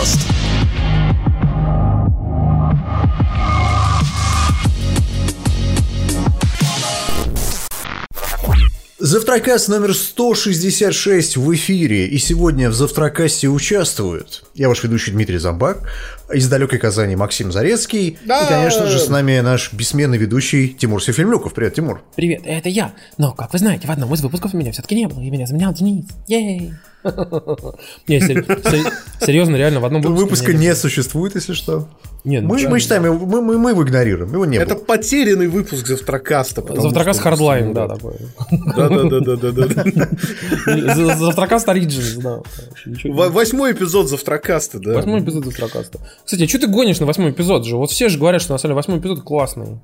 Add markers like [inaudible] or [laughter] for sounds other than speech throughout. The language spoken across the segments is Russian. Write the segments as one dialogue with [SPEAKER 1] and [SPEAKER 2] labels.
[SPEAKER 1] Завтракаст.
[SPEAKER 2] Завтракаст номер 166 в эфире, и сегодня в Завтракасте участвуют я ваш ведущий Дмитрий Замбак, из далекой Казани Максим Зарецкий,
[SPEAKER 3] Да.
[SPEAKER 2] и, конечно же, с нами наш бессменный ведущий Тимур Сефильмюков. Привет, Тимур.
[SPEAKER 4] Привет, это я. Но, как вы знаете, в одном из выпусков меня все-таки не было, и меня заменял Денис. Ей! [laughs] Не, сер- сер- серьезно, реально, в одном выпуске...
[SPEAKER 2] Выпуска не существует, если что.
[SPEAKER 4] Не, ну
[SPEAKER 2] Мы, мы считаем, его- мы, мы, мы его игнорируем, его не
[SPEAKER 3] Это
[SPEAKER 2] было.
[SPEAKER 3] потерянный выпуск Завтракаста.
[SPEAKER 4] Завтракаст Хардлайн, да, такой.
[SPEAKER 3] Да-да-да-да-да.
[SPEAKER 4] За- Завтракаст Origins, да.
[SPEAKER 3] Восьмой эпизод Завтракаста, да.
[SPEAKER 4] Восьмой эпизод Завтракаста. Кстати, а что ты гонишь на восьмой эпизод же? Вот все же говорят, что на самом деле восьмой эпизод классный.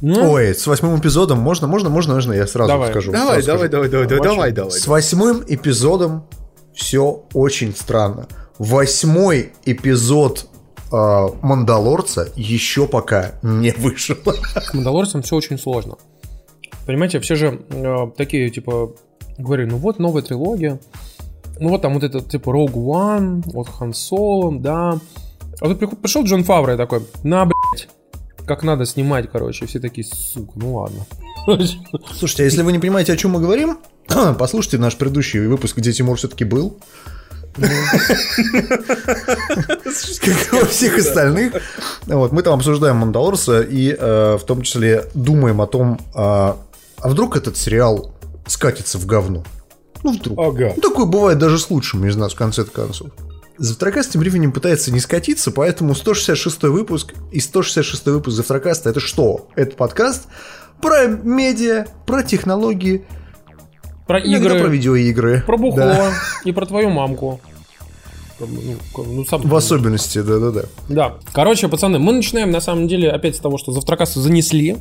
[SPEAKER 4] Ну,
[SPEAKER 2] Ой, с восьмым эпизодом можно, можно, можно, можно, я сразу
[SPEAKER 4] Давай.
[SPEAKER 2] скажу.
[SPEAKER 3] Давай,
[SPEAKER 2] сразу
[SPEAKER 3] давай,
[SPEAKER 2] скажу.
[SPEAKER 3] давай, давай, давай, давай, давай.
[SPEAKER 2] С восьмым эпизодом все очень странно. Восьмой эпизод э, Мандалорца еще пока не вышел.
[SPEAKER 4] с Мандалорцем все очень сложно. Понимаете, все же э, такие, типа, говорили, ну вот новая трилогия, ну вот там вот этот, типа, Rogue One, вот Хан Соло, да. А тут пришел Джон Фавре такой, на, блядь, как надо снимать, короче. Все такие, сука, ну ладно. [laughs]
[SPEAKER 2] Слушайте, а если вы не понимаете, о чем мы говорим, [clears throat] послушайте наш предыдущий выпуск, где Тимур все-таки был. [laughs] Как и у всех остальных. Вот, мы там обсуждаем Мандалорса и э, в том числе думаем о том, а а вдруг этот сериал скатится в говно. Ну, вдруг.
[SPEAKER 3] Ага.
[SPEAKER 2] Ну, такое бывает даже с лучшими из нас в конце концов. Завтракаст тем временем пытается не скатиться, поэтому 166 выпуск и 166 выпуск Завтракаста это что? Это подкаст про медиа, про технологии,
[SPEAKER 4] Про
[SPEAKER 2] иногда про
[SPEAKER 4] игры,
[SPEAKER 2] видеоигры.
[SPEAKER 4] про бухло
[SPEAKER 2] Да.
[SPEAKER 4] и про твою мамку. Ну, ну, сам
[SPEAKER 2] В особенности, да-да-да.
[SPEAKER 4] Да. Короче, пацаны, мы начинаем на самом деле опять с того, что завтракасы занесли.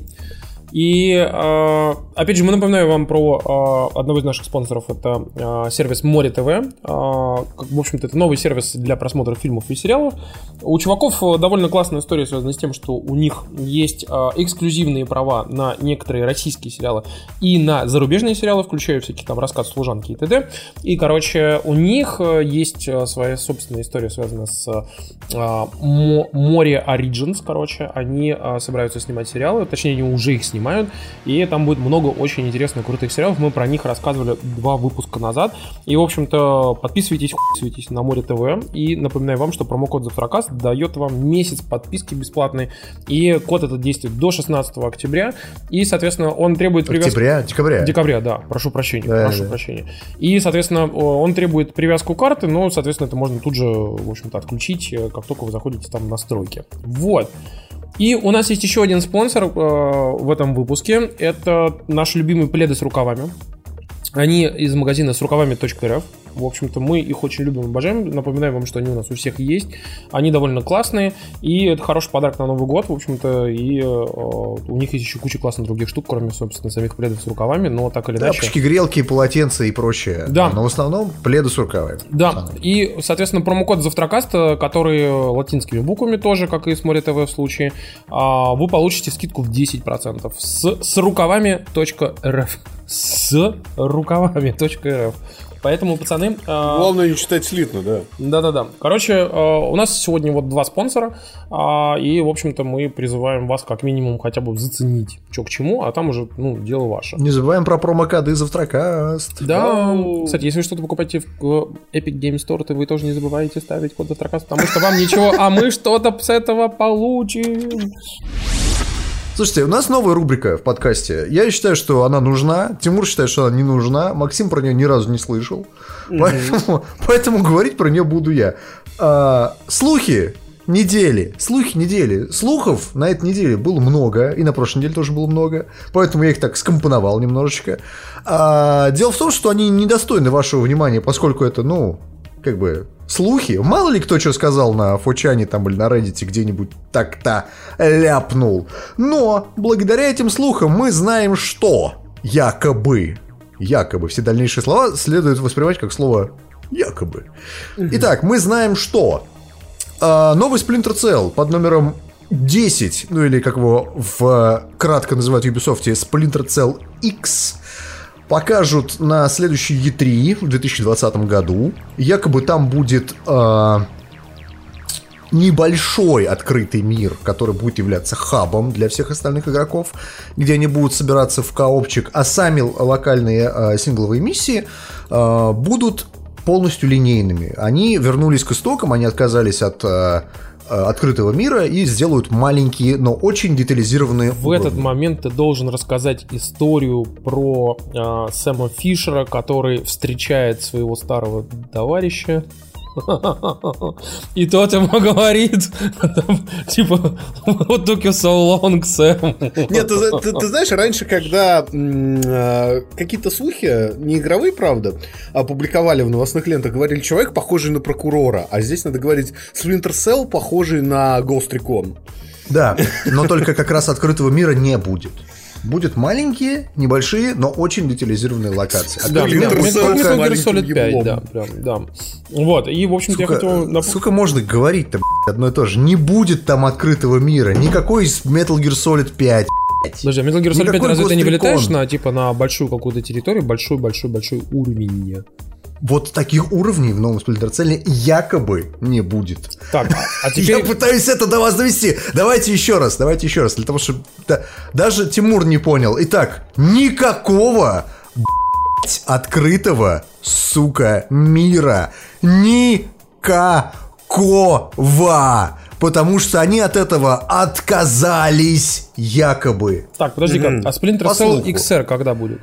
[SPEAKER 4] И э, опять же, мы напоминаем вам про э, одного из наших спонсоров. Это э, сервис Море ТВ. В общем-то, это новый сервис для просмотра фильмов и сериалов. У чуваков э, довольно классная история связана с тем, что у них есть эксклюзивные права на некоторые российские сериалы и на зарубежные сериалы, включая всякие там рассказ служанки и т.д. И, короче, у них э, есть э, своя собственная история, связанная с Мо- Море Origins, короче. Они собираются снимать сериалы, точнее, они уже их снимают. И там будет много очень интересных, крутых сериалов. Мы про них рассказывали два выпуска назад. И, в общем-то, подписывайтесь, подписывайтесь на Море ТВ. И напоминаю вам, что промокод Завтракаст дает вам месяц подписки бесплатной. И код этот действует до 16 октября. И, соответственно, он требует привязки...
[SPEAKER 2] Октября, декабря.
[SPEAKER 4] Декабря, да, прошу прощения,
[SPEAKER 2] Да,
[SPEAKER 4] прошу
[SPEAKER 2] да.
[SPEAKER 4] прощения. И, соответственно, он требует привязку карты, но, соответственно, это можно тут же, в общем-то, отключить, э, как только вы заходите там в настройки. Вот. И у нас есть еще один спонсор э, в этом выпуске. Это наши любимые пледы с рукавами. Они из магазина с рукавами.рф. В общем-то, мы их очень любим обожаем. Напоминаю вам, что они у нас у всех есть. Они довольно классные. И это хороший подарок на Новый год, в общем-то. И э, у них есть еще куча классных других штук, кроме, собственно, самих пледов с рукавами. Но так или иначе...
[SPEAKER 2] Тапочки, грелки, полотенца и прочее.
[SPEAKER 4] Да.
[SPEAKER 2] Но в основном пледы с рукавами.
[SPEAKER 4] Да, и, соответственно, промокод Завтракаста, который латинскими буквами тоже, как и с Море ТВ в случае, а, вы получите скидку в 10% с, с рукавами.рф. С рукавами.рф. Поэтому, пацаны... а,
[SPEAKER 3] Главное не читать слитно, да.
[SPEAKER 4] Да-да-да. Короче, э, у нас сегодня вот два спонсора, а, и, в общем-то, мы призываем вас как минимум хотя бы заценить, что к чему, а там уже, ну, дело ваше.
[SPEAKER 2] Не забываем про промокоды Завтракаст.
[SPEAKER 4] Да,
[SPEAKER 3] Ау.
[SPEAKER 4] кстати, если вы что-то покупаете в Epic Game Store, то вы тоже не забывайте ставить код Завтракаст, потому что вам ничего, а мы что-то с этого получим.
[SPEAKER 2] Слушайте, у нас новая рубрика в подкасте. Я считаю, что она нужна. Тимур считает, что она не нужна. Максим про нее ни разу не слышал. Поэтому, поэтому говорить про нее буду я. А, слухи недели. Слухи недели. Слухов на этой неделе было много. И на прошлой неделе тоже было много. Поэтому я их так скомпоновал немножечко. А, дело в том, что они недостойны вашего внимания, поскольку это, ну, как бы слухи. Мало ли кто что сказал на Фочане там или на Reddit где-нибудь так-то ляпнул. Но благодаря этим слухам мы знаем, что якобы, якобы, все дальнейшие слова следует воспринимать как слово якобы. Итак, мы знаем, что а, новый Splinter Cell под номером 10, ну или как его в кратко называют в Ubisoft, Splinter Cell X, покажут на следующий E3 в 2020 году. Якобы там будет... а, небольшой открытый мир, который будет являться хабом для всех остальных игроков, где они будут собираться в коопчик, а сами локальные э, сингловые миссии э, будут полностью линейными. Они вернулись к истокам, они отказались от э, э, открытого мира и сделают маленькие, но очень детализированные
[SPEAKER 4] В этот момент ты должен рассказать историю про э, Сэма Фишера, который встречает своего старого товарища. И тот ему говорит, типа, took you so long, Сэм?
[SPEAKER 3] Нет, ты, ты- ты знаешь, раньше, когда э, какие-то слухи, не игровые, правда, опубликовали в новостных лентах, говорили, человек похожий на прокурора, а здесь надо говорить, Splinter Cell похожий на Ghost Recon.
[SPEAKER 2] Да, но только как раз открытого мира не будет. Будут маленькие, небольшие, но очень детализированные локации.
[SPEAKER 4] Да,
[SPEAKER 2] будет
[SPEAKER 4] Metal Gear Solid 5,
[SPEAKER 3] еблом.
[SPEAKER 4] да, прям, да. Вот, и, в общем-то, я
[SPEAKER 2] Сука,
[SPEAKER 4] хотел...
[SPEAKER 2] сколько можно говорить-то, одно и то же? Не будет там открытого мира. Никакой из Metal Gear Solid 5. блядь.
[SPEAKER 4] Подожди, а Metal Gear Solid 5
[SPEAKER 2] Никакой
[SPEAKER 4] разве ты не вылетаешь на, типа, на большую какую-то территорию, большой-большой-большой уровень?
[SPEAKER 2] Вот таких уровней в новом Splinter Cell якобы не будет.
[SPEAKER 4] Так, а [laughs]
[SPEAKER 2] Я
[SPEAKER 4] теперь...
[SPEAKER 2] пытаюсь это до вас довести. Давайте еще раз, давайте еще раз. Для того, чтобы да, даже Тимур не понял. Итак, никакого блядь, открытого, сука, мира. Никакого. Потому что они от этого отказались, якобы.
[SPEAKER 4] Так, подожди-ка, а Splinter Cell. XR когда будет?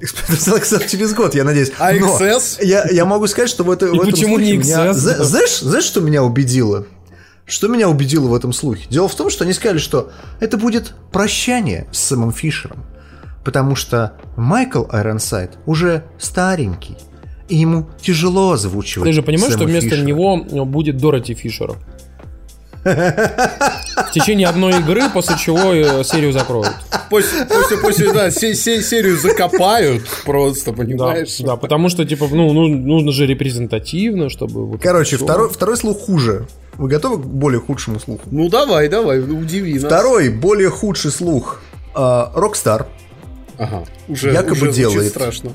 [SPEAKER 2] Кстати, [laughs] через год, я надеюсь.
[SPEAKER 3] А
[SPEAKER 2] Но
[SPEAKER 3] XS?
[SPEAKER 2] Я, я могу сказать, что в, это, в этом
[SPEAKER 4] почему не
[SPEAKER 2] слухе меня-
[SPEAKER 4] XS?
[SPEAKER 2] Зна- знаешь, знаешь, что меня убедило? Что меня убедило в этом слухе? Дело в том, что они сказали, что это будет прощание с Сэмом Фишером. Потому что Майкл Айронсайд уже старенький. И ему тяжело озвучивать
[SPEAKER 4] Ты же понимаешь, что
[SPEAKER 2] Сэма
[SPEAKER 4] вместо
[SPEAKER 2] Фишера.
[SPEAKER 4] него э, будет Дороти Фишер? В течение одной игры, после чего э, серию закроют.
[SPEAKER 3] После, после, после, да, се- се- серию закопают просто, понимаешь?
[SPEAKER 4] да, потому что, типа, ну, ну, нужно же репрезентативно, чтобы... вот
[SPEAKER 2] Короче, второй, второй слух хуже. Вы готовы к более худшему слуху?
[SPEAKER 3] Ну давай, давай, удиви нас.
[SPEAKER 2] Второй, более худший слух. А, Rockstar
[SPEAKER 3] Ага, уже,
[SPEAKER 2] якобы
[SPEAKER 3] уже
[SPEAKER 2] делает.
[SPEAKER 3] страшно.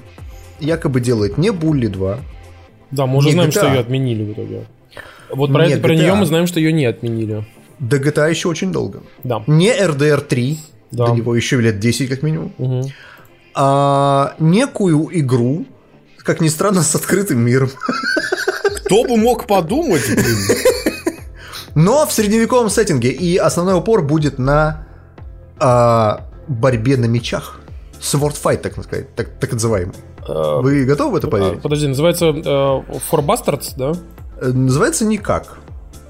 [SPEAKER 2] якобы делает не Булли 2,
[SPEAKER 4] Да, мы уже
[SPEAKER 2] Не
[SPEAKER 4] знаем,
[SPEAKER 2] GTA.
[SPEAKER 4] что ее отменили в итоге. Вот про, это, про
[SPEAKER 2] GTA.
[SPEAKER 4] нее мы знаем, что ее не отменили.
[SPEAKER 2] до GTA еще очень долго.
[SPEAKER 4] Да.
[SPEAKER 2] Не RDR 3,
[SPEAKER 4] Да.
[SPEAKER 2] до него еще лет 10 как минимум,
[SPEAKER 4] Мгм.
[SPEAKER 2] а некую игру, как ни странно, с открытым миром.
[SPEAKER 3] Кто бы мог подумать, блин.
[SPEAKER 2] Но в средневековом сеттинге. И основной упор будет на а, борьбе на мечах. Sword fight, так сказать, так, так называемый.
[SPEAKER 4] Э,
[SPEAKER 2] Вы готовы в это
[SPEAKER 4] а,
[SPEAKER 2] поверить?
[SPEAKER 4] Подожди, называется э, For Bastards, да?
[SPEAKER 2] Э, Называется никак.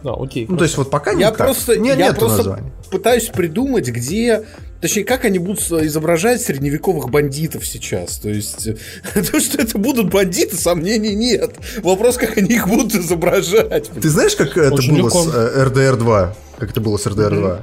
[SPEAKER 4] Да, окей.
[SPEAKER 2] Ну, то есть вот пока
[SPEAKER 3] Я
[SPEAKER 2] никак.
[SPEAKER 3] просто,
[SPEAKER 2] Не,
[SPEAKER 3] я
[SPEAKER 2] нету
[SPEAKER 3] просто
[SPEAKER 2] названия.
[SPEAKER 3] пытаюсь придумать, где... Точнее, как они будут изображать средневековых бандитов сейчас. То есть, [laughs] то, что это будут бандиты, сомнений нет. Вопрос, как они их будут изображать.
[SPEAKER 2] Ты знаешь, как это
[SPEAKER 4] Очень
[SPEAKER 2] было
[SPEAKER 4] легко.
[SPEAKER 2] с э, RDR 2? Как это было с RDR 2?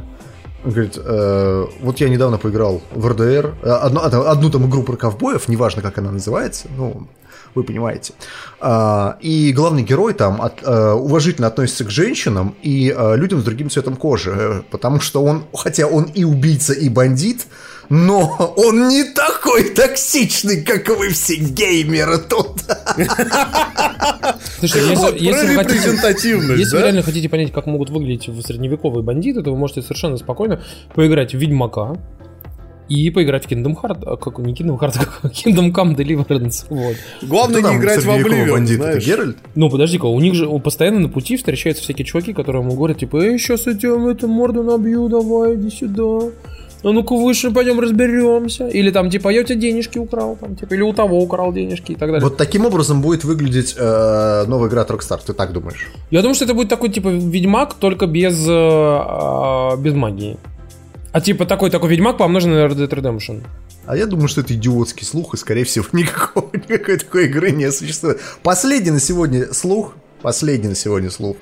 [SPEAKER 2] Он говорит, э, вот я недавно поиграл в RDR, э, одну, одну, одну там игру про ковбоев, неважно, как она называется, ну, вы понимаете. А, и главный герой там от- э, уважительно относится к женщинам и э, людям с другим цветом кожи, э, потому что он, хотя он и убийца, и бандит, но [laughs] он не такой токсичный, как вы все геймеры тут. [laughs]
[SPEAKER 4] Слушай, если,
[SPEAKER 3] Вот,
[SPEAKER 4] если вы хотите, если
[SPEAKER 3] да?
[SPEAKER 4] вы реально хотите понять, как могут выглядеть средневековые бандиты, то вы можете совершенно спокойно поиграть в Ведьмака и поиграть в Kingdom Hearts, а как не Kingdom Hearts, [laughs] а Kingdom Come Deliverance. Вот.
[SPEAKER 3] Главное
[SPEAKER 2] Кто
[SPEAKER 3] не
[SPEAKER 2] там
[SPEAKER 3] играть в
[SPEAKER 2] средневековый
[SPEAKER 3] Oblivion,
[SPEAKER 2] бандит? Это
[SPEAKER 3] знаешь.
[SPEAKER 2] Геральт?
[SPEAKER 4] Ну, подожди-ка, у них же у- постоянно на пути встречаются всякие чуваки, которые ему говорят, типа, эй, сейчас я тебе эту морду набью, давай, иди сюда. А ну-ка выше, пойдем разберемся. Или там, типа, я у тебя денежки украл, там, типа, или у того украл денежки и так далее.
[SPEAKER 2] Вот таким образом будет выглядеть э, новая игра от Rockstar, ты так думаешь?
[SPEAKER 4] Я думаю, что это будет такой, типа, Ведьмак, только без, э, а, без магии. А типа такой такой Ведьмак помноженный на Red Dead Redemption.
[SPEAKER 2] А я думаю, что это идиотский слух, и, скорее всего, [laughs] никакого, никакой такой игры не существует. Последний на сегодня слух, последний на сегодня слух.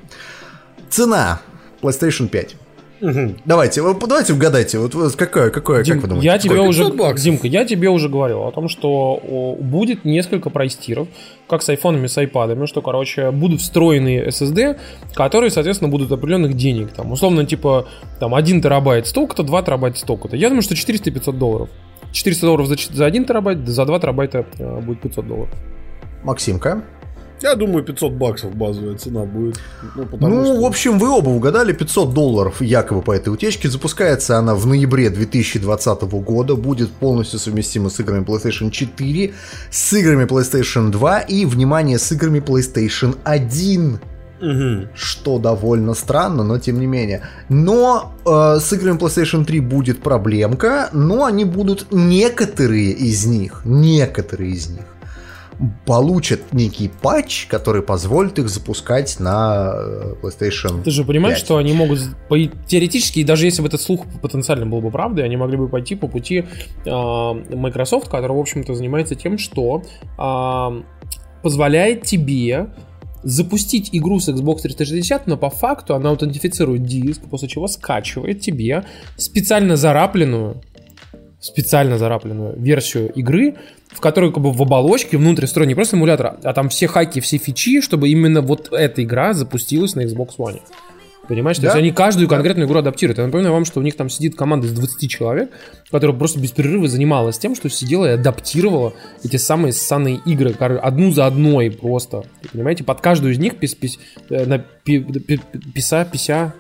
[SPEAKER 2] Цена PlayStation 5. Давайте, давайте угадайте, вот, вот какое, какое,
[SPEAKER 4] Дим,
[SPEAKER 2] как вы думаете?
[SPEAKER 4] я тебе уже,
[SPEAKER 3] 500 баксов?
[SPEAKER 4] Димка, я тебе уже говорил о том, что будет несколько прайстиров, как с айфонами, с айпадами, что, короче, будут встроенные SSD, которые, соответственно, будут определенных денег. Там, условно, типа, там, 1 терабайт столько-то, 2 терабайта столько-то. Я думаю, что 400 и 500 долларов. 400 долларов за, за 1 терабайт, за 2 терабайта э, будет 500 долларов.
[SPEAKER 2] Максимка.
[SPEAKER 3] Я думаю, 500 баксов базовая цена будет.
[SPEAKER 2] Ну, ну что... в общем, вы оба угадали 500 долларов якобы по этой утечке. Запускается она в ноябре 2020 года. Будет полностью совместима с играми PlayStation 4, с играми PlayStation 2 и, внимание, с играми PlayStation 1. Угу. Что довольно странно, но тем не менее. Но э, с играми PlayStation 3 будет проблемка, но они будут некоторые из них, некоторые из них получат некий патч, который позволит их запускать на э, PlayStation
[SPEAKER 4] Ты же понимаешь, 5. что они могут теоретически, даже если бы этот слух потенциально был бы правдой, они могли бы пойти по пути э, Microsoft, который, в общем-то, занимается тем, что э, позволяет тебе запустить игру с Xbox 360, но по факту она аутентифицирует диск, после чего скачивает тебе специально зарапленную специально зарапленную версию игры, в которой как бы в оболочке внутрь встроен не просто эмулятор, а там все хаки, все фичи, чтобы именно вот эта игра запустилась на Xbox One. Понимаешь? Да? То есть они каждую конкретную игру адаптируют. Я напоминаю вам, что у них там сидит команда из 20 человек, которая просто без перерыва занималась тем, что сидела и адаптировала эти самые ссаные игры одну за одной просто. Понимаете? Под каждую из них пис, пис, э, на, пи, пи, писа, пися,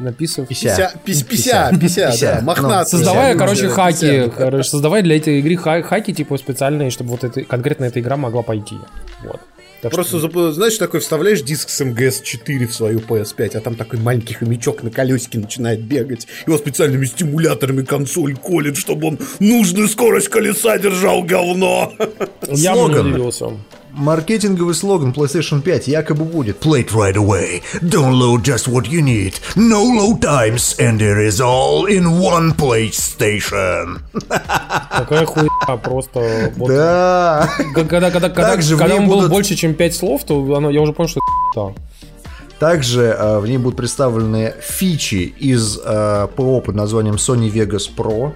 [SPEAKER 4] написав.
[SPEAKER 3] Пися. Пися, пися, пися, да, мохнатый.
[SPEAKER 4] Ну, создавая, короче, хаки, короче, создавая для этой игры хаки, типа, специальные, чтобы вот эта, конкретно эта игра могла пойти. Вот.
[SPEAKER 3] Так Просто, что... знаешь, такой вставляешь диск с МГС-4 в свою PS5, а там такой маленький хомячок на колесике начинает бегать. Его специальными стимуляторами консоль колет, чтобы он нужную скорость колеса держал говно.
[SPEAKER 4] Я удивился.
[SPEAKER 2] Маркетинговый слоган PlayStation 5 якобы будет Play it right away, download just what you need, no load times, and it is all in one PlayStation.
[SPEAKER 4] Какая хуйня, просто...
[SPEAKER 2] Вот, да.
[SPEAKER 4] Когда, когда, когда, Также когда он будут... был больше, чем 5 слов, то оно, я уже понял, что это
[SPEAKER 2] также э, в ней будут представлены фичи из э, ПО под названием Sony Vegas Pro.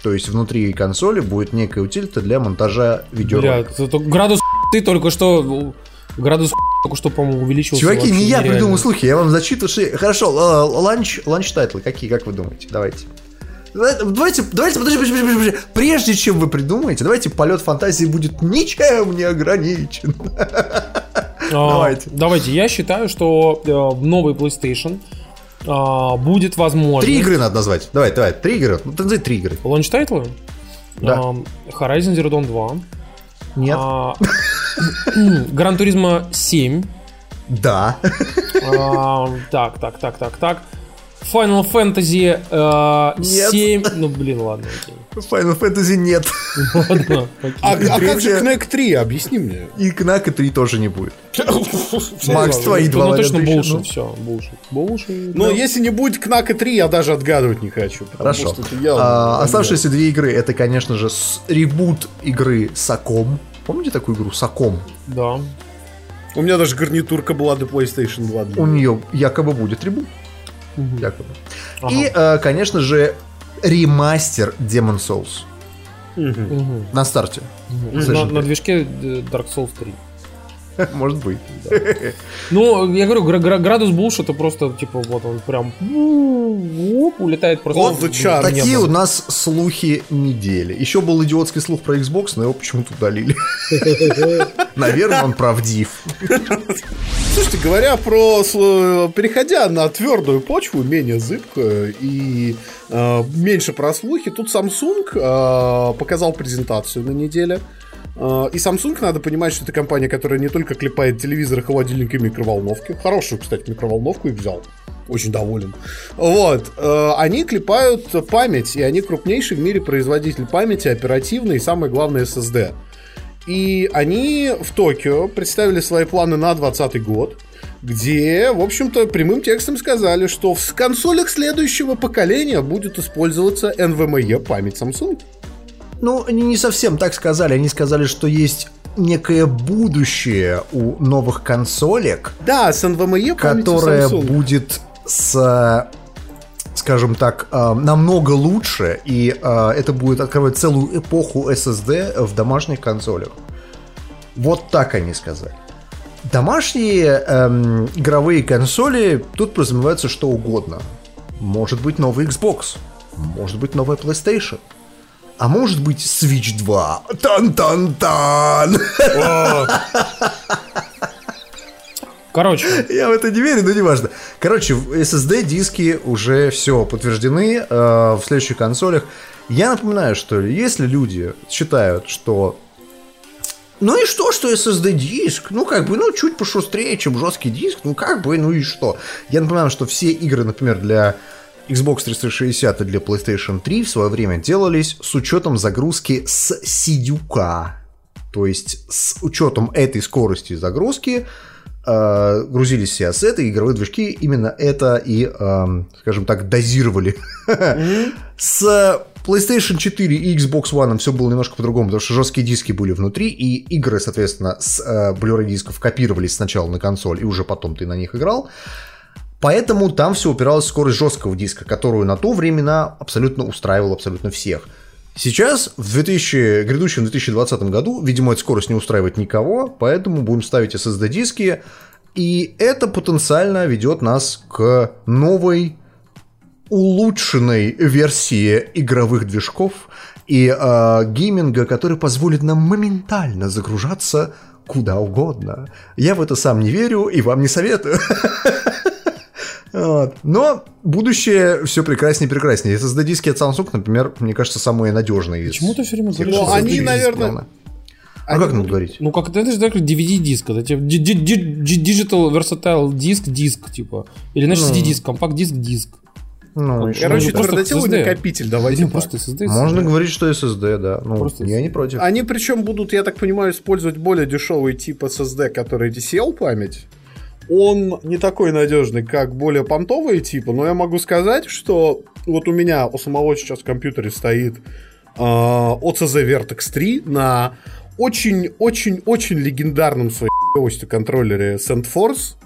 [SPEAKER 2] То есть внутри консоли будет некая утилита для монтажа видеороликов.
[SPEAKER 4] Бля, градус ты только что градус только что, по-моему, увеличился.
[SPEAKER 2] Чуваки, не я придумал слухи, я вам зачитываю. Что... Хорошо, launch, launch title -ы какие, как вы думаете? Давайте. Давайте, давайте, подожди, подожди, подожди, подожди. Прежде чем вы придумаете, давайте полет фантазии будет ничем не ограничен.
[SPEAKER 4] А, давайте. Давайте, я считаю, что э, новый PlayStation а, будет возможно.
[SPEAKER 2] Три игры надо назвать. Давай, давай, три игры. Ну, назови три игры.
[SPEAKER 4] Launch title -ы?
[SPEAKER 2] Да.
[SPEAKER 4] Horizon Zero Dawn 2.
[SPEAKER 2] Нет. [laughs]
[SPEAKER 4] Gran Turismo 7.
[SPEAKER 2] Да.
[SPEAKER 4] А, так, так, так, так, так. Final Fantasy э, нет. 7. Ну, блин, ладно.
[SPEAKER 2] Окей. Final Fantasy нет.
[SPEAKER 3] Ладно. А, а как же Knack 3? Объясни мне.
[SPEAKER 2] И Knack 3 тоже не будет. Макс, твои два
[SPEAKER 4] Ну, точно булшит, все. Булшит.
[SPEAKER 3] Но если не будет Knack 3, я даже отгадывать не хочу.
[SPEAKER 2] Хорошо. А, оставшиеся две игры, это, конечно же, ребут игры Саком. Помните такую игру Саком?
[SPEAKER 4] Да.
[SPEAKER 3] У меня даже гарнитурка была до PlayStation 2.
[SPEAKER 2] У нее якобы будет ребут угу. якобы. Ага. И, э, конечно же, ремастер Demon Souls. Угу. На старте.
[SPEAKER 4] Угу. На, на движке Dark Souls 3. [laughs]
[SPEAKER 2] Может быть.
[SPEAKER 4] Ну, я говорю, градус булш это просто, типа, вот он прям улетает просто.
[SPEAKER 2] Такие у нас слухи недели. Еще был идиотский слух про Xbox, но его почему-то удалили. [laughs] Наверное, он правдив.
[SPEAKER 3] Слушайте, говоря про... Переходя на твердую почву, менее зыбкую и э, меньше про слухи, тут Samsung э, показал презентацию на неделе. А, и Samsung, надо понимать, что это компания, которая не только клепает телевизоры, холодильники и микроволновки. Хорошую, кстати, микроволновку и взял. Очень доволен. Вот. А, они клепают память, и они крупнейший в мире производитель памяти, оперативной и, самое главное, SSD. И они в Токио представили свои планы на 2020 год, где, в общем-то, прямым текстом сказали, что в консолях следующего поколения будет использоваться NVMe память Samsung.
[SPEAKER 2] Ну, они не совсем так сказали. Они сказали, что есть некое будущее у новых консолек.
[SPEAKER 3] Да, с NVMe
[SPEAKER 2] Которое будет с скажем так, э, намного лучше, и э, это будет открывать целую эпоху SSD в домашних консолях. Вот так они сказали. Домашние эм, игровые консоли, тут подразумевается что угодно. Может быть новый Xbox, может быть новая PlayStation, а может быть Switch 2? Тан-тан-тан!
[SPEAKER 4] Короче.
[SPEAKER 2] Я в это не верю, но неважно. Короче, SSD-диски уже все подтверждены э, в следующих консолях. Я напоминаю, что если люди считают, что ну и что, что SSD-диск? Ну, как бы, ну, чуть пошустрее, чем жесткий диск. Ну, как бы, ну и что? Я напоминаю, что все игры, например, для Xbox 360 и для PlayStation 3 в свое время делались с учетом загрузки с сидюка. То есть с учетом этой скорости загрузки э, грузились все ассеты, игровые движки именно это и, э, скажем так, дозировали. С PlayStation 4 и Xbox One все было немножко по-другому, потому что жесткие диски были внутри, и игры, соответственно, с э, Blu-ray дисков копировались сначала на консоль, и уже потом ты на них играл. Поэтому там все упиралось в скорость жесткого диска, которую на то времена абсолютно устраивала абсолютно всех. Сейчас, в 2000, грядущем 2020 году, видимо, эта скорость не устраивает никого, поэтому будем ставить SSD-диски, и это потенциально ведет нас к новой улучшенной версии игровых движков и э, гейминга, который позволит нам моментально загружаться куда угодно. Я в это сам не верю и вам не советую. [laughs] Вот. Но будущее все прекраснее и прекраснее. SSD-диски от Samsung, например, мне кажется, самые надежные.
[SPEAKER 4] Почему ты все время говоришь?
[SPEAKER 3] Ну, они, наверное...
[SPEAKER 2] А как надо говорить?
[SPEAKER 4] Ну, как это же так DVD-диск. Это типа Digital Versatile диск, диск, типа. Или, значит, CD-диск, компакт-диск, диск.
[SPEAKER 3] Ну, Короче, твердотелый накопитель, давайте.
[SPEAKER 4] просто SSD.
[SPEAKER 2] Можно говорить, что SSD, да. Ну, просто я не против.
[SPEAKER 3] Они причем будут, я так понимаю, использовать более дешевый тип SSD, который DCL память. Он не такой надежный, как более понтовые типы, но я могу сказать, что вот у меня у самого сейчас в компьютере стоит э, OCZ Vertex 3 на очень-очень-очень легендарном своей [laughs] контроллере SandForce,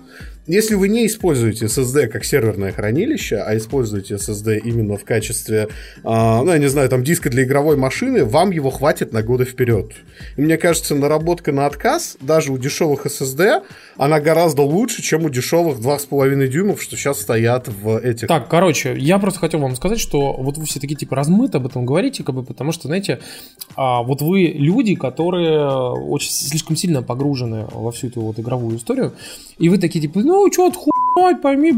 [SPEAKER 3] если вы не используете SSD как серверное хранилище, а используете SSD именно в качестве, э, ну, я не знаю, там диска для игровой машины, вам его хватит на годы вперед. И мне кажется, наработка на отказ, даже у дешевых SSD, она гораздо лучше, чем у дешевых 2,5 дюймов, что сейчас стоят в этих.
[SPEAKER 4] Так, короче, я просто хотел вам сказать, что вот вы все такие типа размыто об этом говорите, как бы, потому что, знаете, а, вот вы люди, которые очень слишком сильно погружены во всю эту вот игровую историю, и вы такие типа, ну, ну, что отхуять, пойми,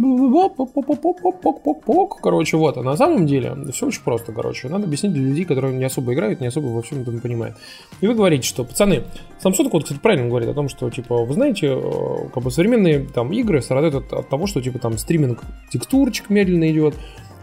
[SPEAKER 4] короче, вот, а на самом деле все очень просто, короче, надо объяснить для людей, которые не особо играют, не особо во всем этом понимают. И вы говорите, что, пацаны, Samsung, вот, кстати, правильно говорит о том, что, типа, вы знаете, как бы современные там игры страдают от, от того, что, типа, там стриминг текстурочек медленно идет,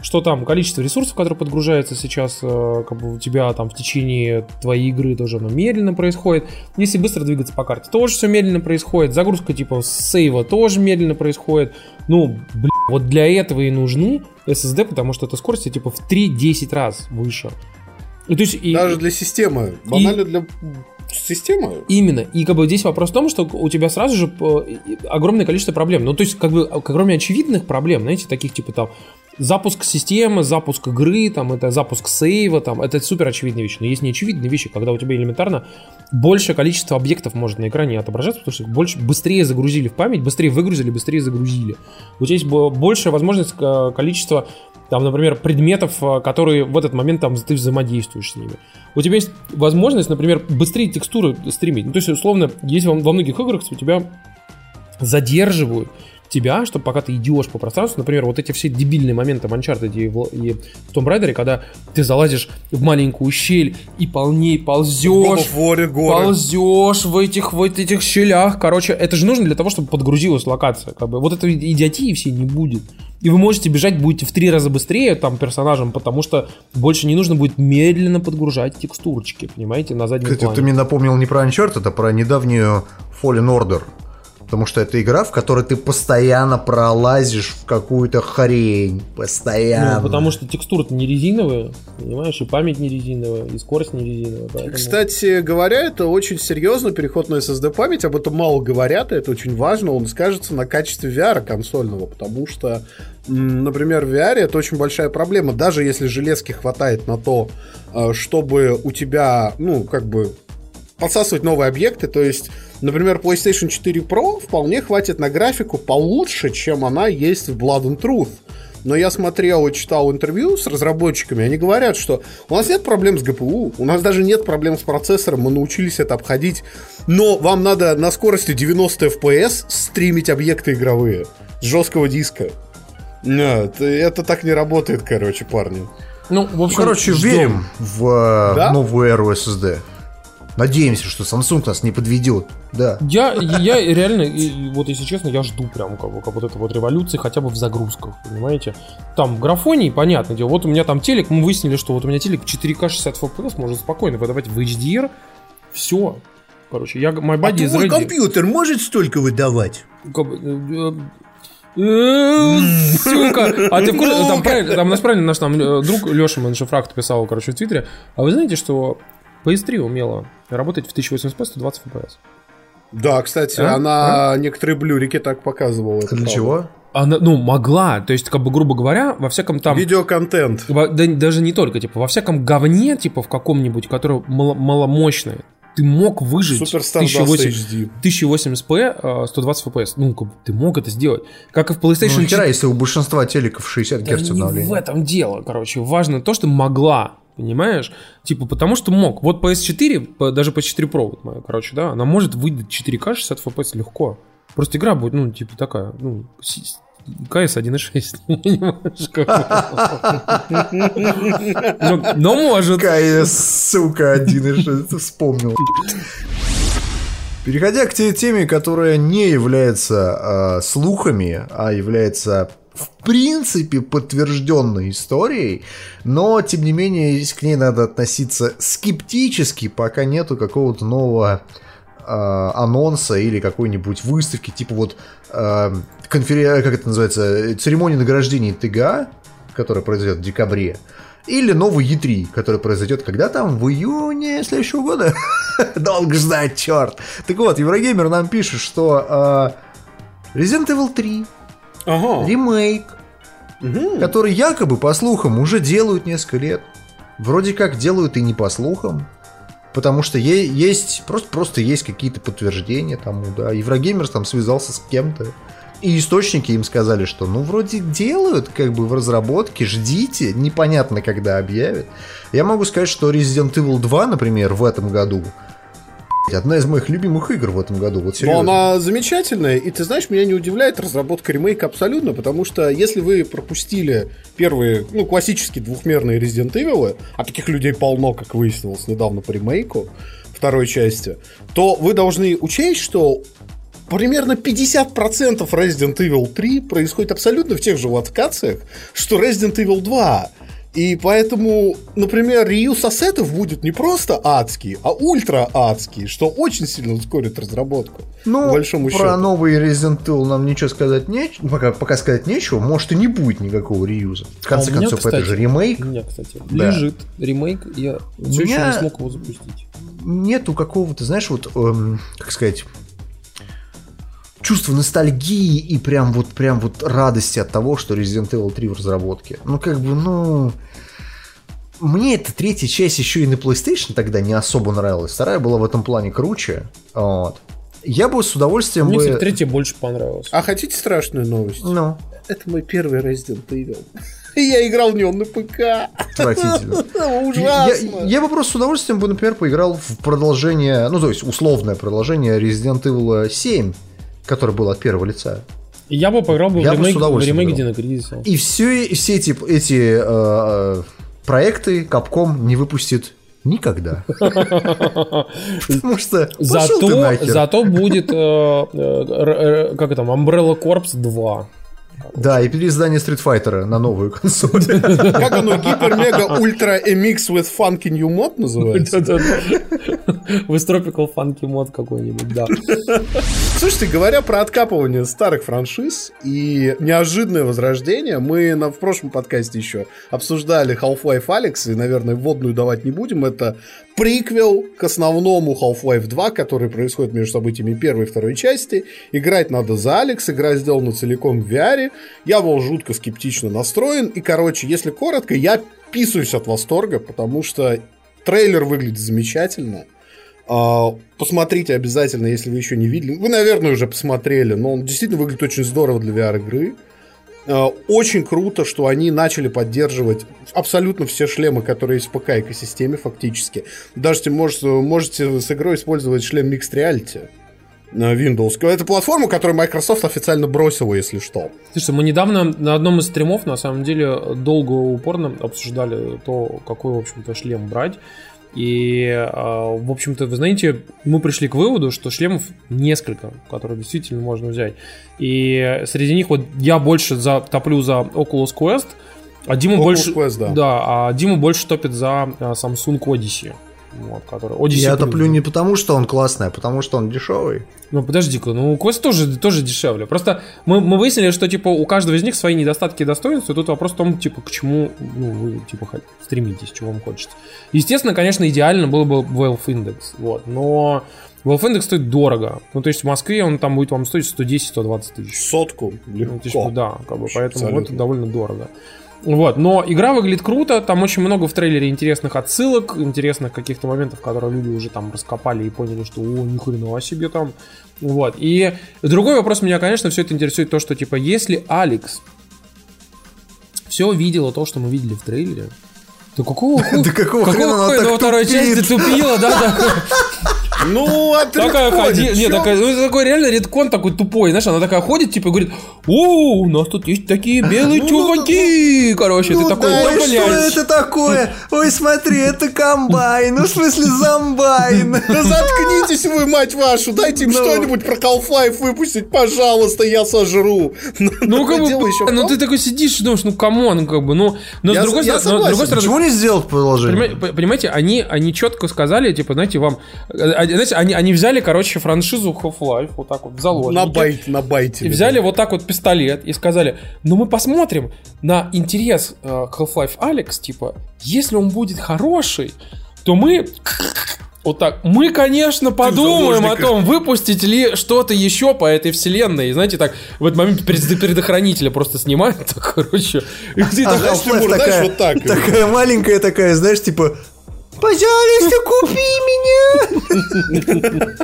[SPEAKER 4] что там количество ресурсов, которые подгружаются сейчас э, как бы у тебя там в течение твоей игры тоже оно медленно происходит. Если быстро двигаться по карте, тоже все медленно происходит. Загрузка типа сейва тоже медленно происходит. Ну, блин, вот для этого и нужны SSD, потому что эта скорость типа в 3-10 раз выше.
[SPEAKER 3] И, то есть, и, Даже для системы. Банально и, для системы.
[SPEAKER 4] Именно. И как бы здесь вопрос в том, что у тебя сразу же э, огромное количество проблем. Ну, то есть, как бы, кроме очевидных проблем, знаете, таких типа там запуск системы, запуск игры, там, это запуск сейва, там, это супер очевидные вещи. Но есть неочевидные вещи, когда у тебя элементарно большее количество объектов может на экране отображаться, потому что их больше, быстрее загрузили в память, быстрее выгрузили, быстрее загрузили. У тебя есть большая возможность э, количества там, например, предметов, э, которые в этот момент там ты взаимодействуешь с ними. У тебя есть возможность, например, быстрее текстуры стримить. Ну, то есть, условно, есть во, многих играх у тебя задерживают тебя, чтобы пока ты идешь по пространству, например, вот эти все дебильные моменты в Uncharted и в, и в Tomb Raider, когда ты залазишь в маленькую щель и полней ползешь,
[SPEAKER 3] в
[SPEAKER 4] ползешь в этих, в этих щелях, короче, это же нужно для того, чтобы подгрузилась локация, как бы, вот этой идиотии все не будет. И вы можете бежать, будете в три раза быстрее там персонажем, потому что больше не нужно будет медленно подгружать текстурочки, понимаете, на заднем
[SPEAKER 2] Кстати,
[SPEAKER 4] плане.
[SPEAKER 2] ты мне напомнил не про Uncharted, а про недавнюю Fallen Order. Потому что это игра, в которой ты постоянно пролазишь в какую-то хрень. Постоянно.
[SPEAKER 4] Ну, потому что текстура-то не резиновая, понимаешь, и память не резиновая, и скорость не резиновая.
[SPEAKER 3] Поэтому... Кстати говоря, это очень серьезно переход на SSD память, об этом мало говорят, и это очень важно, он скажется на качестве VR консольного, потому что, например, в VR это очень большая проблема, даже если железки хватает на то, э, чтобы у тебя, ну, как бы подсасывать новые объекты, то есть Например, PlayStation 4 Pro вполне хватит на графику получше, чем она есть в Blood and Truth. но я смотрел и читал интервью с разработчиками, они говорят, что у нас нет проблем с ГПУ, у нас даже нет проблем с процессором, мы научились это обходить, но вам надо на скорости 90 FPS стримить объекты игровые с жесткого диска. Нет, это так не работает, короче, парни.
[SPEAKER 2] Ну, в общем, короче, ждем. верим в да? новую эру SSD. Надеемся, что Samsung нас не подведет. Да.
[SPEAKER 4] Я, я реально, вот если честно, я жду прям как, как вот этой вот революции хотя бы в загрузках, понимаете? Там в графонии, понятное дело, вот у меня там телек, мы выяснили, что вот у меня телек 4К 60 FPS может спокойно выдавать в HDR. Все. Короче, я, my
[SPEAKER 3] body а твой компьютер может столько выдавать? Э,
[SPEAKER 4] э, Сука! А ты в курсе, там, правильно, там нас правильно наш там э, друг Леша Маншефракт писал, короче, в Твиттере. А вы знаете, что PS3 умела работать в 1080p 120 FPS.
[SPEAKER 3] Да, кстати, а? она а? некоторые блюрики так показывала.
[SPEAKER 2] Для чего?
[SPEAKER 4] Она, ну, могла, то есть, как бы, грубо говоря, во всяком там...
[SPEAKER 3] Видеоконтент.
[SPEAKER 4] Во, да, даже не только, типа, во всяком говне, типа, в каком-нибудь, которое мало, маломощное, ты мог выжить 1080, 1080p 120 FPS. Ну, как бы, ты мог это сделать. Как и в PlayStation ну,
[SPEAKER 2] 4. если у большинства телеков 60
[SPEAKER 4] да
[SPEAKER 2] Гц обновления.
[SPEAKER 4] в этом дело, короче. Важно то, что могла Понимаешь? Типа, потому что мог. Вот PS4, даже PS4 Pro, вот моя, короче, да, она может выдать 4К 60 FPS легко. Просто игра будет, ну, типа такая, ну, КС 1.6. [laughs] но, может.
[SPEAKER 2] КС, сука, 1.6, вспомнил. Переходя к теме, которая не является э, слухами, а является в принципе подтвержденной историей, но тем не менее к ней надо относиться скептически, пока нету какого-то нового э, анонса или какой-нибудь выставки, типа вот э, конферен... как это называется, церемония награждения ТГА, которая произойдет в декабре, или новый E3, который произойдет когда там? В июне следующего года? [laughs] Долго ждать, черт. Так вот, Еврогеймер нам пишет, что э, Resident Evil 3 ага. ремейк, угу. который якобы, по слухам, уже делают несколько лет. Вроде как делают и не по слухам. Потому что есть просто, просто есть какие-то подтверждения тому, да. Еврогеймерс там связался с кем-то. И источники им сказали, что ну вроде делают как бы в разработке, ждите, непонятно когда объявят. Я могу сказать, что Resident Evil 2, например, в этом году Одна из моих любимых игр в этом году, вот
[SPEAKER 3] серьезно. Но она замечательная, и ты знаешь, меня не удивляет разработка ремейка абсолютно, потому что если вы пропустили первые, ну, классические двухмерные Resident Evil, а таких людей полно, как выяснилось недавно по ремейку второй части, то вы должны учесть, что примерно 50% Resident Evil 3 происходит абсолютно в тех же локациях, что Resident Evil 2. И поэтому, например, реюз ассетов будет не просто адский, а ультра адский, что очень сильно ускорит разработку.
[SPEAKER 2] Ну, большому про счету. новый Resident Evil нам ничего сказать нечего, пока, пока сказать нечего, может и не будет никакого реюза. В конце а концов, меня, кстати, это же ремейк.
[SPEAKER 4] У меня, кстати, да. лежит ремейк, я все еще не смог его запустить.
[SPEAKER 2] Нету какого-то, знаешь, вот, эм, как сказать, чувство ностальгии и прям вот, прям вот радости от того, что Resident Evil 3 в разработке. Ну, как бы, ну... Мне эта третья часть еще и на PlayStation тогда не особо нравилась. Вторая была в этом плане круче. Вот. Я бы с удовольствием
[SPEAKER 4] Мне,
[SPEAKER 2] бы...
[SPEAKER 4] Третья больше понравилась.
[SPEAKER 3] А хотите страшную новость?
[SPEAKER 2] Ну.
[SPEAKER 3] Это мой первый Resident Evil. [laughs] Я играл в него на ПК.
[SPEAKER 2] Отвратительно. [laughs] Ужасно. Я, я бы просто с удовольствием бы, например, поиграл в продолжение, ну, то есть условное продолжение Resident Evil 7 который был от первого лица.
[SPEAKER 4] Я бы поиграл бы я в ремейк, в ремейк Дина Кризиса.
[SPEAKER 2] И все, все эти, эти э, проекты Capcom не выпустит никогда. [laughs] Потому что
[SPEAKER 4] зато, зато будет, э, э, как это, Umbrella Corps 2.
[SPEAKER 2] Да, и переиздание Street Fighter на новую консоль. [laughs]
[SPEAKER 3] Как оно, Гипер Мега Ультра MX with Funky New Mod называется?
[SPEAKER 4] With Tropical Funky Mod какой-нибудь, да.
[SPEAKER 3] Слушайте, говоря про откапывание старых франшиз и неожиданное возрождение, мы на, в прошлом подкасте еще обсуждали Half-Life Alex, и, наверное, вводную давать не будем. Это приквел к основному Half-Life 2, который происходит между событиями первой и второй части. Играть надо за Алекс, игра сделана целиком в VR. Я был жутко скептично настроен. И, короче, если коротко, я писаюсь от восторга, потому что трейлер выглядит замечательно. А, посмотрите обязательно, если вы еще не видели. Вы, наверное, уже посмотрели, но он действительно выглядит очень здорово для VR-игры. Э, очень круто, что они начали поддерживать абсолютно все шлемы, которые есть в ПК-экосистеме фактически. Даже можете, можете с игрой использовать шлем Mixed Reality Windows. Это платформа, которую Microsoft официально бросила, если что.
[SPEAKER 4] Слушай, мы недавно на одном из стримов, на самом деле, долго упорно обсуждали то, какой, в общем-то, шлем брать. И, а, в общем-то, вы знаете, мы пришли к выводу, что шлемов несколько, которые действительно можно взять. И среди них вот я больше за, топлю за Oculus Quest, а Дима
[SPEAKER 3] Oculus
[SPEAKER 4] больше...
[SPEAKER 3] Quest, да.
[SPEAKER 4] да, а Дима больше топит за а, Samsung Odyssey. Вот, который... Odyssey
[SPEAKER 2] Я
[SPEAKER 4] Plus,
[SPEAKER 2] топлю
[SPEAKER 4] да.
[SPEAKER 2] не потому, что он классный, а потому, что он дешевый.
[SPEAKER 4] Ну, подожди-ка, ну, Quest тоже, тоже дешевле. Просто мы, мы выяснили, что, типа, у каждого из них свои недостатки и достоинства, и тут вопрос в том, типа, к чему, ну, вы, типа, стремитесь, чего вам хочется. Естественно, конечно, идеально было бы Valve Index, вот, но Valve Index стоит дорого. Ну, то есть в Москве он там будет вам стоить 110-120 тысяч.
[SPEAKER 3] Сотку.
[SPEAKER 4] Ну,
[SPEAKER 3] Легко.
[SPEAKER 4] типа, да, как бы, поэтому
[SPEAKER 3] Абсолютно.
[SPEAKER 4] это довольно дорого. Вот, но игра выглядит круто, там очень много в трейлере интересных отсылок, интересных каких-то моментов, которые люди уже там раскопали и поняли, что о, ни хрена себе там. Вот, и другой вопрос меня, конечно, все это интересует то, что, типа, если Алекс все видела то, что мы видели в трейлере, то какого хуя... [laughs]
[SPEAKER 2] Да какого хрена она так
[SPEAKER 4] второй части тупила, да. [laughs]
[SPEAKER 3] Ну,
[SPEAKER 4] Такая
[SPEAKER 3] отредконит,
[SPEAKER 4] ходи... Не,
[SPEAKER 3] чё?
[SPEAKER 4] такая, ну, это такой реально редкон такой тупой, знаешь, она такая ходит, типа, и говорит, о, у нас тут есть такие белые
[SPEAKER 2] Ну,
[SPEAKER 4] чуваки, короче, ты
[SPEAKER 2] Ну
[SPEAKER 4] такой,
[SPEAKER 2] да, что это такое? Ой, смотри, это комбайн, ну в смысле зомбайн.
[SPEAKER 3] Да [laughs] заткнитесь вы, мать вашу, дайте им
[SPEAKER 2] Ну.
[SPEAKER 3] что-нибудь про Half-Life выпустить, пожалуйста, я сожру. [laughs]
[SPEAKER 4] Ну, как бы, ну ты такой сидишь и думаешь, ну, come on, как бы, ну, но
[SPEAKER 3] Я
[SPEAKER 4] с другой стороны,
[SPEAKER 2] Почему не сделать приложение?
[SPEAKER 4] Понимаете, они, они четко сказали, типа, знаете, вам, знаете, они, они взяли, короче, франшизу Half-Life, вот так вот, в заложники.
[SPEAKER 3] На байт, на байте.
[SPEAKER 4] И взяли вот так вот пистолет и сказали, ну мы посмотрим на интерес э, к Half-Life: Alyx, типа, если он будет хороший, то мы... Вот так. Мы, конечно, подумаем о том, выпустить ли что-то еще по этой вселенной. И знаете, так в этот момент пред- предохранителя просто снимают, [laughs] так, короче. И ты
[SPEAKER 2] А
[SPEAKER 3] знаешь, Тимур, знаешь,
[SPEAKER 2] такая,
[SPEAKER 3] вот так.
[SPEAKER 2] такая маленькая такая, знаешь, типа, пожалуйста, купи меня.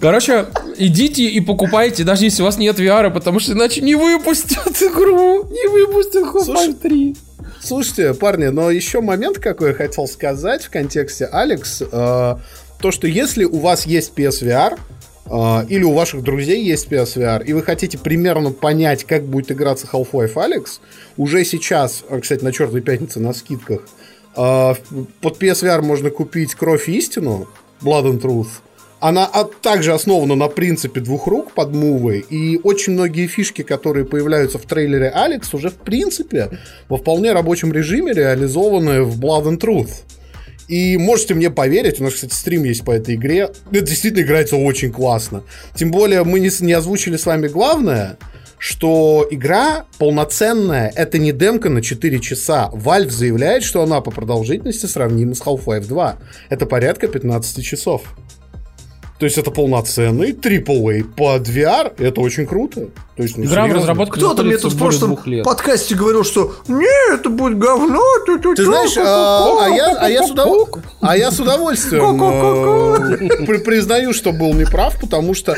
[SPEAKER 4] Короче, идите и покупайте, даже если у вас нет VR, потому что иначе не выпустят игру, не выпустят Half-Life 3.
[SPEAKER 3] Слушайте, парни, но еще момент, какой я хотел сказать в контексте Алекс. э, то, что если у вас есть PSVR, э, или у ваших друзей есть PSVR, и вы хотите примерно понять, как будет играться Half-Life Алекс, уже сейчас, э, кстати, на черной пятнице на скидках, под PSVR можно купить Кровь и истину, Blood and Truth, она также основана на принципе двух рук под мувы, и очень многие фишки, которые появляются в трейлере Алекс, уже в принципе во вполне рабочем режиме реализованы в Blood and Truth. И можете мне поверить, у нас, кстати, стрим есть по этой игре. Это действительно играется очень классно. Тем более мы не, не озвучили с вами главное, что игра полноценная, это не демка на 4 часа. Valve заявляет, что она по продолжительности сравнима с Half-Life 2. Это порядка 15 часов. То есть это полноценный AAA под VR, это очень круто. То есть, ну,
[SPEAKER 4] Игра в
[SPEAKER 3] серьезно.
[SPEAKER 4] разработке
[SPEAKER 2] Кто-то мне тут в прошлом подкасте говорил, что не, это будет говно.
[SPEAKER 3] Ты знаешь, а, а я, а, я с удов- а я с удовольствием э, при- признаю, что был неправ, потому что,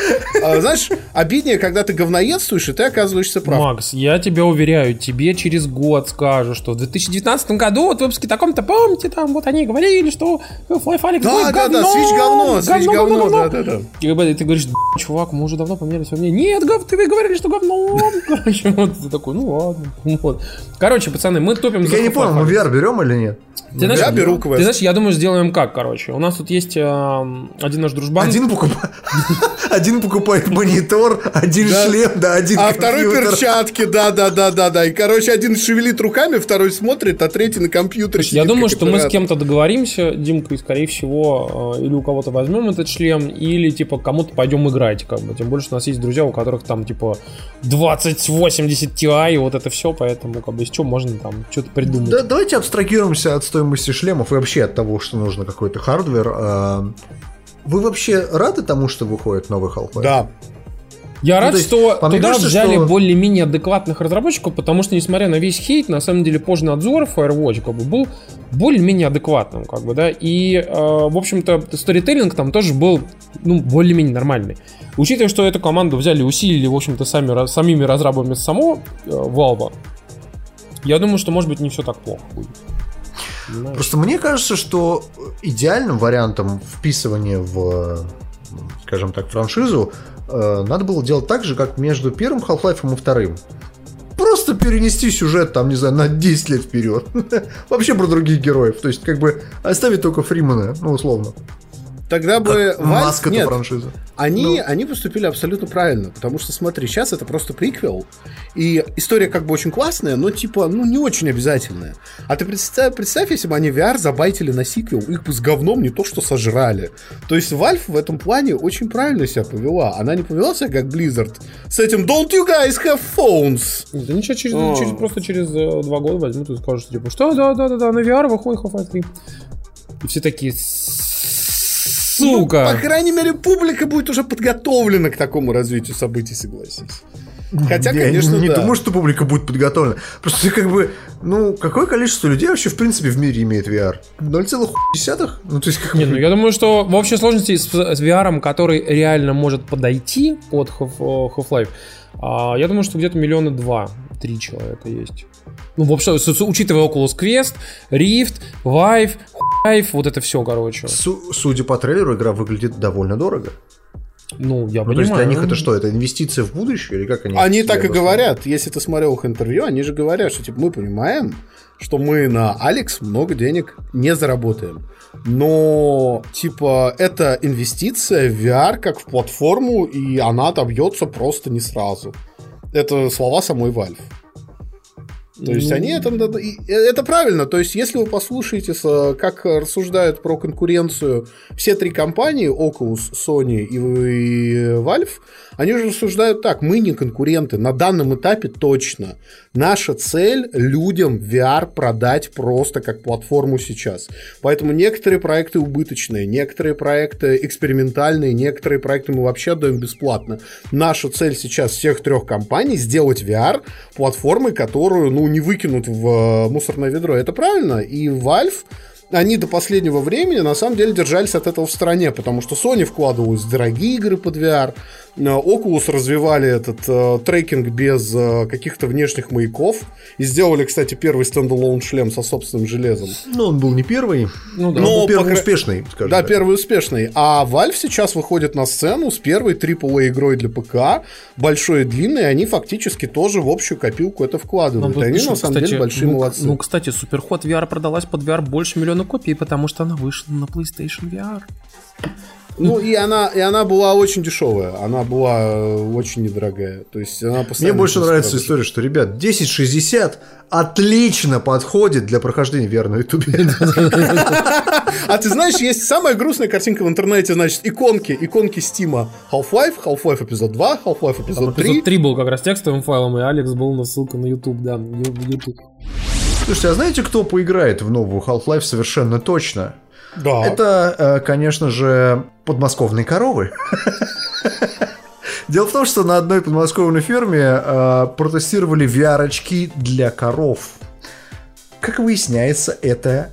[SPEAKER 3] знаешь, обиднее, когда ты говноедствуешь, и ты оказываешься прав.
[SPEAKER 4] Макс, я тебя уверяю, тебе через год скажу, что в 2019 году, вот в выпуске таком-то, помните, там вот они говорили, что Half-Life
[SPEAKER 3] Да,
[SPEAKER 4] будет
[SPEAKER 3] да, да,
[SPEAKER 4] говно,
[SPEAKER 3] Switch говно, Switch говно, да, да, да.
[SPEAKER 4] И как бы ты говоришь, «Да, чувак, мы уже давно поменяли свое мнение. Нет, гов, ты говорили, что говно. [laughs] Короче, вот ты такой, ну ладно. Вот. Короче, пацаны, мы топим за
[SPEAKER 2] Я не понял, мы. VR берем или нет?
[SPEAKER 4] Ты знаешь,
[SPEAKER 3] Я беру квест.
[SPEAKER 4] Ты знаешь, я думаю, сделаем как, короче. У нас тут есть эм, один наш дружбан.
[SPEAKER 2] Один покупает, [laughs] один покупает монитор, один
[SPEAKER 3] Да.
[SPEAKER 2] шлем, да, один
[SPEAKER 3] А второй
[SPEAKER 2] компьютер.
[SPEAKER 3] перчатки, да, да, да, да, да. И, короче, один шевелит руками, второй смотрит, а третий на компьютере
[SPEAKER 4] Я
[SPEAKER 3] сидит,
[SPEAKER 4] думаю, что мы с кем-то договоримся, Димкой, скорее всего, э, или у кого-то возьмем этот шлем, или типа кому-то пойдем играть, как бы. Тем больше у нас есть друзья, у которых там типа 2080 Ti и вот это все, поэтому как бы из чего можно там что-то придумать.
[SPEAKER 2] Да, давайте абстрагируемся от стоимости шлемов и вообще от того, что нужно какой-то hardware. Вы вообще рады тому, что выходит новый Half-Life?
[SPEAKER 3] Да.
[SPEAKER 4] Я
[SPEAKER 2] Ну,
[SPEAKER 4] рад,
[SPEAKER 2] есть,
[SPEAKER 4] что туда
[SPEAKER 2] кажется,
[SPEAKER 4] взяли
[SPEAKER 2] что-
[SPEAKER 4] более-менее адекватных разработчиков, потому что, несмотря на весь хейт, на самом деле познадзор Firewatch как бы, был более-менее адекватным, как бы, да, и, э, в общем-то, сторителлинг там тоже был, ну, более-менее нормальный. Учитывая, что эту команду взяли и усилили, в общем-то, сами, самими разрабами самого э, Valve, я думаю, что, может быть, не все так плохо будет. Понимаешь?
[SPEAKER 2] Просто мне кажется, что идеальным вариантом вписывания в, скажем так, франшизу э, надо было делать так же, как между первым Half-Life и вторым. Просто перенести сюжет, там, не знаю, на 10 лет вперед. [laughs] Вообще про других героев. То есть, как бы, оставить только Фримана, ну, условно.
[SPEAKER 3] Тогда бы
[SPEAKER 2] Как
[SPEAKER 3] Valve-
[SPEAKER 2] маска-то
[SPEAKER 3] нет,
[SPEAKER 2] франшизы.
[SPEAKER 3] Они,
[SPEAKER 2] Ну.
[SPEAKER 3] они поступили абсолютно правильно, потому что, смотри, сейчас это просто приквел, и история как бы очень классная, но типа, ну, не очень обязательная. А ты представь, представь если бы они VR забайтили на сиквел, их бы с говном не то что сожрали. То есть Valve в этом плане очень правильно себя повела. Она не повела себя как Blizzard с этим «Don't you guys have phones?»
[SPEAKER 4] Да ничего, через,
[SPEAKER 3] О.
[SPEAKER 4] через- просто через э, два года возьмут и скажут, типа, что, да-да-да, на VR выходит Half-Life 3. И все такие,
[SPEAKER 3] Ну, по
[SPEAKER 4] сука.
[SPEAKER 3] крайней мере, публика будет уже подготовлена к такому развитию событий, согласись. Хотя,
[SPEAKER 2] Я
[SPEAKER 3] конечно,
[SPEAKER 2] не
[SPEAKER 3] да.
[SPEAKER 2] думаю, что публика будет подготовлена. Просто как бы, ну, какое количество людей вообще в принципе в мире имеет VR? 0,1? Ну, то есть, как
[SPEAKER 4] Не,
[SPEAKER 2] бы...
[SPEAKER 4] ну я думаю, что в общей сложности с, с VR, который реально может подойти под э, Half-Life, а, я думаю, что где-то миллиона два, три человека есть. Ну, в общем, с- с- учитывая Oculus Quest, Rift, Vive, Vive, вот это все, короче.
[SPEAKER 2] Су- судя по трейлеру, игра выглядит довольно дорого.
[SPEAKER 4] Ну, я
[SPEAKER 2] Ну,
[SPEAKER 4] понимаю.
[SPEAKER 2] то есть для них это что? Это инвестиция в будущее или как они?
[SPEAKER 3] Они так и говорят. Если ты смотрел их интервью, они же говорят, что типа мы понимаем, что мы на Алекс много денег не заработаем. Но, типа, это инвестиция в VR как в платформу, и она отобьется просто не сразу. Это слова самой Valve. То есть
[SPEAKER 4] Ну,
[SPEAKER 3] они это, и это правильно. То есть если вы послушаете, как рассуждают про конкуренцию все три компании, Oculus, Sony и Valve, они же рассуждают так, мы не конкуренты, на данном этапе точно. Наша цель людям VR продать просто как платформу сейчас. Поэтому некоторые проекты убыточные, некоторые проекты экспериментальные, некоторые проекты мы вообще отдаем бесплатно. Наша цель сейчас всех трех компаний сделать VR платформой, которую, ну, не выкинут в э, мусорное ведро. Это правильно. И Valve они до последнего времени на самом деле держались от этого в стороне, потому что Sony вкладывалась в дорогие игры под VR, Oculus развивали этот э, трекинг без э, каких-то внешних маяков и сделали, кстати, первый standalone шлем со собственным железом.
[SPEAKER 2] Ну, он был не первый,
[SPEAKER 4] Ну да.
[SPEAKER 2] но
[SPEAKER 3] Но,
[SPEAKER 2] был первый
[SPEAKER 3] по кра-
[SPEAKER 2] успешный, скажем
[SPEAKER 3] Да,
[SPEAKER 2] так.
[SPEAKER 3] первый успешный. А Valve сейчас выходит на сцену с первой AAA игрой для ПК, большой и длинной, и они фактически тоже в общую копилку это
[SPEAKER 4] Ну,
[SPEAKER 3] вкладывают. и они
[SPEAKER 4] пишут,
[SPEAKER 3] на самом
[SPEAKER 4] кстати,
[SPEAKER 3] деле большие
[SPEAKER 4] ну,
[SPEAKER 3] молодцы.
[SPEAKER 4] Ну, кстати, Суперход VR продалась под VR больше миллиона копий, потому что она вышла на PlayStation VR.
[SPEAKER 3] Ну, и она, и она была очень дешевая, она была э, очень недорогая. То есть она
[SPEAKER 2] Мне больше нравится
[SPEAKER 3] дороже.
[SPEAKER 2] история, что, ребят, 1060 отлично подходит для прохождения VR на Ютубе.
[SPEAKER 3] А ты знаешь, есть самая грустная картинка в интернете, значит, иконки, иконки Стима. Half-Life, Half-Life эпизод 2, Half-Life эпизод 3.
[SPEAKER 4] Эпизод 3 был как раз текстовым файлом, и Алекс был на ссылка на YouTube, да, в YouTube.
[SPEAKER 2] Слушайте, а знаете, кто поиграет в новую Half-Life совершенно точно?
[SPEAKER 3] Да.
[SPEAKER 2] Это, э, конечно же, подмосковные коровы. Дело в том, что на одной подмосковной ферме э, протестировали VR-очки для коров. Как выясняется, это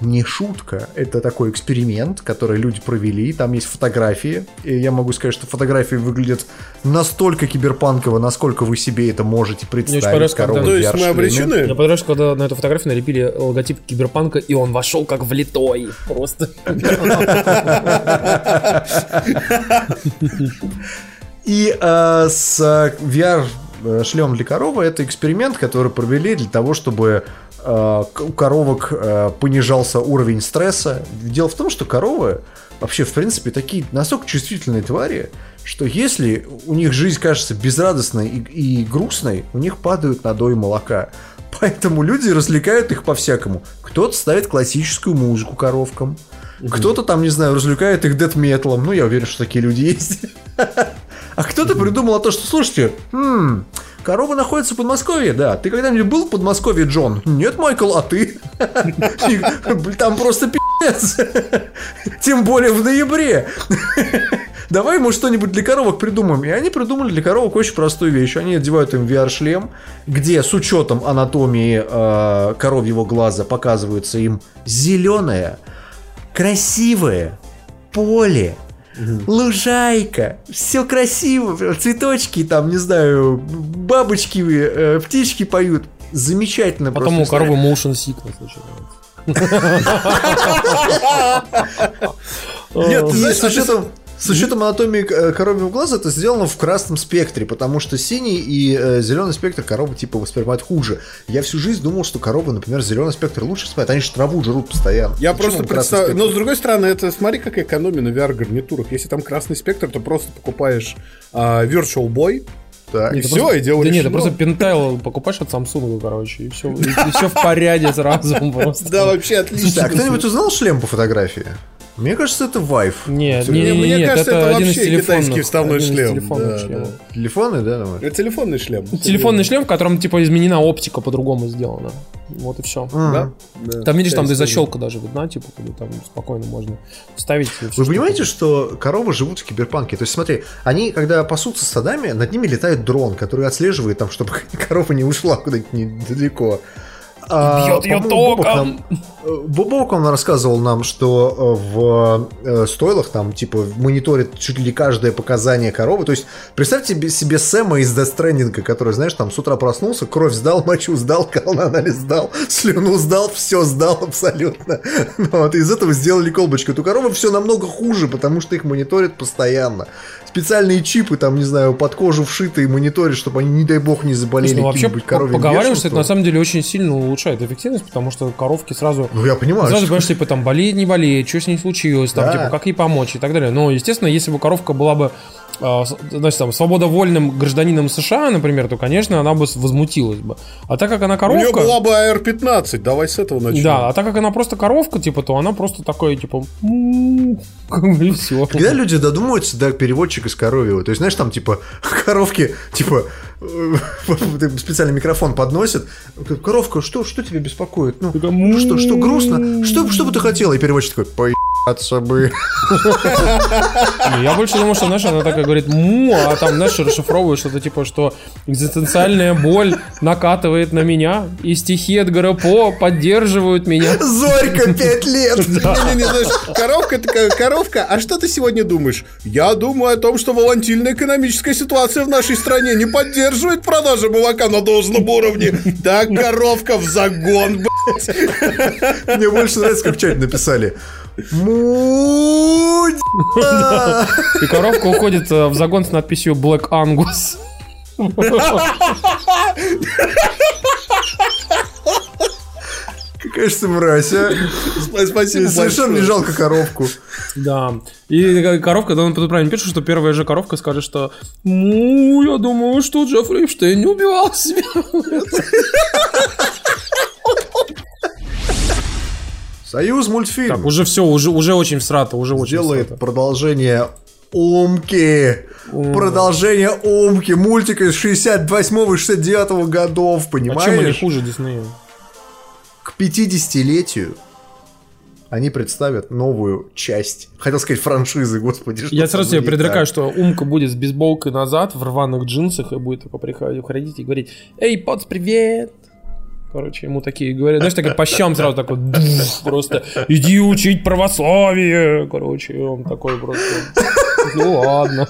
[SPEAKER 2] не шутка. Это такой эксперимент, который люди провели. Там есть фотографии. И я могу сказать, что фотографии выглядят настолько киберпанково, насколько вы себе это можете представить.
[SPEAKER 4] понравилось, когда-
[SPEAKER 2] коровы
[SPEAKER 3] То есть мы обречены?
[SPEAKER 4] Я понравилось, когда на эту фотографию налепили логотип киберпанка, и он вошел как влитой. Просто.
[SPEAKER 2] И э, с э, VR э, шлем для коровы это эксперимент, который провели для того, чтобы э, у коровок э, понижался уровень стресса. Дело в том, что коровы вообще, в принципе, такие настолько чувствительные твари, что если у них жизнь кажется безрадостной и, и грустной, у них падают надои молока. [laughs] Поэтому люди развлекают их по-всякому. Кто-то ставит классическую музыку коровкам, кто-то там, не знаю, развлекает их дед-металом. Ну, я уверен, что такие люди есть. [laughs] А кто-то придумал о том, что, слушайте, м, корова находится в Подмосковье, да. Ты когда-нибудь был в Подмосковье, Джон? Нет, Майкл, а ты? [laughs] Там просто пи***ц. Тем более в ноябре. давай мы что-нибудь для коровок придумаем. И они придумали для коровок очень простую вещь. Они одевают им VR-шлем, где с учетом анатомии э, коровьего глаза показывается им зеленое, красивое поле, лужайка, все красиво, цветочки там, не знаю, бабочки, э, птички поют. Замечательно
[SPEAKER 4] Потом
[SPEAKER 2] просто.
[SPEAKER 4] у коровы motion sickness начинается. [laughs]
[SPEAKER 3] Нет, ты знаешь,
[SPEAKER 2] с учетом, с учетом анатомии э, коровьего глаза это сделано в красном спектре, потому что синий и э, зеленый спектр коровы типа воспринимают хуже. Я всю жизнь думал, что коровы, например, зеленый спектр лучше воспринимают. Они же траву жрут постоянно.
[SPEAKER 3] Я
[SPEAKER 2] Зачем
[SPEAKER 3] просто представляю. Но с другой стороны, это смотри, какая экономия на VR-гарнитурах. Если там красный спектр, то просто покупаешь а, Virtual Boy.
[SPEAKER 2] Так.
[SPEAKER 3] И всё,
[SPEAKER 4] просто-
[SPEAKER 3] и дело
[SPEAKER 4] Да нет,
[SPEAKER 3] решено.
[SPEAKER 4] ты просто пентайл покупаешь от Samsung, короче, и все, и, все в порядке сразу [laughs] просто.
[SPEAKER 3] Да, вообще
[SPEAKER 2] Слушайте,
[SPEAKER 3] отлично.
[SPEAKER 2] а кто-нибудь узнал шлем по фотографии? Мне кажется, это Vive.
[SPEAKER 4] Нет,
[SPEAKER 3] Мне-
[SPEAKER 4] не, не,
[SPEAKER 3] мне
[SPEAKER 4] нет,
[SPEAKER 3] кажется,
[SPEAKER 4] это,
[SPEAKER 3] это вообще китайский вставной
[SPEAKER 4] один из
[SPEAKER 3] шлем.
[SPEAKER 4] телефонных
[SPEAKER 3] Да,
[SPEAKER 4] шлемов.
[SPEAKER 3] да.
[SPEAKER 2] Телефоны, да, думаешь?
[SPEAKER 3] Это телефонный шлем.
[SPEAKER 4] Телефонный шлем, в котором типа изменена оптика по-другому сделана. Вот и все.
[SPEAKER 2] Ага.
[SPEAKER 3] Да?
[SPEAKER 4] Там видишь, там
[SPEAKER 3] Да,
[SPEAKER 4] и защелка даже видна, типа, когда там спокойно можно вставить.
[SPEAKER 2] Вы понимаете, что коровы живут в киберпанке? То есть, смотри, они, когда пасутся стадами, над ними летает дрон, который отслеживает там, чтобы [laughs] корова не ушла куда-нибудь недалеко. А,
[SPEAKER 4] Бьет ее
[SPEAKER 2] по-моему, Бобок
[SPEAKER 4] током!
[SPEAKER 2] нам- э, Бобок он рассказывал нам, что э, в э, стойлах там, типа, мониторит чуть ли каждое показание коровы. То есть, представьте себе, Сэма из Stranding, который, знаешь, там с утра проснулся, кровь сдал, [laughs] мочу сдал, колонанализ сдал, слюну сдал, все сдал абсолютно. Ну, [laughs] вот, из этого сделали колбочку. У коровы все намного хуже, потому что их мониторят постоянно. Специальные чипы, там, не знаю, под кожу вшитые мониторят, чтобы они, не дай бог, не заболели
[SPEAKER 4] ну, вообще поговариваешь, что это на самом деле очень сильно улучшает эффективность, потому что коровки сразу
[SPEAKER 2] Ну, я понимаю.
[SPEAKER 4] Сразу понимаешь, типа, там, болеет, не болеет, что с ней случилось, там,
[SPEAKER 2] Да.
[SPEAKER 4] типа, как ей помочь и так далее. Но, естественно, если бы коровка была бы, значит, там, свободовольным гражданином США, например, то, конечно, она бы возмутилась бы. А так как она
[SPEAKER 3] У нее
[SPEAKER 4] коровка...
[SPEAKER 3] была бы AR-15, давай с этого начнем.
[SPEAKER 4] Да, а так как она просто коровка, типа, то она просто такое, типа.
[SPEAKER 2] Когда люди додумываются до переводчика с коровьего, то есть, знаешь, там, типа, коровки, типа, э, [laughs] специальный микрофон подносят, коровка, что, что тебя беспокоит? Ну, что, что грустно? Что, что бы ты хотела? И переводчик такой, поебаться бы.
[SPEAKER 4] Я больше думал, что, знаешь, она такая говорит, му, а там, знаешь, расшифровывает что-то типа, что экзистенциальная боль накатывает на меня, и стихи Эдгара По поддерживают меня.
[SPEAKER 2] Зорька, [laughs] пять лет.
[SPEAKER 3] Не-не-не, знаешь, коровка такая, коровка, а что ты сегодня думаешь? Я думаю о том, что волатильная экономическая ситуация в нашей стране не поддерживает продажи молока на должном уровне. Так, коровка в загон, блядь.
[SPEAKER 2] Мне больше нравится, как в чате написали.
[SPEAKER 4] И коровка уходит э, в загон с надписью Black Angus.
[SPEAKER 2] Какая же ты мразь, а?
[SPEAKER 3] Спасибо
[SPEAKER 2] Совершенно не жалко коровку.
[SPEAKER 4] Да. И такая коровка, да, он тут правильно пишет, что первая же коровка скажет, что ну, я думаю, что Джеффри Эпштейн не убивал себя.
[SPEAKER 2] Союз мультфильм.
[SPEAKER 4] Так, уже все, уже, уже очень всрато, уже очень
[SPEAKER 2] делает
[SPEAKER 4] всрато.
[SPEAKER 2] продолжение Умки. Продолжение Умки. Мультика из 68-69 годов,
[SPEAKER 4] А чем они
[SPEAKER 2] понимаешь?
[SPEAKER 4] хуже Диснея?
[SPEAKER 2] К 50-летию они представят новую часть. Хотел сказать франшизы, господи.
[SPEAKER 4] Я сразу тебе предрекаю,
[SPEAKER 2] так?
[SPEAKER 4] что Умка будет с бейсболкой назад, в рваных джинсах, и будет такой приходить, и говорить «Эй, Потс, привет!» Короче, ему такие говорят, знаешь, такая по щам сразу такой просто «Иди учить православие!» Короче, он такой просто «Ну ладно».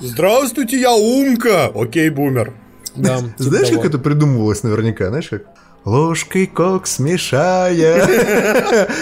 [SPEAKER 3] Здравствуйте, я Умка. Окей, бумер.
[SPEAKER 4] Да, типа
[SPEAKER 2] Знаешь,
[SPEAKER 4] того.
[SPEAKER 2] как это придумывалось наверняка? Знаешь, как? Ложкой кокс мешая,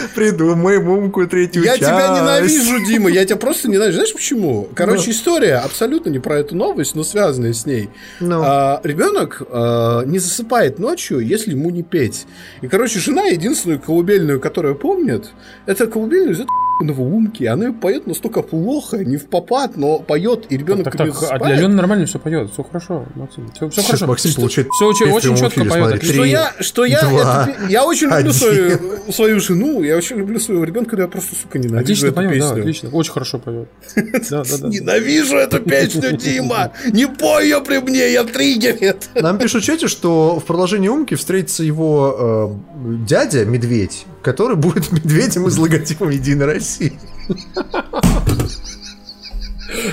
[SPEAKER 2] [laughs] придумаем умку третью
[SPEAKER 3] Я
[SPEAKER 2] часть.
[SPEAKER 3] тебя ненавижу, Дима, я тебя просто ненавижу. Знаешь почему? Короче, история абсолютно не про эту новость, но связанная с ней.
[SPEAKER 2] Ну.
[SPEAKER 3] А, ребенок а, не засыпает ночью, если ему не петь. И, короче, жена единственную колыбельную, которую помнит, это колыбельную из этого умки. Она ее поет настолько плохо, не в попад, но поет, и ребенок
[SPEAKER 4] Так,
[SPEAKER 3] когда
[SPEAKER 4] так, а для. Алены нормально все поет, все хорошо, Максим, все,
[SPEAKER 2] Сейчас
[SPEAKER 4] хорошо.
[SPEAKER 2] Максим получает
[SPEAKER 4] Все очень, очень четко
[SPEAKER 2] эфире,
[SPEAKER 4] поет.
[SPEAKER 2] смотри.
[SPEAKER 4] отлично.
[SPEAKER 3] Что
[SPEAKER 2] Три,
[SPEAKER 3] я, что я,
[SPEAKER 2] два,
[SPEAKER 3] это пе- я очень люблю
[SPEAKER 2] один.
[SPEAKER 3] свою, свою жену, я очень люблю своего ребенка, но я просто, сука, ненавижу
[SPEAKER 4] Отлично
[SPEAKER 3] эту
[SPEAKER 4] поет, да,
[SPEAKER 3] песню.
[SPEAKER 4] отлично, очень хорошо поет. [laughs] Да, да, да.
[SPEAKER 3] Ненавижу эту песню, Дима! Не пой ее при мне, я триггерит!
[SPEAKER 2] Нам пишут в чате, что в продолжении Умки встретится его э, дядя, медведь, который будет [laughs] медведем из логотипа Единой России.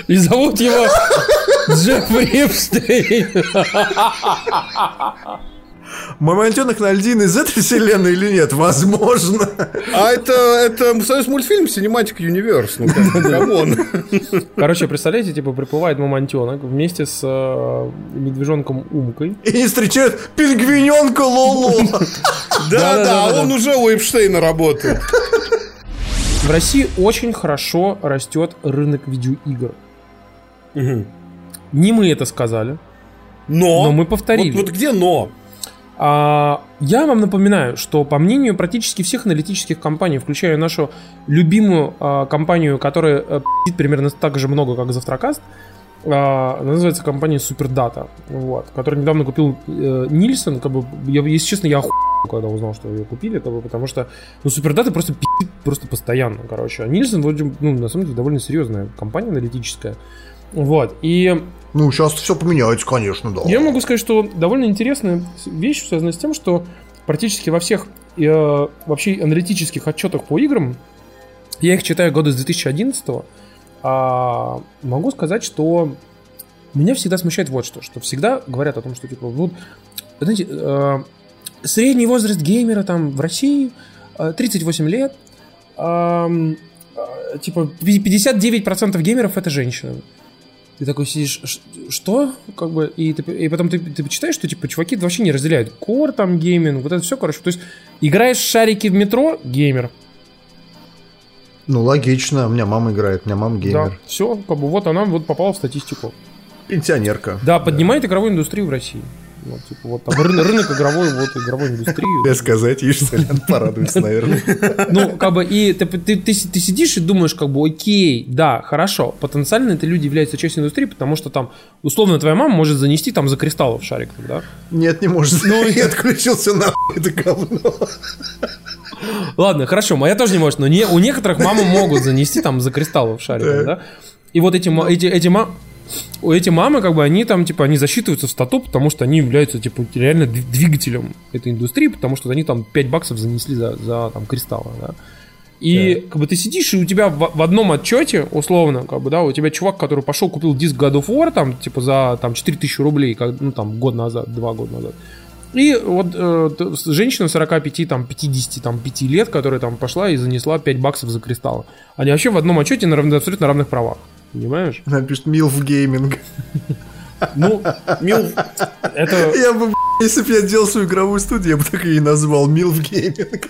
[SPEAKER 4] И зовут его Джеффри Эпштейн.
[SPEAKER 2] Мамонтенок на льдине из этой вселенной или нет? Возможно.
[SPEAKER 3] А это, это Союзмультфильм Cinematic Universe. Ну, come on.
[SPEAKER 4] Короче, представляете, типа приплывает мамонтенок вместе с э, медвежонком Умкой.
[SPEAKER 2] И они встречают пингвиненка Лоло.
[SPEAKER 3] Да, да, он уже у Эпштейна работает.
[SPEAKER 4] В России очень хорошо растет рынок видеоигр. Не мы это сказали,
[SPEAKER 3] Но.
[SPEAKER 4] но мы повторили.
[SPEAKER 3] Вот, вот где но?
[SPEAKER 4] А, я вам напоминаю, что по мнению практически всех аналитических компаний, включая нашу любимую а, компанию, которая а, примерно так же много, как Завтракаст, она называется компания Superdata, вот, которая недавно купил э, Нильсон, как бы, я, если честно, я охуел, когда узнал, что ее купили, как бы, потому что, ну, Superdata просто пи***ит просто постоянно, короче, а Нильсон, вроде, ну, на самом деле, довольно серьезная компания аналитическая, вот, и
[SPEAKER 2] Ну, сейчас все поменяется, конечно, да.
[SPEAKER 4] я могу сказать, что довольно интересная вещь связана с тем, что практически во всех э, вообще аналитических отчетах по играм, я их читаю года с 2011 а, могу сказать, что меня всегда смущает вот что, что всегда говорят о том, что типа вот, знаете, э, средний возраст геймера там в России э, 38 лет, ам, э, типа 59% геймеров это женщины. Ты такой сидишь, «Ш- что? Как бы, и, ты, и потом ты, ты читаешь, что типа чуваки вообще не разделяют core там гейминг, вот это все, короче. То есть играешь в шарики в метро, геймер.
[SPEAKER 2] Ну, логично. У меня мама играет, у меня мама
[SPEAKER 4] Да,
[SPEAKER 2] геймер.
[SPEAKER 4] все, как бы вот она вот попала в статистику.
[SPEAKER 2] Пенсионерка.
[SPEAKER 4] Да, поднимает игровую индустрию в России. Вот, типа, вот там рынок, рынок игровой, вот игровой индустрии.
[SPEAKER 2] Я сказать, ей что порадуется, наверное.
[SPEAKER 4] Ну, как бы, и ты, ты, ты, ты сидишь и думаешь, как бы, окей, да, хорошо, потенциально это люди являются частью индустрии, потому что там, условно, твоя мама может занести там за кристаллов шарик, да?
[SPEAKER 2] Нет, не может. Ну, [laughs] и отключился нахуй, это говно.
[SPEAKER 4] Ладно, хорошо, моя тоже не может, но не, у некоторых мамы могут занести там за кристаллов шариком, да? И вот эти, эти, эти, ма- у эти мамы, как бы, они там, типа, они засчитываются в стату, потому что они являются, типа, реально дви- двигателем этой индустрии, потому что они там 5 баксов занесли за, за там, кристаллы, да. И как бы ты сидишь, и у тебя в, в одном отчете, условно, как бы, да, у тебя чувак, который пошел, купил диск God of War, там, типа, за там 4000 рублей, как, ну, там, год назад, два года назад. И вот э, женщина 45, там, 50, там, 5 лет, которая там пошла и занесла 5 баксов за кристаллы. Они вообще в одном отчете на абсолютно равных правах. Понимаешь?
[SPEAKER 2] Она пишет MILF Gaming.
[SPEAKER 4] Ну,
[SPEAKER 3] Мил,
[SPEAKER 4] это...
[SPEAKER 2] Я бы, если бы я делал свою игровую студию, я бы так и назвал MILF Gaming.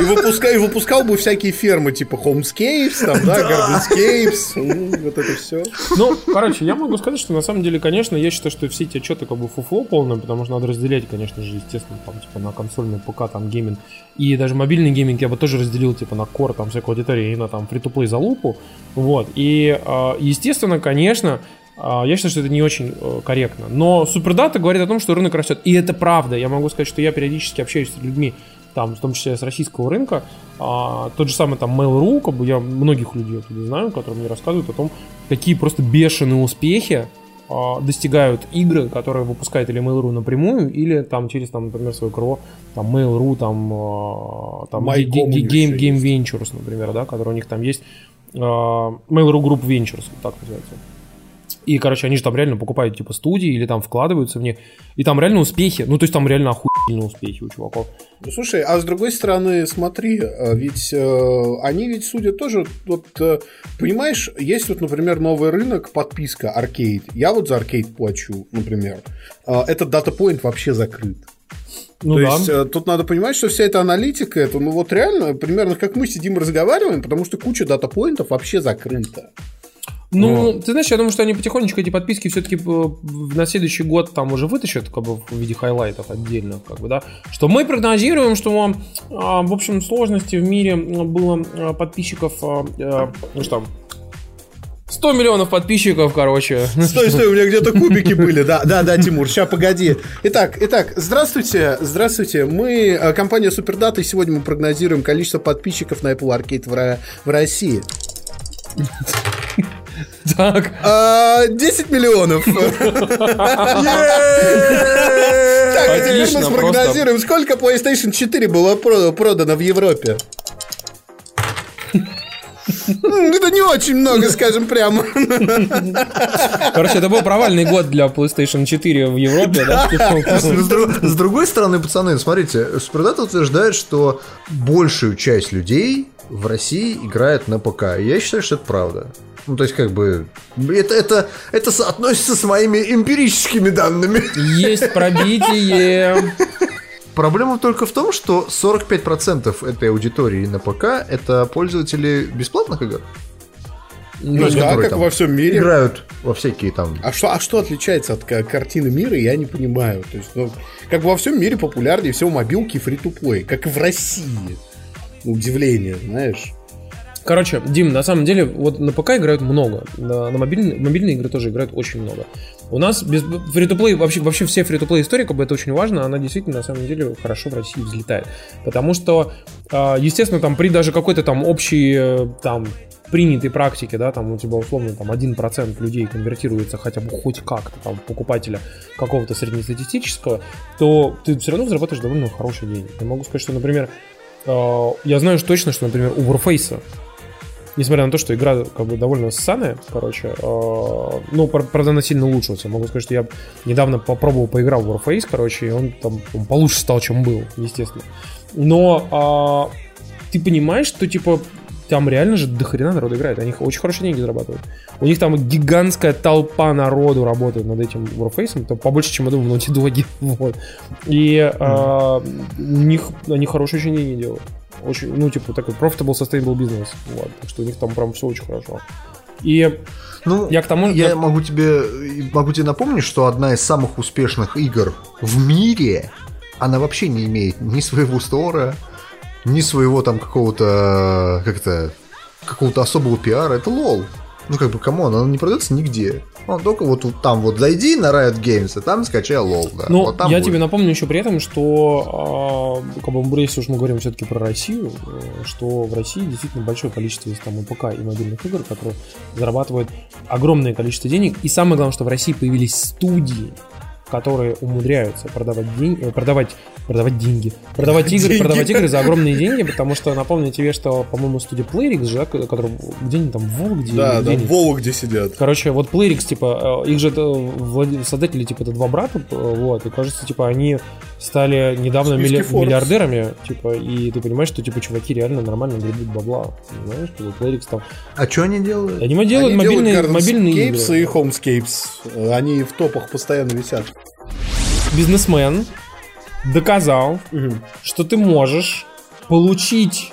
[SPEAKER 3] и, выпускал, и выпускал бы всякие фермы, типа Homescapes, там, да, Gardenscapes, м, вот это все.
[SPEAKER 4] Ну, короче, я могу сказать, что на самом деле, конечно, я считаю, что все эти отчеты как бы фуфло полное, потому что надо разделять, конечно же, естественно, там, типа, на консольный ПК, там, гейминг. И даже мобильный гейминг я бы тоже разделил, типа, на core, там, всякую аудиторию и на, там, free-to-play залупу. Вот. И, э, естественно, конечно, я считаю, что это не очень э, корректно. Но SuperData говорит о том, что рынок растет. И это правда. Я могу сказать, что я периодически общаюсь с людьми, там, в том числе с российского рынка, А, тот же самый там Mail.ru, как бы я многих людей оттуда знаю, которые мне рассказывают о том, какие просто бешеные успехи а, достигают игры, которые выпускает или Mail.ru напрямую, или там через, там, например, свое крыло, там Mail.ru, там, а, там Game,
[SPEAKER 3] еще
[SPEAKER 4] Game Ventures, например, да, который у них там есть, а, Mail.ru Group Ventures, так называется. И, короче, они же там реально покупают, типа, студии или там вкладываются в них. И там реально успехи. Ну, то есть там реально охуительные успехи у чуваков.
[SPEAKER 3] Ну, слушай, а с другой стороны, смотри, э, ведь э, они ведь судят тоже, вот, э, понимаешь, есть вот, например, новый рынок, подписка, аркейд. Я вот за аркейд плачу, например. Э, Этот дата-поинт вообще закрыт.
[SPEAKER 4] Ну
[SPEAKER 3] То
[SPEAKER 4] да.
[SPEAKER 3] есть э, тут надо понимать, что вся эта аналитика, это ну вот реально примерно как мы сидим разговариваем, потому что куча дата-поинтов вообще закрыта.
[SPEAKER 4] Ну, ты знаешь, я думаю, что они потихонечку эти подписки все-таки на следующий год там уже вытащат, как бы в виде хайлайтов отдельно, как бы, да. Что мы прогнозируем, что а, в общем сложности в мире было а, подписчиков, ну что там, 100 миллионов подписчиков, короче.
[SPEAKER 3] Стой, стой, у меня где-то кубики были. Да, да, да, Тимур, сейчас погоди. Итак, итак, здравствуйте, здравствуйте. Мы э, компания SuperData, и сегодня мы прогнозируем количество подписчиков на Apple Arcade в, в России. [laughs]
[SPEAKER 4] Так,
[SPEAKER 3] А, 10 миллионов. [laughs] Так, а теперь мы
[SPEAKER 4] Отлично,
[SPEAKER 3] спрогнозируем, сколько PlayStation 4 было про- продано в Европе. Это не очень много, скажем прямо.
[SPEAKER 4] Короче, это был провальный год для PlayStation 4 в Европе, да?
[SPEAKER 2] С другой стороны, пацаны, смотрите, Супердата утверждает, что большую часть людей в России играет на ПК. Я считаю, что это правда. Ну, то есть, как бы, это, это, это соотносится с моими эмпирическими данными.
[SPEAKER 4] Есть пробитие.
[SPEAKER 2] Проблема только в том, что 45% этой аудитории на ПК это пользователи бесплатных игр.
[SPEAKER 3] Ну, да, как там, во всем мире.
[SPEAKER 2] Играют во всякие там...
[SPEAKER 3] А что, а что отличается от картины мира, я не понимаю. То есть, ну, как во всем мире популярнее всего мобилки фри to play, как и в России. Удивление, знаешь.
[SPEAKER 4] Короче, Дим, на самом деле, вот на ПК играют много, на, на мобильные, мобильные игры тоже играют очень много. У нас без фри play вообще, вообще все фри to play истории, как бы это очень важно, она действительно на самом деле хорошо в России взлетает. Потому что, а, естественно, там при даже какой-то там общей э, там принятой практике, да, там у тебя условно там 1% людей конвертируется хотя бы хоть как-то там покупателя какого-то среднестатистического, то ты все равно зарабатываешь довольно хорошие деньги. Я могу сказать, что, например, я знаю точно, что, например, у Warface несмотря на то, что игра как бы довольно ссаная, короче, э, ну, правда, она сильно улучшилась. Могу сказать, что я недавно попробовал, поиграл в Warface, короче, и он там он получше стал, чем был, естественно. Но э, ты понимаешь, что, типа, там реально же дохрена народ играет. Они очень хорошие деньги зарабатывают. У них там гигантская толпа народу работает над этим Warface. Это побольше, чем, я думаю, в Naughty Dog. [laughs] Вот. И э, у них они хорошие очень деньги делают. Очень, ну, типа, такой profitable, sustainable business. Вот. Так что у них там прям все очень хорошо. И
[SPEAKER 2] ну, я к тому я как... могу тебе могу тебе напомнить, что одна из самых успешных игр в мире, она вообще не имеет ни своего стора, ни своего там какого-то как-то какого-то особого пиара. Это LoL. Ну, как бы, come on, она не продается нигде. Он только вот там вот зайди на Riot Games, и там скачай LoL, да.
[SPEAKER 4] Ну,
[SPEAKER 2] вот
[SPEAKER 4] я будет. тебе напомню еще при этом, что, э, как бы, если уж мы говорим все-таки про Россию, э, что в России действительно большое количество есть там и ПК, и мобильных игр, которые зарабатывают огромное количество денег. И самое главное, что в России появились студии, которые умудряются продавать, день, э, продавать, продавать деньги, продавать игры, деньги. продавать игры за огромные деньги, потому что напомню тебе, что, по-моему, студия Playrix же, который где они там в Вологде?
[SPEAKER 3] Да, да, в Вологде сидят.
[SPEAKER 4] Короче, вот Playrix, типа, э, их же влад... создатели, типа, это два брата, э, вот, и кажется, типа, они стали недавно милли... миллиардерами, типа, и ты понимаешь, что, типа, чуваки реально нормально гребут бабла, понимаешь, что Playrix там...
[SPEAKER 2] А что они делают?
[SPEAKER 4] Они делают они мобильные, делают мобильные
[SPEAKER 3] игры. и Homescapes, они в топах постоянно висят
[SPEAKER 4] бизнесмен доказал, угу. что ты можешь получить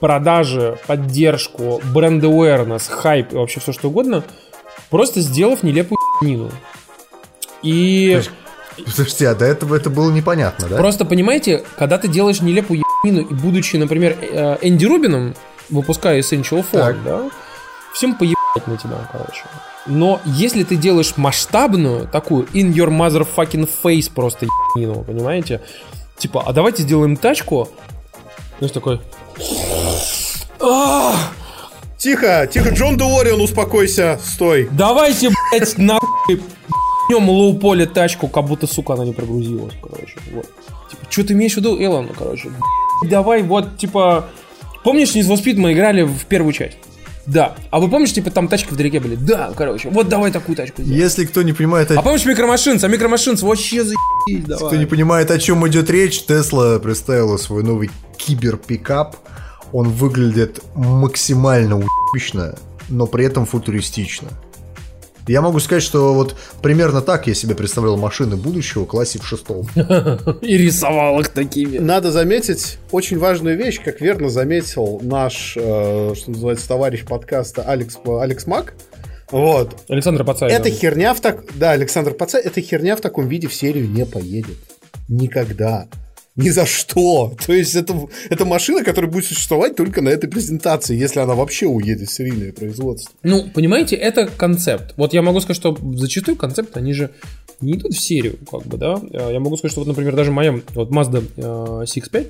[SPEAKER 4] продажи, поддержку, бренд awareness, хайп и вообще все что угодно, просто сделав нелепую нину. И...
[SPEAKER 2] Слушайте, а до этого это было непонятно, да?
[SPEAKER 4] Просто понимаете, когда ты делаешь нелепую ебанину и будучи, например, э, Энди Рубином, выпуская Essential Form, да, всем поебать на тебя, короче. Но если ты делаешь масштабную, такую in your motherfucking face просто ебанину, понимаете? Типа, а давайте сделаем тачку. Знаешь, такой...
[SPEAKER 3] Тихо, тихо, Джон Делориан, успокойся, стой.
[SPEAKER 4] Давайте, блядь, нахуй нем лоу-поле тачку, как будто, сука, она не прогрузилась, короче. Вот. Типа, что ты имеешь в виду, Эллен, короче? Давай, вот, типа... Помнишь, Speed мы играли в первую часть? Да. А вы помните, типа, там тачки вдалеке были? Да, короче. Вот давай такую тачку
[SPEAKER 2] сделаем. Если кто не понимает...
[SPEAKER 4] А помнишь микромашинц? А микромашинц вообще за
[SPEAKER 2] давай. Кто не понимает, о чем идет речь, Тесла представила свой новый киберпикап. Он выглядит максимально уебищно, но при этом футуристично. Я могу сказать, что вот примерно так я себе представлял машины будущего классе в шестом. [laughs]
[SPEAKER 4] И рисовал их такими.
[SPEAKER 3] Надо заметить очень важную вещь, как верно заметил наш, э, что называется, товарищ подкаста Алекс, Алекс Мак. Вот.
[SPEAKER 4] Александр Пацай.
[SPEAKER 3] Эта херня в так... Да, Александр Пацай, эта херня в таком виде в серию не поедет. Никогда. Ни за что. [laughs] То есть это, это машина, которая будет существовать только на этой презентации, если она вообще уедет в серийное производство.
[SPEAKER 4] Ну, понимаете, это концепт. Вот я могу сказать, что зачастую концепты, они же не идут в серию, как бы, да. Я могу сказать, что вот, например, даже моя вот Mazda CX-5,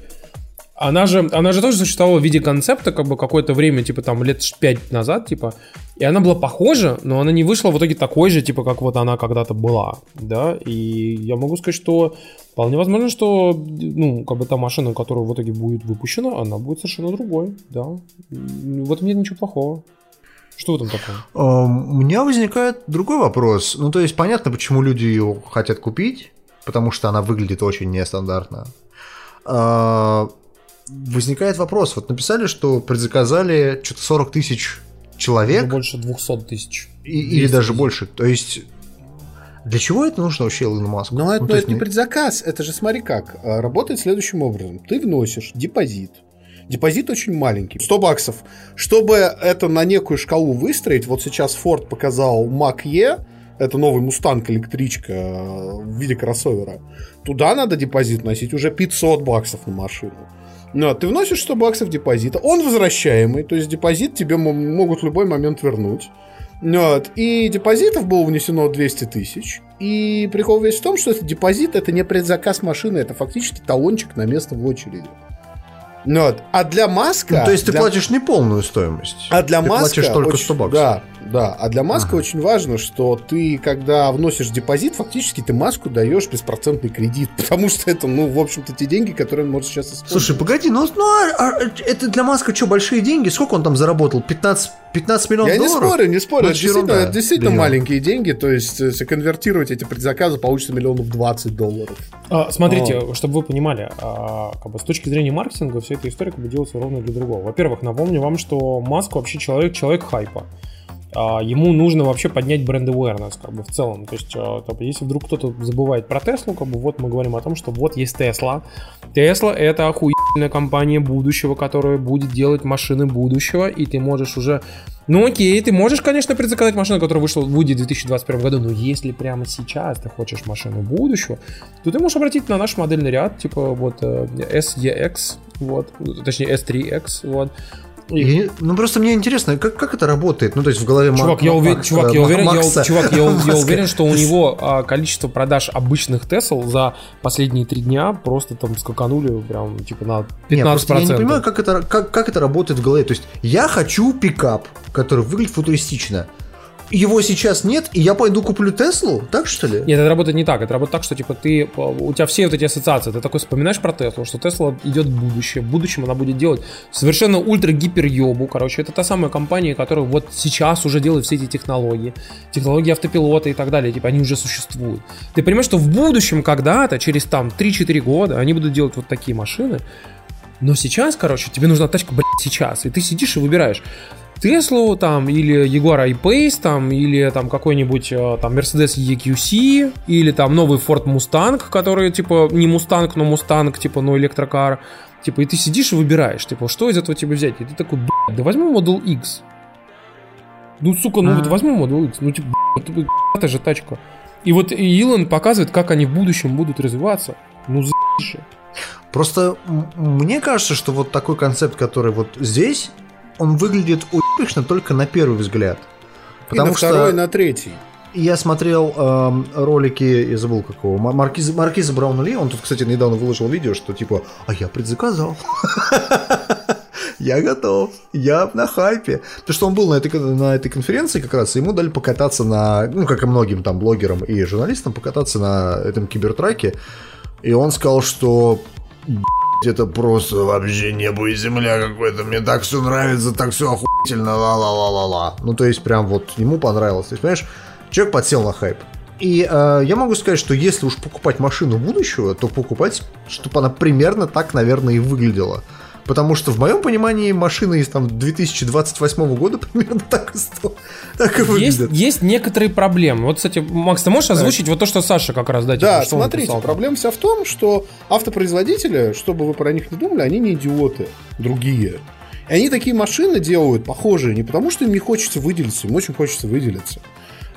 [SPEAKER 4] Она же, она же тоже существовала в виде концепта, как бы какое-то время, типа там лет 5 назад, типа, и она была похожа, но она не вышла в итоге такой же, типа, как вот она когда-то была, да, и я могу сказать, что вполне возможно, что, ну, как бы та машина, которая в итоге будет выпущена, она будет совершенно другой, да, в этом нет ничего плохого. Что этом такое?
[SPEAKER 2] У меня возникает другой вопрос. Ну, то есть, понятно, почему люди ее хотят купить, потому что она выглядит очень нестандартно. А, возникает вопрос. Вот написали, что предзаказали что-то 40 тысяч человек.
[SPEAKER 4] Уже больше 200 тысяч.
[SPEAKER 2] или даже больше. То есть для чего это нужно вообще Илону Маску?
[SPEAKER 3] Но это, ну, это не предзаказ, это же смотри как. А, работает следующим образом. Ты вносишь депозит. Депозит очень маленький, 100 баксов. Чтобы это на некую шкалу выстроить, вот сейчас Ford показал Mach-E, это новый Мустанг электричка э, в виде кроссовера. Туда надо депозит вносить уже 500 баксов на машину. Ну, ты вносишь 100 баксов депозита, он возвращаемый, то есть депозит тебе могут в любой момент вернуть. Вот. И депозитов было внесено 200 тысяч. И прикол весь в том, что этот депозит это не предзаказ машины, это фактически талончик на место в очереди. Ну вот. А для Маска... Ну,
[SPEAKER 2] то есть ты
[SPEAKER 3] для...
[SPEAKER 2] платишь не полную стоимость.
[SPEAKER 3] А для
[SPEAKER 2] ты
[SPEAKER 3] Маска...
[SPEAKER 2] платишь только 100 баксов.
[SPEAKER 3] Да, да. А для Маска ага. очень важно, что ты, когда вносишь депозит, фактически ты Маску даешь беспроцентный кредит. [laughs] Потому что это, ну, в общем-то, те деньги, которые он может сейчас использовать.
[SPEAKER 2] Слушай, погоди, ну, ну а, а, это для Маска что, большие деньги? Сколько он там заработал? 15, 15 миллионов
[SPEAKER 3] Я
[SPEAKER 2] долларов?
[SPEAKER 3] Я не спорю, не спорю. Ну, это действительно, это действительно маленькие деньги. То есть, если конвертировать эти предзаказы, получится миллионов 20 долларов.
[SPEAKER 4] А, смотрите, а. чтобы вы понимали, а, как бы с точки зрения маркетинга вся эта история как бы делается ровно для другого. Во-первых, напомню вам, что Маск вообще человек, человек хайпа. А, ему нужно вообще поднять бренд awareness, как бы в целом. То есть, а, если вдруг кто-то забывает про Теслу, как бы вот мы говорим о том, что вот есть Тесла. Тесла это охуенная компания будущего, которая будет делать машины будущего, и ты можешь уже ну окей, ты можешь, конечно, предзаказать машину, которая вышла в Woody в 2021 году, но если прямо сейчас ты хочешь машину будущего, то ты можешь обратить на наш модельный ряд, типа вот э, SEX, вот, точнее S3X, вот,
[SPEAKER 2] и, ну просто мне интересно, как, как это работает? Ну, то есть в голове
[SPEAKER 4] Чувак, я, увер... чувак, я уверен, я, чувак, я, я уверен, что у него а, количество продаж обычных Тесл за последние три дня просто там скаканули прям типа на 15%. Нет, я
[SPEAKER 2] не понимаю, как это, как, как это работает в голове. То есть я хочу пикап, который выглядит футуристично его сейчас нет, и я пойду куплю Теслу? Так что ли?
[SPEAKER 4] Нет, это работает не так. Это работает так, что типа ты, у тебя все вот эти ассоциации, ты такой вспоминаешь про Теслу, что Тесла идет в будущее. В будущем она будет делать совершенно ультра-гипер ёбу. Короче, это та самая компания, которая вот сейчас уже делает все эти технологии. Технологии автопилота и так далее. Типа они уже существуют. Ты понимаешь, что в будущем когда-то, через там 3-4 года, они будут делать вот такие машины, но сейчас, короче, тебе нужна тачка, блядь, сейчас. И ты сидишь и выбираешь. Теслу там, или Jaguar I-Pace, там, или там какой-нибудь э, там Mercedes EQC, или там новый Ford Mustang, который типа не Mustang, но Mustang, типа, но электрокар. Типа, и ты сидишь и выбираешь, типа, что из этого тебе взять? И ты такой, блядь, да возьму Model X. Ну, сука, ну вот возьму Model X. Ну, типа, блядь, это же тачка. И вот Илон показывает, как они в будущем будут развиваться. Ну, за***ше.
[SPEAKER 2] Просто мне кажется, что вот такой концепт, который вот здесь он выглядит уебищно только на первый взгляд.
[SPEAKER 3] Потому и на что второй, и на третий.
[SPEAKER 2] Я смотрел э, ролики, я забыл какого, Маркиза, Маркиза Брауна Ли, он тут, кстати, недавно выложил видео, что типа, а я предзаказал. [laughs] Я готов, я на хайпе. То, что он был на этой, на этой конференции как раз, ему дали покататься на, ну, как и многим там блогерам и журналистам, покататься на этом кибертраке. И он сказал, что это просто вообще небо и земля какой-то. Мне так все нравится, так все охуительно, ла-ла-ла-ла-ла. Ну, то есть, прям вот ему понравилось. То есть, понимаешь, человек подсел на хайп. И э, я могу сказать, что если уж покупать машину будущего, то покупать, чтобы она примерно так, наверное, и выглядела. Потому что в моем понимании машина из там 2028 года примерно так и, так и
[SPEAKER 4] выглядит. Есть, есть некоторые проблемы. Вот, кстати, Макс, ты можешь озвучить да. вот то, что Саша как раз, да,
[SPEAKER 3] типа, Да, смотрите, проблема вся в том, что автопроизводители, чтобы вы про них не думали, они не идиоты, другие. И они такие машины делают похожие не потому, что им не хочется выделиться, им очень хочется выделиться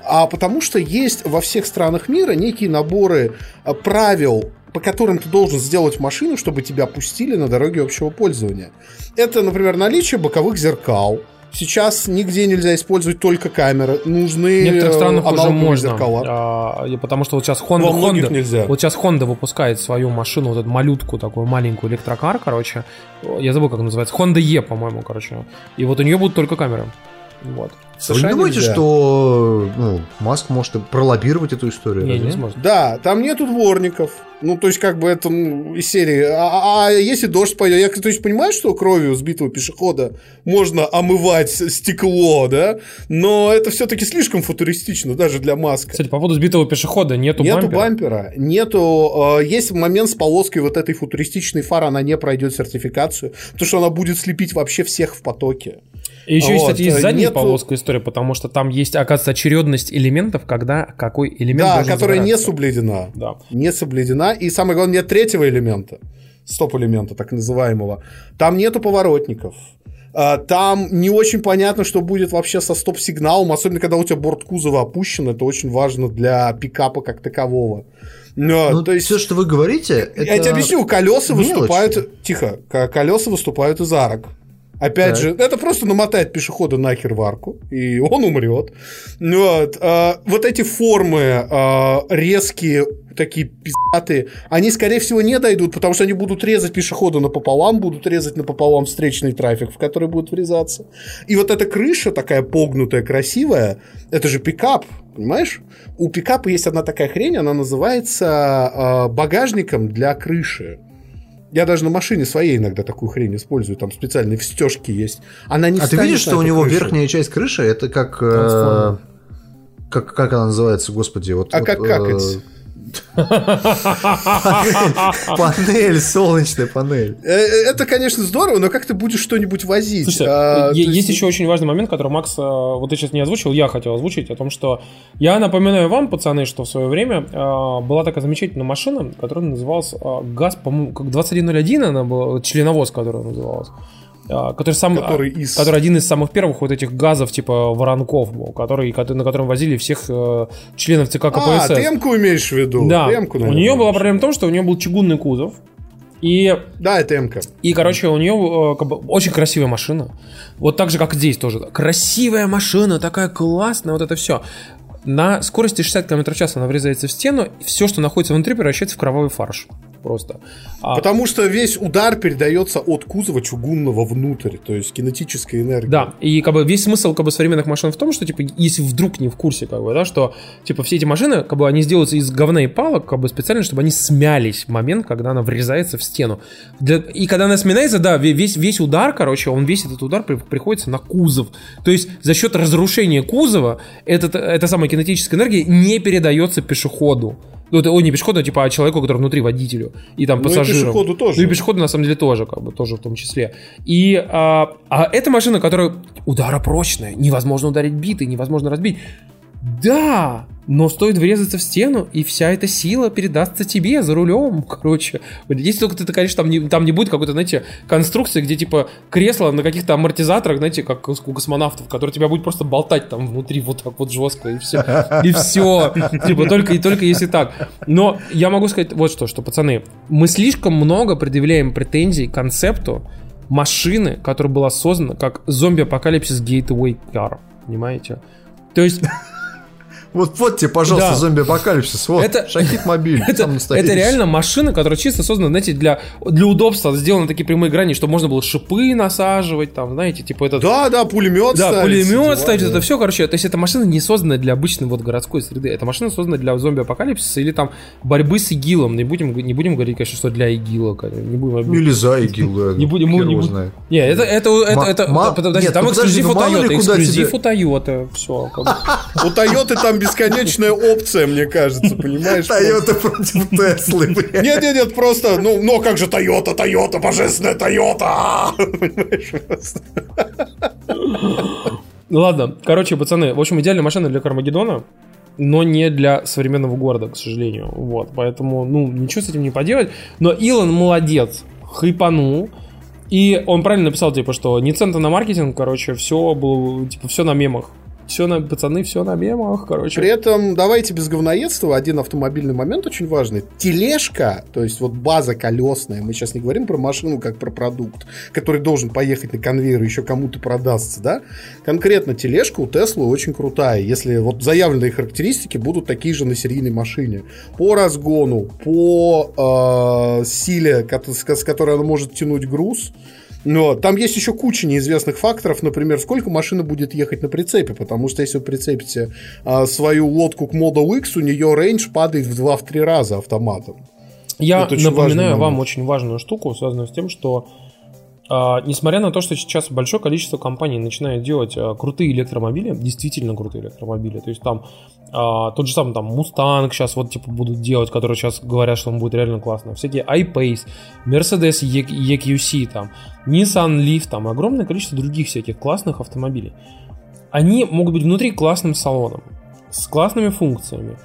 [SPEAKER 3] а потому что есть во всех странах мира некие наборы э, правил по которым ты должен сделать машину, чтобы тебя пустили на дороге общего пользования. Это, например, наличие боковых зеркал, Сейчас нигде нельзя использовать только камеры. Нужны
[SPEAKER 4] В некоторых странах уже можно.
[SPEAKER 3] зеркала.
[SPEAKER 4] а, потому что вот сейчас Honda,
[SPEAKER 3] Во
[SPEAKER 4] Honda-
[SPEAKER 3] нельзя.
[SPEAKER 4] вот сейчас Honda выпускает свою машину, вот эту малютку, такую маленькую электрокар, короче. Я забыл, как называется. Honda E, по-моему, короче. И вот у нее будут только камеры. Вот.
[SPEAKER 3] В
[SPEAKER 2] Вы не
[SPEAKER 3] США
[SPEAKER 2] думаете,
[SPEAKER 3] нельзя.
[SPEAKER 2] что ну, Маск может пролоббировать эту историю?
[SPEAKER 4] Не, не сможет.
[SPEAKER 3] Да, там нету дворников. Ну, то есть, как бы это ну, из серии. А, а- а если дождь пойдет? Я, то есть, понимаю, что кровью сбитого пешехода можно омывать стекло, да? Но это все-таки слишком футуристично, даже для маска.
[SPEAKER 4] Кстати, по поводу сбитого пешехода нету,
[SPEAKER 3] Нету
[SPEAKER 4] бампера.
[SPEAKER 3] бампера, нету... э, есть момент с полоской вот этой футуристичной фары, она не пройдет сертификацию, потому что она будет слепить вообще всех в потоке.
[SPEAKER 4] И еще,
[SPEAKER 3] Вот,
[SPEAKER 4] кстати, есть задняя
[SPEAKER 3] нету-
[SPEAKER 4] полоска история, потому что там есть, оказывается, очередность элементов, когда какой элемент
[SPEAKER 3] да, которая не соблюдена.
[SPEAKER 4] Да.
[SPEAKER 3] Не соблюдена. И самое главное, нет третьего элемента, стоп-элемента, так называемого. Там нету поворотников. А, Там не очень понятно, что будет вообще со стоп-сигналом, особенно когда у тебя борт кузова опущен, это очень важно для пикапа как такового. Но,
[SPEAKER 2] Ну,
[SPEAKER 3] то есть,
[SPEAKER 2] все, что вы говорите, это...
[SPEAKER 3] я тебе объясню, колеса
[SPEAKER 2] мелочи.
[SPEAKER 3] выступают... Тихо, колеса выступают из арок. Опять
[SPEAKER 2] Так.
[SPEAKER 3] же, это просто намотает пешехода нахер в арку, и он умрет. Вот, а, вот эти формы а, резкие, такие пиздатые, они, скорее всего, не дойдут, потому что они будут резать пешехода напополам, будут резать напополам встречный трафик, в который будет врезаться. И вот эта крыша такая погнутая, красивая, это же пикап, понимаешь? У пикапа есть одна такая хрень, она называется а, багажником для крыши. Я даже на машине своей иногда такую хрень использую, там специальные встежки есть. Она не
[SPEAKER 2] А ты видишь, что у него
[SPEAKER 3] крышу.
[SPEAKER 2] верхняя часть крыши, это как... э, как, как она называется, господи? Вот,
[SPEAKER 3] А
[SPEAKER 2] вот,
[SPEAKER 3] как
[SPEAKER 2] э,
[SPEAKER 3] какать? [laughs]
[SPEAKER 2] Панель, солнечная панель.
[SPEAKER 3] Э, э, Это, конечно, здорово, но как ты будешь что-нибудь возить?
[SPEAKER 4] Слушайте,
[SPEAKER 3] А, то
[SPEAKER 4] есть еще очень важный момент, который Макс, э, вот ты сейчас не озвучил, я хотел озвучить, о том, что я напоминаю вам, пацаны, что в свое время э, была такая замечательная машина, которая называлась э, ГАЗ, по-моему, как 2101 она была, членовоз, которая называлась. Э, Который, сам,
[SPEAKER 3] Который
[SPEAKER 4] э,
[SPEAKER 3] из-
[SPEAKER 4] который один из самых первых вот этих газов типа воронков который, кото- на котором возили всех э, членов ЦК
[SPEAKER 3] А,
[SPEAKER 4] КПСС.
[SPEAKER 3] ты М-ку имеешь в виду?
[SPEAKER 4] да,
[SPEAKER 3] Ты М-ку,
[SPEAKER 4] у
[SPEAKER 3] наверное,
[SPEAKER 4] нее была проблема в том, что у нее был чугунный кузов, и
[SPEAKER 3] Да, это М-ка.
[SPEAKER 4] и, короче, у нее как бы, очень красивая машина. Вот так же, как здесь тоже. Красивая машина, такая классная, вот это все. На скорости 60 км в час она врезается в стену, и все, что находится внутри, превращается в кровавый фарш. Просто. А,
[SPEAKER 3] Потому что весь удар передается от кузова чугунного внутрь, то есть кинетическая энергия.
[SPEAKER 4] Да, и как бы весь смысл как бы современных машин в том, что типа если вдруг не в курсе, как бы, да, что типа все эти машины, как бы они сделаются из говна и палок, как бы специально, чтобы они смялись в момент, когда она врезается в стену. Для- и когда она сминается, да, ве- весь, весь удар, короче, он весь этот удар при- приходится на кузов. То есть за счет разрушения кузова этот, эта самая кинетическая энергия не передается пешеходу. Ну, это, ой, не пешеходу, а типа а человеку, который внутри водителю. И там
[SPEAKER 3] Ну, и пешеходу тоже.
[SPEAKER 4] Ну и пешеходу на самом деле тоже, как бы, тоже в том числе. И а, а эта машина, которая ударопрочная, невозможно ударить битой, невозможно разбить. Да, но стоит врезаться в стену, и вся эта сила передастся тебе за рулем, [laughs] короче. Если только ты, конечно, там не, там не будет какой-то, знаете, конструкции, где, типа, кресло на каких-то амортизаторах, знаете, как у космонавтов, который тебя будет просто болтать там внутри вот так вот жестко, и все. И все. [laughs] Типа, только и только если так. Но я могу сказать вот что, что, пацаны, мы слишком много предъявляем претензий к концепту машины, которая была создана как зомби-апокалипсис Gateway Car. Понимаете? То есть
[SPEAKER 2] Вот, вот тебе, пожалуйста,
[SPEAKER 4] Да.
[SPEAKER 2] зомби-апокалипсис. Вот,
[SPEAKER 4] Это-
[SPEAKER 2] Шахид Мобиль. [laughs]
[SPEAKER 4] Это, это реально машина, которая чисто создана, знаете, для, для удобства. Сделаны такие прямые грани, чтобы можно было шипы насаживать, там, знаете, типа этот...
[SPEAKER 3] Да, да, пулемет
[SPEAKER 4] Да,
[SPEAKER 3] ставить,
[SPEAKER 4] пулемет
[SPEAKER 3] дела,
[SPEAKER 4] ставить,
[SPEAKER 3] да.
[SPEAKER 4] это все, короче, то есть эта машина не создана для обычной вот городской среды, эта машина создана для зомби-апокалипсиса или там борьбы с ИГИЛом, не будем, не будем говорить, конечно, что для ИГИЛа, не будем...
[SPEAKER 2] Ну, или за ИГИЛ.
[SPEAKER 4] Не будем, не будем. Не, это, это, это, это, подожди, там
[SPEAKER 2] ну подожди,
[SPEAKER 4] эксклюзив
[SPEAKER 2] ну
[SPEAKER 4] у Toyota, эксклюзив у Toyota, все. [laughs]
[SPEAKER 3] У Тойоты там бесконечная опция, мне кажется, понимаешь?
[SPEAKER 2] Тойота против Теслы, блядь.
[SPEAKER 3] Нет, нет, нет, просто, ну, но как же Тойота, Тойота, божественная Тойота! Понимаешь, просто.
[SPEAKER 4] Ну ладно, короче, пацаны, в общем, идеальная машина для Кармагеддона, но не для современного города, к сожалению. Вот, поэтому, ну, ничего с этим не поделать. Но Илон молодец, хайпанул. И он правильно написал, типа, что не цента на маркетинг, короче, все было, типа, все на мемах. Все на, пацаны, все на мемах, короче.
[SPEAKER 3] При этом, давайте без говноедства, один автомобильный момент очень важный. Тележка, то есть вот база колесная, мы сейчас не говорим про машину как про продукт, который должен поехать на конвейер и еще кому-то продастся, да? Конкретно тележка у Теслы очень крутая, если вот заявленные характеристики будут такие же на серийной машине. По разгону, по э, силе, с которой она может тянуть груз, но там есть еще куча неизвестных факторов, например, сколько машина будет ехать на прицепе, потому что если вы прицепите а, свою лодку к Model X, у нее рейндж падает в 2-3 раза автоматом.
[SPEAKER 4] Я напоминаю вам очень важную штуку, связанную с тем, что несмотря на то, что сейчас большое количество компаний начинает делать а, крутые электромобили, действительно крутые электромобили, то есть там а, тот же самый там Mustang сейчас вот типа будут делать, которые сейчас говорят, что он будет реально классно, всякие iPace, Mercedes EQC, там, Nissan Leaf, там, огромное количество других всяких классных автомобилей. Они могут быть внутри классным салоном, с классными функциями,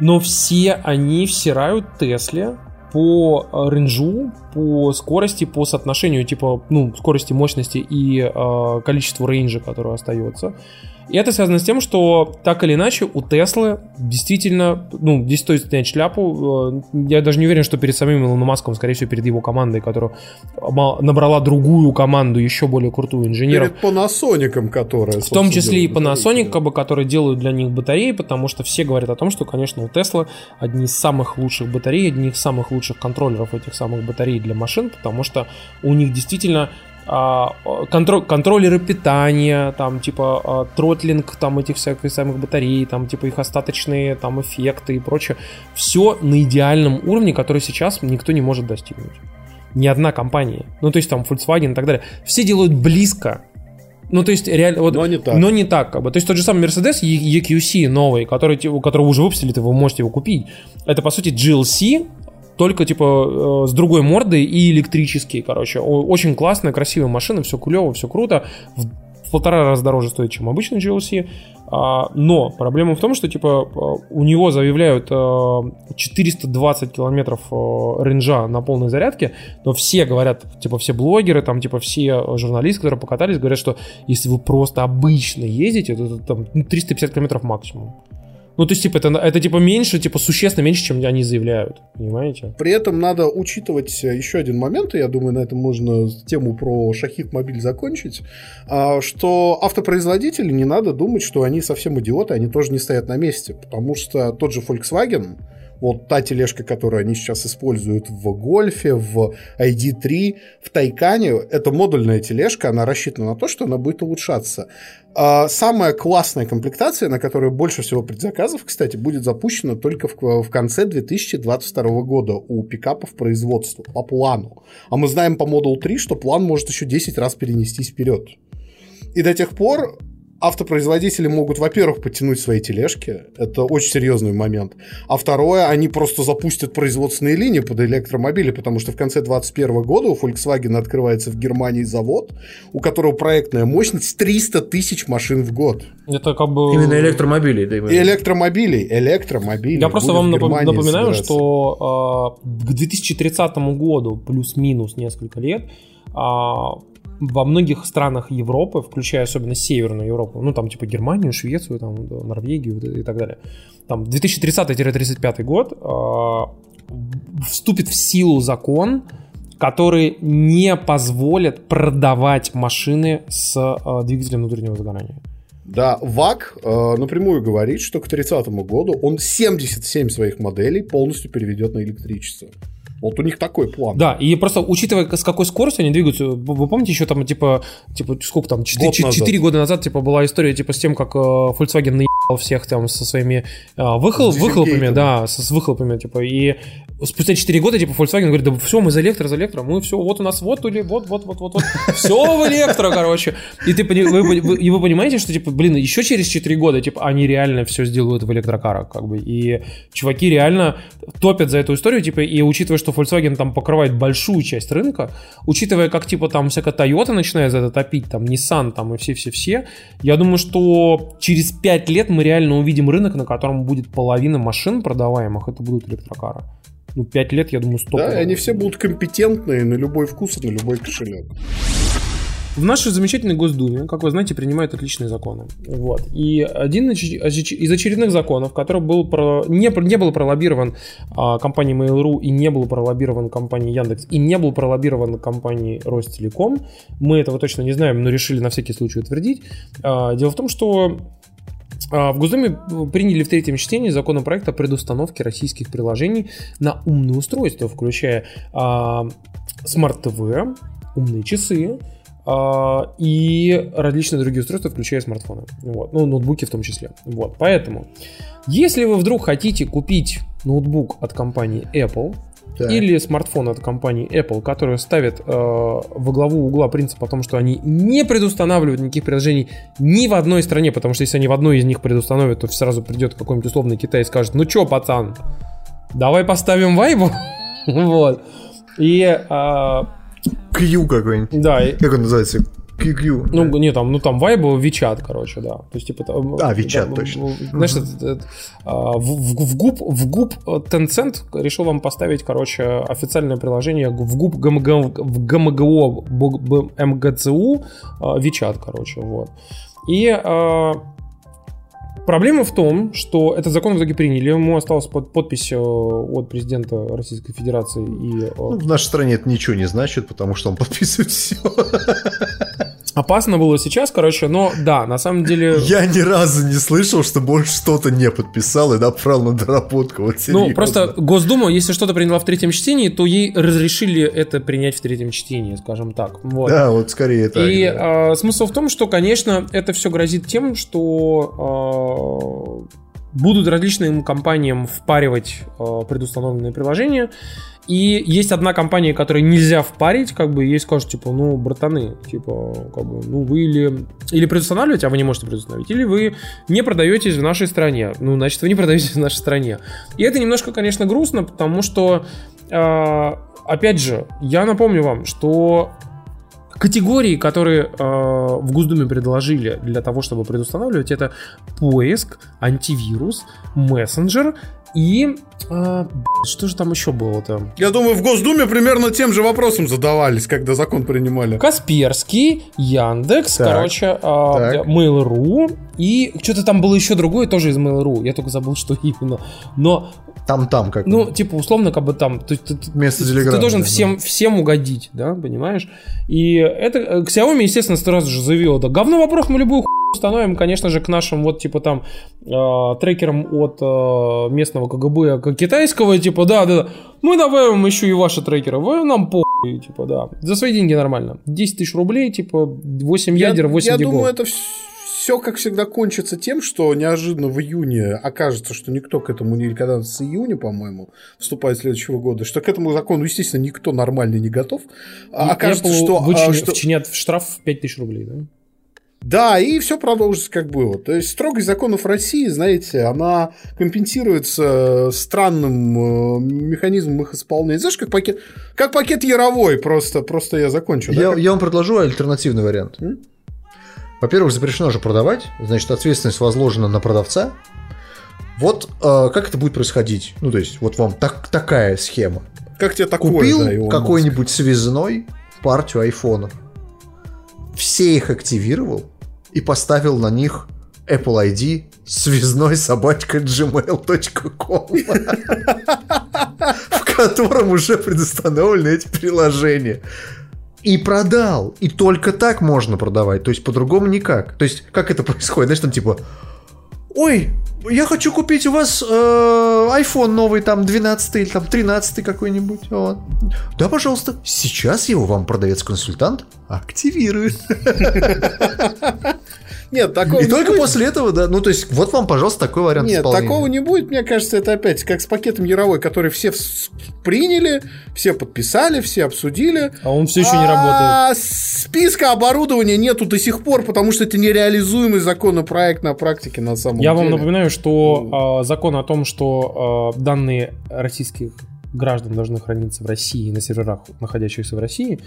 [SPEAKER 4] но все они всирают Тесле по рейнджу, по скорости, по соотношению типа, ну, скорости, мощности и э, количеству рейнджа, который остается. И это связано с тем, что так или иначе у Теслы действительно, ну, здесь стоит снять шляпу. Э, я даже не уверен, что перед самим Илоном Маском, скорее всего, перед его командой, которая набрала другую команду, еще более крутую инженеров.
[SPEAKER 3] Перед Panasonic, которая,
[SPEAKER 4] В том числе и Panasonic, как бы, которые делают для них батареи, потому что все говорят о том, что, конечно, у Tesla одни из самых лучших батарей, одни из самых лучших контроллеров этих самых батарей для машин, потому что у них действительно контроль, контроллеры питания, там, типа, а, тротлинг, там, этих всяких самых батарей, там, типа, их остаточные, там, эффекты и прочее. Все на идеальном уровне, который сейчас никто не может достигнуть. Ни одна компания. Ну, то есть, там, Volkswagen и так далее. Все делают близко. Ну, то есть, реально... Вот,
[SPEAKER 3] но не так.
[SPEAKER 4] Но не так, как бы. То есть, тот же самый Mercedes EQC новый, который, которого уже выпустили, вы можете его купить. Это, по сути, GLC, только типа э, с другой мордой и электрические, короче. Очень классная, красивая машина, все клево, все круто. В, полтора раза дороже стоит, чем обычный GLC. А, но проблема в том, что типа э, у него заявляют 420 э, километров рейнджа на полной зарядке, но все говорят, типа все блогеры, там типа все журналисты, которые покатались, говорят, что если вы просто обычно ездите, то это там 350 ну, километров максимум. Ну, то есть, типа, это, это типа меньше, типа, существенно меньше, чем они заявляют. Понимаете?
[SPEAKER 3] При этом надо учитывать еще один момент, и я думаю, на этом можно тему про Шахид Мобиль закончить, а, что автопроизводители не надо думать, что они совсем идиоты, они тоже не стоят на месте, потому что тот же Volkswagen, вот та тележка, которую они сейчас используют в Гольфе, в ID3, в Тайкане, это модульная тележка, она рассчитана на то, что она будет улучшаться. А самая классная комплектация, на которую больше всего предзаказов, кстати, будет запущена только в, в конце 2022 года у пикапов производства по плану. А мы знаем по Model 3, что план может еще 10 раз перенестись вперед. И до тех пор автопроизводители могут, во-первых, подтянуть свои тележки, это очень серьезный момент, а второе, они просто запустят производственные линии под электромобили, потому что в конце 2021 года у Volkswagen открывается в Германии завод, у которого проектная мощность 300 тысяч машин в год.
[SPEAKER 4] Это как бы...
[SPEAKER 2] Именно электромобилей. Да,
[SPEAKER 3] И электромобилей, электромобилей.
[SPEAKER 4] Я просто вам напоминаю, собираться. что э, к 2030 году плюс-минус несколько лет э, во многих странах Европы, включая особенно Северную Европу, ну там типа Германию, Швецию, там, Норвегию и так далее, там 2030-35 год э, вступит в силу закон, который не позволит продавать машины с э, двигателем внутреннего сгорания.
[SPEAKER 3] Да, ВАК э, напрямую говорит, что к 30 году он 77 своих моделей полностью переведет на электричество. Вот у них такой план.
[SPEAKER 4] Да, и просто учитывая, с какой скоростью они двигаются, вы помните еще там, типа, типа сколько там, 4, Год 4, 4 года назад, типа, была история, типа, с тем, как э, Volkswagen наебал всех там со своими э, выхл, выхлопами, да, с, с выхлопами, типа, и спустя 4 года, типа, Volkswagen говорит, да все, мы за электро, за электро, мы все, вот у нас вот, или вот, вот, вот, вот, вот, [laughs] все в электро, короче. И ты, вы, вы, и вы понимаете, что, типа, блин, еще через 4 года, типа, они реально все сделают в электрокарах, как бы, и чуваки реально топят за эту историю, типа, и учитывая, что Volkswagen там покрывает большую часть рынка, учитывая, как, типа, там всякая Toyota начинает за это топить, там, Nissan, там, и все-все-все, я думаю, что через 5 лет мы реально увидим рынок, на котором будет половина машин продаваемых, это будут электрокары ну, 5 лет, я думаю, 100.
[SPEAKER 3] Да, и они все будут компетентные на любой вкус и на любой кошелек.
[SPEAKER 4] В нашей замечательной Госдуме, как вы знаете, принимают отличные законы. Вот. И один из очередных законов, который был про... не, не был пролоббирован а, компанией Mail.ru и не был пролоббирован компанией Яндекс и не был пролоббирован компанией Ростелеком, мы этого точно не знаем, но решили на всякий случай утвердить. А, дело в том, что в Госдуме приняли в третьем чтении законопроект о предустановке российских приложений на умные устройства, включая а, смарт-ТВ, умные часы, а, и различные другие устройства, включая смартфоны. Вот. Ну, ноутбуки в том числе. Вот. Поэтому, если вы вдруг хотите купить ноутбук от компании Apple, так. или смартфон от компании Apple, которые ставят э, во главу угла принцип о том, что они не предустанавливают никаких приложений ни в одной стране, потому что если они в одной из них предустановят, то сразу придет какой-нибудь условный Китай и скажет, ну чё, пацан, давай поставим вайбу. [laughs] вот. И э,
[SPEAKER 2] Q какой-нибудь.
[SPEAKER 4] Да.
[SPEAKER 2] Как он называется? QQ.
[SPEAKER 4] Ну, да. не, там, ну, там Vibe, WeChat, короче, да. То есть, типа...
[SPEAKER 2] А, WeChat, да, точно.
[SPEAKER 4] Знаешь, uh-huh. это, это, а, в, в, в ГУП, в ГУП Tencent решил вам поставить, короче, официальное приложение в ГМГ, в ГМГО МГЦУ а, WeChat, короче, вот. И а, Проблема в том, что этот закон в итоге приняли, ему осталась под подпись э, от президента Российской Федерации и... Э,
[SPEAKER 2] ну, в нашей стране это ничего не значит, потому что он подписывает все.
[SPEAKER 4] Опасно было сейчас, короче, но да, на самом деле...
[SPEAKER 2] Я ни разу не слышал, что больше что-то не подписал и направил на доработку. Вот
[SPEAKER 4] ну, просто Госдума, если что-то приняла в третьем чтении, то ей разрешили это принять в третьем чтении, скажем так.
[SPEAKER 2] Вот. Да, вот скорее так.
[SPEAKER 4] И да. а, смысл в том, что, конечно, это все грозит тем, что а, будут различным компаниям впаривать а, предустановленные приложения, и есть одна компания, которой нельзя впарить, как бы ей скажут, типа, ну, братаны, типа, как бы, ну, вы или, или предустанавливаете, а вы не можете предустановить, или вы не продаетесь в нашей стране. Ну, значит, вы не продаетесь в нашей стране. И это немножко, конечно, грустно, потому что, э, опять же, я напомню вам, что категории, которые э, в Госдуме предложили для того, чтобы предустанавливать, это поиск, антивирус, мессенджер, и а, что же там еще было-то?
[SPEAKER 3] Я думаю, в Госдуме примерно тем же вопросом задавались, когда закон принимали.
[SPEAKER 4] Касперский, Яндекс, так, короче, а, Mail.ru и что-то там было еще другое, тоже из Mail.ru. Я только забыл, что [laughs] именно. Но
[SPEAKER 2] там-там как
[SPEAKER 4] Ну, типа, условно, как бы там. То есть, ты, Вместо ты, ты должен да, всем, да. всем угодить, да, понимаешь? И это э, Xiaomi, естественно, сразу же заявил, да, говно вопрос, мы любую хуйню установим, конечно же, к нашим вот, типа, там, э, трекерам от э, местного КГБ, китайского, типа, да, да, да, мы добавим еще и ваши трекеры, вы нам по типа, да, за свои деньги нормально. 10 тысяч рублей, типа, 8 я, ядер, 8
[SPEAKER 3] Я
[SPEAKER 4] гигов.
[SPEAKER 3] думаю, это все, как всегда, кончится тем, что неожиданно в июне окажется, что никто к этому никогда с июня, по-моему, вступает следующего года, что к этому закону, естественно, никто нормальный не готов.
[SPEAKER 4] А окажется, Apple что... Вычинят, а, что... вчинят в штраф 5000 рублей, да?
[SPEAKER 3] Да, и все продолжится как было. То есть строгость законов России, знаете, она компенсируется странным э, механизмом их исполнения. Знаешь, как пакет, как пакет Яровой, просто, просто я закончу.
[SPEAKER 2] Я, да? я вам предложу альтернативный вариант. Во-первых, запрещено же продавать, значит, ответственность возложена на продавца. Вот э, как это будет происходить? Ну, то есть, вот вам так, такая схема.
[SPEAKER 3] Как тебе такое?
[SPEAKER 2] Купил да, какой-нибудь связной партию айфонов, все их активировал и поставил на них Apple ID связной собачка gmail.com в котором уже предустановлены эти приложения и продал. И только так можно продавать. То есть по-другому никак. То есть как это происходит? Знаешь, там типа, ой, я хочу купить у вас э, iPhone новый, там 12 или там 13 какой-нибудь. Вот. Да, пожалуйста. Сейчас его вам продавец-консультант активирует. [laughs]
[SPEAKER 3] Нет, такого И
[SPEAKER 2] только будет. после этого, да. Ну, то есть, вот вам, пожалуйста, такой вариант
[SPEAKER 3] Нет, исполнения. такого не будет. Мне кажется, это опять как с пакетом Яровой, который все приняли, все подписали, все обсудили.
[SPEAKER 4] А он все еще не а работает.
[SPEAKER 3] Списка оборудования нету до сих пор, потому что это нереализуемый законопроект на практике на самом
[SPEAKER 4] Я
[SPEAKER 3] деле.
[SPEAKER 4] Я вам напоминаю, что э, закон о том, что э, данные российских граждан должны храниться в России, на серверах, находящихся в России,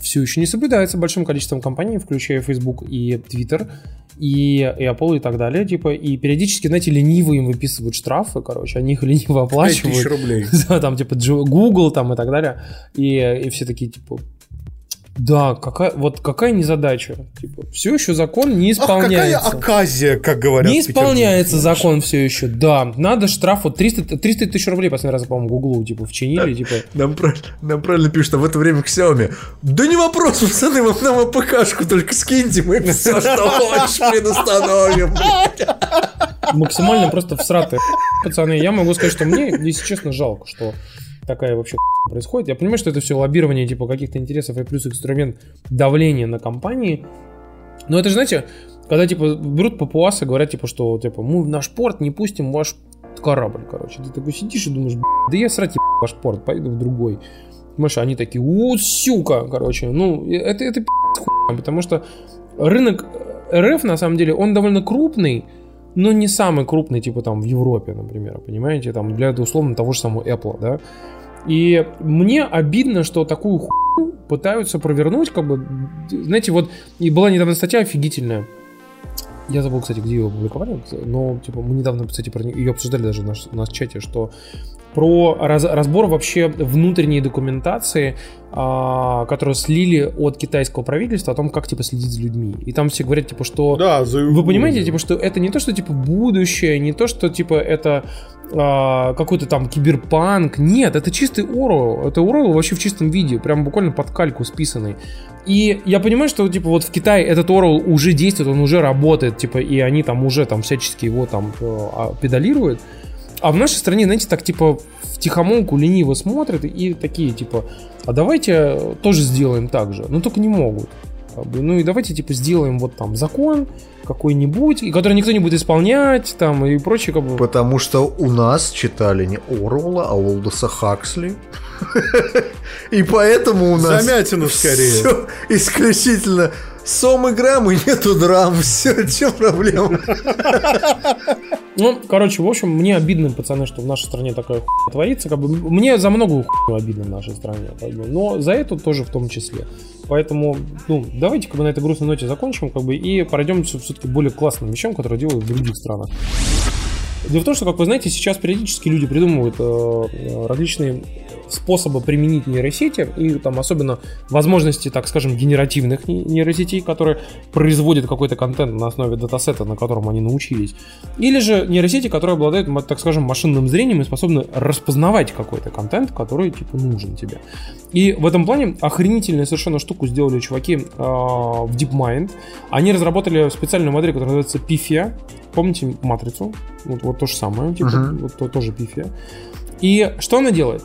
[SPEAKER 4] все еще не соблюдается большим количеством компаний, включая Facebook и Twitter, и, Apple и так далее, типа, и периодически, знаете, лениво им выписывают штрафы, короче, они их лениво оплачивают.
[SPEAKER 3] 5 рублей. [laughs]
[SPEAKER 4] Да, там, типа, Google там и так далее, и, и все такие, типа, Да, какая, вот какая незадача. Типа, все еще закон не исполняется.
[SPEAKER 3] Ах, какая оказия, как говорят.
[SPEAKER 4] Не исполняется закон все еще, да. Надо штраф вот 300, 300 тысяч рублей, последний раз, по-моему, Гуглу, типа, вчинили, типа.
[SPEAKER 2] Нам, нам правильно пишут, а в это время к Xiaomi. Да не вопрос, пацаны, вам нам АПКшку только скиньте, мы все, что хочешь, предустановим.
[SPEAKER 4] Максимально просто всратые пацаны. Я могу сказать, что мне, если честно, жалко, что такая вообще [laughs] происходит. Я понимаю, что это все лоббирование типа каких-то интересов и плюс инструмент давления на компании. Но это же, знаете, когда типа берут папуасы, говорят типа, что типа мы в наш порт не пустим ваш корабль, короче. Ты такой сидишь и думаешь, да я срать ваш порт, пойду в другой. Понимаешь, они такие, у, сюка, короче. Ну, это, это хуйня, потому что рынок РФ, на самом деле, он довольно крупный, но не самый крупный, типа там в Европе, например, понимаете, там для, условно, того же самого Apple, да. И мне обидно, что такую хуйню пытаются провернуть, как бы, знаете, вот, и была недавно статья офигительная, я забыл, кстати, где ее опубликовали, но, типа, мы недавно, кстати, про ее обсуждали даже в в наш чате, что про раз, разбор вообще внутренней документации, а, которую слили от китайского правительства о том, как типа следить за людьми. И там все говорят типа, что
[SPEAKER 3] да, за...
[SPEAKER 4] вы понимаете, типа, что это не то, что типа будущее, не то, что типа это а, какой-то там киберпанк. Нет, это чистый Орел. Это Орел вообще в чистом виде, прям буквально под кальку списанный. И я понимаю, что типа вот в Китае этот Орел уже действует, он уже работает, типа, и они там уже там всячески его там э, а, педалируют. А в нашей стране, знаете, так типа в тихомолку лениво смотрят и такие типа, а давайте тоже сделаем так же. Но только не могут. Ну и давайте типа сделаем вот там закон какой-нибудь, и который никто не будет исполнять там и прочее. Как бы.
[SPEAKER 2] Потому что у нас читали не Оруэлла, а Олдоса Хаксли. [laughs] И поэтому у нас...
[SPEAKER 3] Замятину скорее.
[SPEAKER 2] Исключительно Сом и нету драм. [laughs] Все, чем проблема?
[SPEAKER 4] Ну, короче, в общем, мне обидно, пацаны, что в нашей стране такая хуйня творится. Как бы, мне за многую хуйню обидно в нашей стране. Но за эту тоже в том числе. Поэтому, ну, давайте как бы на этой грустной ноте закончим, как бы, и пройдем все-таки более классным вещам, которые делают в других странах. Дело в том, что, как вы знаете, сейчас периодически люди придумывают э, э различные способа применить нейросети и там особенно возможности, так скажем, генеративных нейросетей, которые производят какой-то контент на основе датасета, на котором они научились. Или же нейросети, которые обладают, так скажем, машинным зрением и способны распознавать какой-то контент, который типа нужен тебе. И в этом плане охренительную совершенно штуку сделали чуваки э, в DeepMind. Они разработали специальную модель, которая называется Pifia. Помните матрицу? Вот, вот то же самое, типа, uh-huh. вот то, тоже Pifia. И что она делает?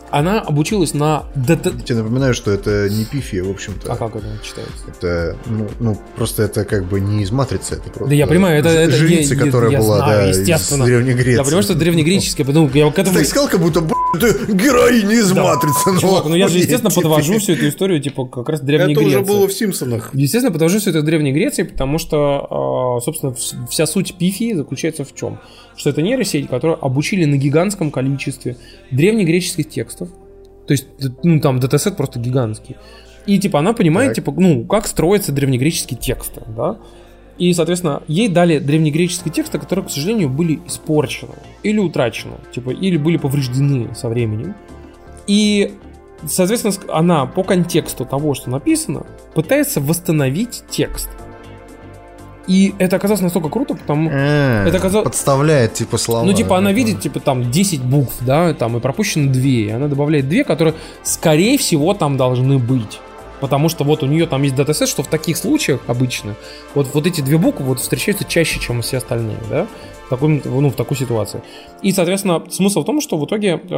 [SPEAKER 4] она обучилась на...
[SPEAKER 2] Я тебе напоминаю, что это не пифия, в общем-то.
[SPEAKER 4] А как это читается?
[SPEAKER 2] Это, ну, ну, просто это как бы не из матрицы, это просто...
[SPEAKER 4] Да я понимаю, это... это
[SPEAKER 2] жрица,
[SPEAKER 4] я,
[SPEAKER 2] которая
[SPEAKER 4] я
[SPEAKER 2] была,
[SPEAKER 4] знаю,
[SPEAKER 2] да,
[SPEAKER 4] естественно.
[SPEAKER 2] из Древней Греции.
[SPEAKER 4] Я понимаю, что это древнегреческое, потому я к этому...
[SPEAKER 2] Ты сказал, как будто, это героиня из да. матрицы.
[SPEAKER 4] Чувак, ну я же, естественно, подвожу всю эту историю, типа, как раз Древней
[SPEAKER 3] это
[SPEAKER 4] Греции.
[SPEAKER 3] Это уже было в Симпсонах.
[SPEAKER 4] Естественно, подвожу всю это Древней Греции, потому что, а, собственно, вся суть пифии заключается в чем? Что это нейросеть, которую обучили на гигантском количестве древнегреческих текстов, то есть, ну, там датасет просто гигантский. И, типа, она понимает, так. типа, ну, как строятся древнегреческие тексты, да? И, соответственно, ей дали древнегреческие тексты, которые, к сожалению, были испорчены или утрачены, типа, или были повреждены со временем. И, соответственно, она по контексту того, что написано, пытается восстановить текст. И это оказалось настолько круто, потому
[SPEAKER 2] э, это оказалось... Подставляет, типа, слова.
[SPEAKER 4] Ну, типа, она видит, типа, там, 10 букв, да, там, и пропущено 2, и она добавляет 2, которые, скорее всего, там должны быть. Потому что вот у нее там есть датасет, что в таких случаях обычно вот, вот эти две буквы вот встречаются чаще, чем все остальные, да такой, ну, в такой ситуации. И, соответственно, смысл в том, что в итоге э,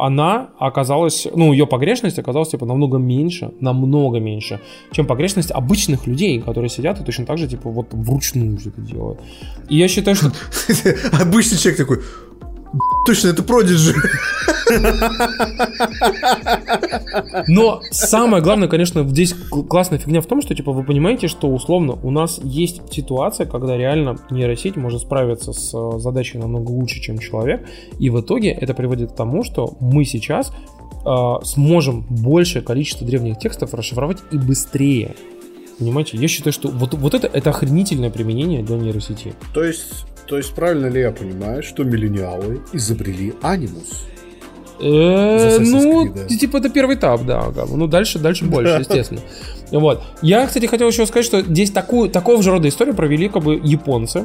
[SPEAKER 4] она оказалась, ну, ее погрешность оказалась, типа, намного меньше, намного меньше, чем погрешность обычных людей, которые сидят и точно так же, типа, вот вручную все это делают. И я считаю, что... [laughs]
[SPEAKER 2] Обычный человек такой, Точно, это Продиджи.
[SPEAKER 4] Но самое главное, конечно, здесь классная фигня в том, что, типа, вы понимаете, что условно у нас есть ситуация, когда реально нейросеть может справиться с э, задачей намного лучше, чем человек, и в итоге это приводит к тому, что мы сейчас э, сможем большее количество древних текстов расшифровать и быстрее. Понимаете? Я считаю, что вот, вот это, это охренительное применение для нейросети.
[SPEAKER 3] То есть то есть правильно ли я понимаю, что миллениалы изобрели анимус?
[SPEAKER 4] Э, ну, типа это первый этап, да. Ну, дальше, дальше больше, естественно. Вот. Я, кстати, хотел еще сказать, что здесь такую, такого же рода историю провели как бы японцы.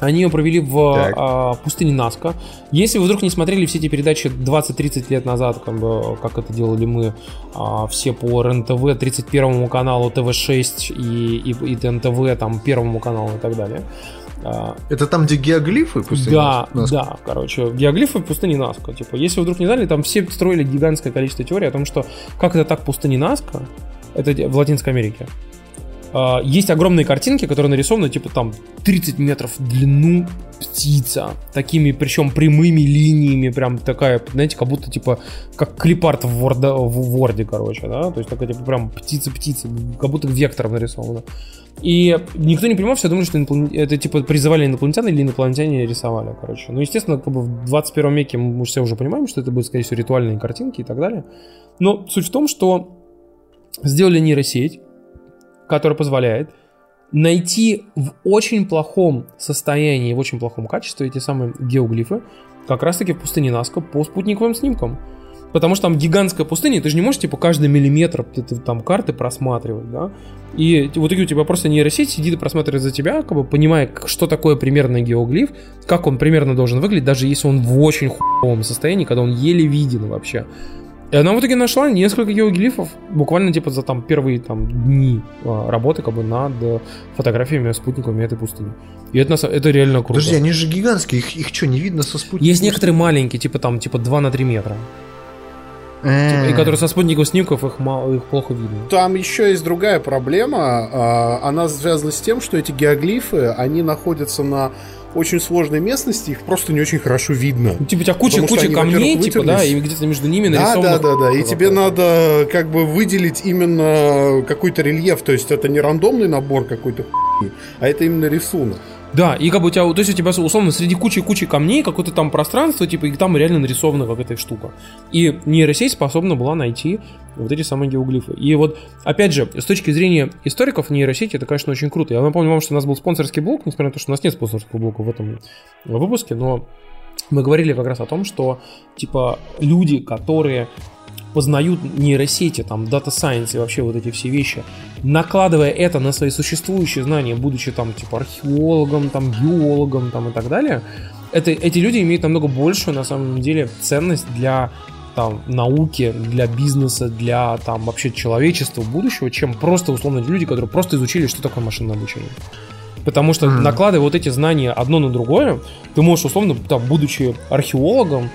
[SPEAKER 4] Они ее провели в а, пустыне Наска. Если вы вдруг не смотрели все эти передачи 20-30 лет назад, как, бы, как это делали мы а, все по РНТВ, 31 каналу, ТВ6 и, и, и ТНТВ, там, первому каналу и так далее.
[SPEAKER 2] А, это там, где геоглифы
[SPEAKER 4] пустыни Да, Наска? да, короче, геоглифы пустыни Наска. Типа, если вы вдруг не знали, там все строили гигантское количество теорий о том, что как это так пустыни Наска, это в Латинской Америке, Uh, есть огромные картинки, которые нарисованы, типа там 30 метров в длину птица, такими, причем прямыми линиями, прям такая, знаете, как будто типа, как клипарт в Word, в Word короче, да, то есть такая, типа, прям птица-птица, как будто вектором нарисовано. И никто не понимал, все думали, что это типа призывали инопланетян или инопланетяне рисовали, короче. Ну, естественно, как бы в 21 веке мы все уже понимаем, что это будет, скорее всего, ритуальные картинки и так далее. Но суть в том, что сделали нейросеть, которая позволяет найти в очень плохом состоянии, в очень плохом качестве эти самые геоглифы, как раз-таки в пустыне Наска по спутниковым снимкам. Потому что там гигантская пустыня, ты же не можешь, типа, каждый миллиметр ты, ты, там карты просматривать, да? И в итоге у тебя просто нейросеть сидит и просматривает за тебя, как бы понимая, что такое примерный геоглиф, как он примерно должен выглядеть, даже если он в очень хуевом состоянии, когда он еле виден вообще. И она в итоге нашла несколько геоглифов, буквально типа за там первые там дни а, работы как бы над фотографиями спутниковыми этой пустыни. И это, это реально круто.
[SPEAKER 2] Подожди, они же гигантские, их, их что, не видно со спутника?
[SPEAKER 4] Есть некоторые маленькие, типа там, типа 2 на 3 метра. Типа, и которые со спутниковых снимков их, мало, их плохо видно.
[SPEAKER 3] Там еще есть другая проблема. А, она связана с тем, что эти геоглифы, они находятся на очень сложной местности, их просто не очень хорошо видно.
[SPEAKER 4] Ну, типа у тебя куча, куча они, камней, типа, да, и где-то между ними
[SPEAKER 3] нарисовано. Да, да, да, да. И тебе надо как бы выделить именно какой-то рельеф. То есть это не рандомный набор какой-то а это именно рисунок.
[SPEAKER 4] Да, и как бы у тебя, то есть у тебя условно среди кучи-кучи камней какое-то там пространство, типа, и там реально нарисована какая-то штука. И нейросеть способна была найти вот эти самые геоглифы. И вот, опять же, с точки зрения историков, нейросети это, конечно, очень круто. Я напомню вам, что у нас был спонсорский блок, несмотря на то, что у нас нет спонсорского блока в этом выпуске, но мы говорили как раз о том, что, типа, люди, которые познают нейросети, там, Data Science и вообще вот эти все вещи, накладывая это на свои существующие знания, будучи там, типа, археологом, там, геологом, там, и так далее, это, эти люди имеют намного большую, на самом деле, ценность для там, науки, для бизнеса, для там вообще человечества будущего, чем просто условно люди, которые просто изучили, что такое машинное обучение. Потому что, mm-hmm. накладывая вот эти знания одно на другое, ты можешь, условно, там, будучи археологом,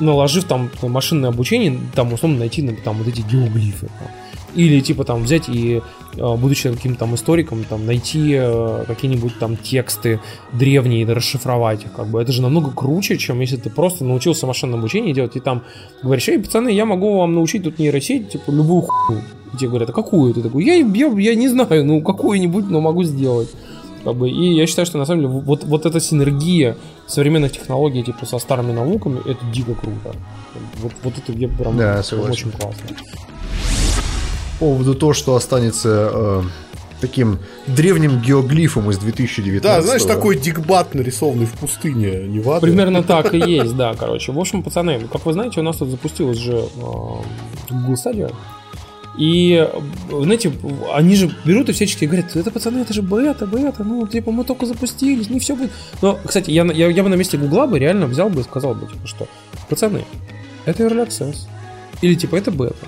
[SPEAKER 4] наложив там машинное обучение, там условно найти там вот эти геоглифы. Там. Или типа там взять и, э, будучи каким-то там историком, там найти э, какие-нибудь там тексты древние и расшифровать их. Как бы. Это же намного круче, чем если ты просто научился машинное обучение делать, и там говоришь, эй, пацаны, я могу вам научить тут нейросеть, типа, любую хуйню. И тебе говорят, а какую? Ты такой, я, я, я не знаю, ну какую-нибудь, но могу сделать. Как бы, и я считаю, что на самом деле вот, вот эта синергия современных технологий типа со старыми науками, это дико круто. Вот, вот это я прям
[SPEAKER 2] да,
[SPEAKER 4] очень классно.
[SPEAKER 2] По поводу того, что останется э, таким древним геоглифом из 2019
[SPEAKER 3] Да, знаешь, такой дикбат нарисованный в пустыне Невады.
[SPEAKER 4] Примерно так и есть, да, короче. В общем, пацаны, как вы знаете, у нас тут запустилась же э, Google Stadia. И, знаете, они же берут и всячески говорят, это, пацаны, это же бета, бета, ну, типа, мы только запустились, не все будет. Но, кстати, я, я, я бы на месте Гугла бы реально взял бы и сказал бы, типа, что, пацаны, это Early Access. Или, типа, это бета.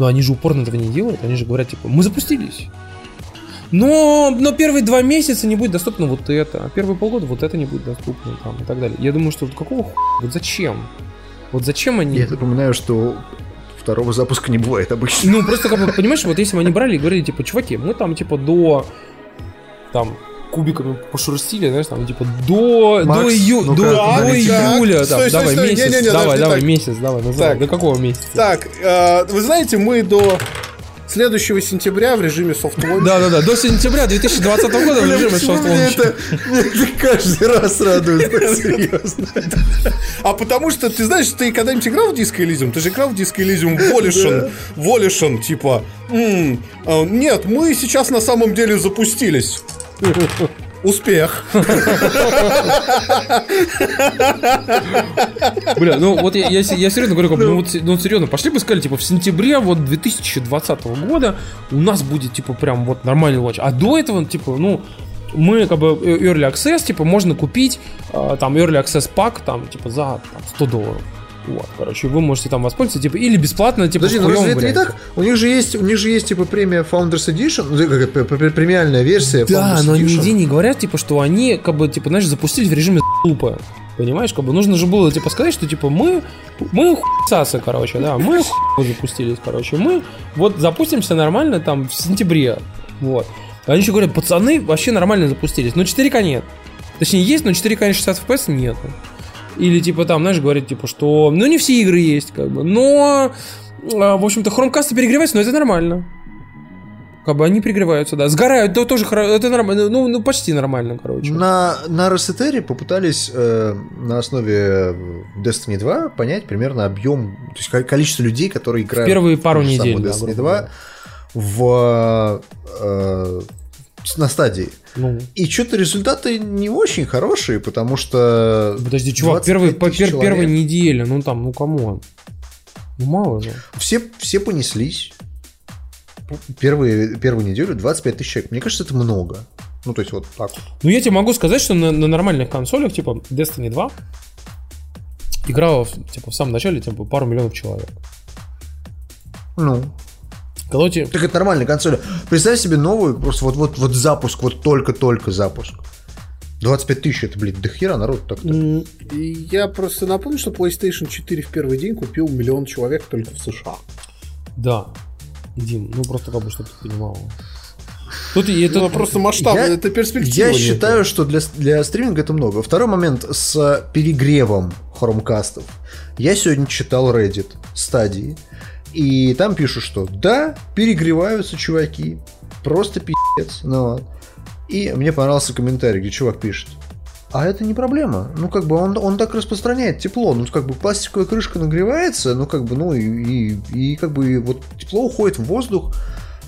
[SPEAKER 4] Но они же упорно этого не делают, они же говорят, типа, мы запустились. Но, но первые два месяца не будет доступно вот это, а первые полгода вот это не будет доступно там, и так далее. Я думаю, что какого хуя? Вот зачем? Вот зачем они...
[SPEAKER 2] Я напоминаю, что Второго запуска не бывает обычно.
[SPEAKER 4] Ну, просто, как бы, понимаешь, вот если бы они брали и говорили, типа, чуваки, мы там, типа, до, там, кубиками пошерстили, знаешь, там, типа, до, Макс, до, ию, ну до, до июля, там, стой, давай, стой, месяц, не, не, не, давай, давай, так. месяц, давай, называй, так, до какого месяца?
[SPEAKER 3] Так, э, вы знаете, мы до следующего сентября в режиме soft launch.
[SPEAKER 4] Да, да, да, до сентября 2020 года в режиме soft launch.
[SPEAKER 2] Это, это каждый раз радует, серьезно.
[SPEAKER 3] А потому что, ты знаешь, ты когда-нибудь играл в Disco Elysium? Ты же играл в Disco Elysium Volition, Volition, типа, нет, мы сейчас на самом деле запустились. Успех.
[SPEAKER 4] Бля, ну вот я, я, я серьезно говорю, как бы, ну вот ну, серьезно, пошли бы сказали, типа, в сентябре вот 2020 года у нас будет, типа, прям вот нормальный лач. А до этого, типа, ну, мы как бы Early Access, типа, можно купить э, там Early Access пак, там, типа, за там, 100 долларов. Вот, короче, вы можете там воспользоваться, типа, или бесплатно, типа,
[SPEAKER 2] Подожди, ну разве это не так? У них же есть, у них же есть типа премия Founders Edition, ну, как премиальная версия
[SPEAKER 4] Да,
[SPEAKER 2] Founders
[SPEAKER 4] но
[SPEAKER 2] Edition.
[SPEAKER 4] нигде не говорят, типа, что они, как бы, типа, знаешь, запустили в режиме лупа. Понимаешь, как бы нужно же было, типа, сказать, что, типа, мы, мы хуйсасы, короче, да, мы [laughs] хуй запустились, короче, мы вот запустимся нормально там в сентябре, вот. Они еще говорят, пацаны вообще нормально запустились, но 4К нет. Точнее, есть, но 4К 60 FPS нет. Или, типа, там, знаешь, говорят, типа, что, ну, не все игры есть, как бы, но, а, в общем-то, хромкасты перегреваются, но это нормально. Как бы они перегреваются, да. Сгорают, то тоже хоро- это нормально, ну, ну почти нормально, короче.
[SPEAKER 2] На, на Росетере попытались э, на основе Destiny 2 понять примерно объем, то есть ко- количество людей, которые играют
[SPEAKER 4] первые пару
[SPEAKER 2] в
[SPEAKER 4] недель, да,
[SPEAKER 2] Destiny
[SPEAKER 4] грубо
[SPEAKER 2] 2
[SPEAKER 4] говоря.
[SPEAKER 2] в, э, на стадии.
[SPEAKER 4] Ну,
[SPEAKER 2] И что-то результаты не очень хорошие, потому что...
[SPEAKER 4] подожди, чувак,
[SPEAKER 2] 25
[SPEAKER 4] первый, по, пер- первой неделе, ну там, ну кому? Ну мало же.
[SPEAKER 2] Все, все понеслись. Первые, первую неделю 25 тысяч человек. Мне кажется, это много. Ну, то есть вот так вот.
[SPEAKER 4] Ну я тебе могу сказать, что на, на нормальных консолях, типа Destiny 2, играло типа в самом начале типа пару миллионов человек.
[SPEAKER 2] Ну,
[SPEAKER 4] Тебя-
[SPEAKER 2] так это нормальная консоль. Представь себе новую, просто вот, вот, вот запуск, вот только-только запуск. 25 тысяч, это, блин, до хера народ
[SPEAKER 3] и Я просто напомню, что PlayStation 4 в первый день купил миллион человек только в США.
[SPEAKER 4] Да. Дим, ну просто как бы, чтобы ты понимал. Тут и это
[SPEAKER 3] Это просто масштаб,
[SPEAKER 2] Я-
[SPEAKER 3] это перспектива.
[SPEAKER 2] Я считаю, что для, для стриминга это много. Второй момент с перегревом хромкастов. Я сегодня читал Reddit стадии, и там пишут, что да, перегреваются чуваки, просто пиздец. Ну, вот. И мне понравился комментарий, где чувак пишет, а это не проблема. Ну, как бы он, он так распространяет тепло. Ну, как бы пластиковая крышка нагревается, ну, как бы, ну, и, и, и как бы вот тепло уходит в воздух,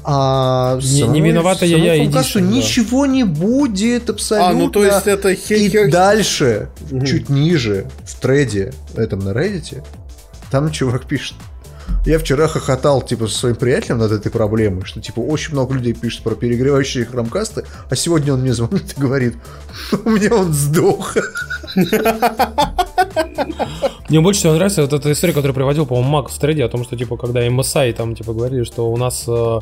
[SPEAKER 2] а
[SPEAKER 4] Не-
[SPEAKER 2] самой-
[SPEAKER 4] не виновата я,
[SPEAKER 2] самому
[SPEAKER 4] я, Edition, да.
[SPEAKER 2] ничего не будет абсолютно.
[SPEAKER 3] А, ну то есть это хе-
[SPEAKER 2] И дальше, чуть ниже, в треде, этом на Reddit, там чувак пишет. Я вчера хохотал, типа, со своим приятелем над этой проблемой, что, типа, очень много людей пишет про перегревающие хромкасты, а сегодня он мне звонит и говорит, у меня он сдох.
[SPEAKER 4] Мне больше всего нравится вот эта история, которую приводил, по-моему, Мак в трейде, о том, что, типа, когда MSI там, типа, говорили, что у нас, э,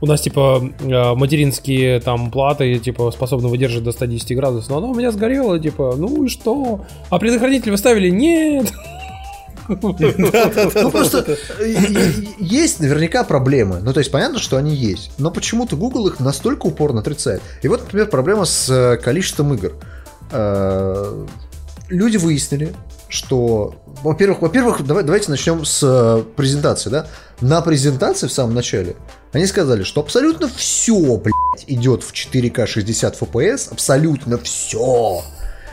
[SPEAKER 4] у нас, типа, э, материнские там платы, типа, способны выдержать до 110 градусов, но она у меня сгорела, типа, ну и что? А предохранитель вы ставили? Нет!
[SPEAKER 2] Ну, просто э, есть наверняка проблемы. Ну, то есть, понятно, что они есть. Но почему-то Google их настолько упорно отрицает. И вот, например, проблема с э, количеством игр. Э, Люди выяснили, что, во-первых, во-первых, давай, давайте начнем с презентации, да? На презентации в самом начале они сказали, что абсолютно все, блядь, идет в 4К 60 FPS, абсолютно все.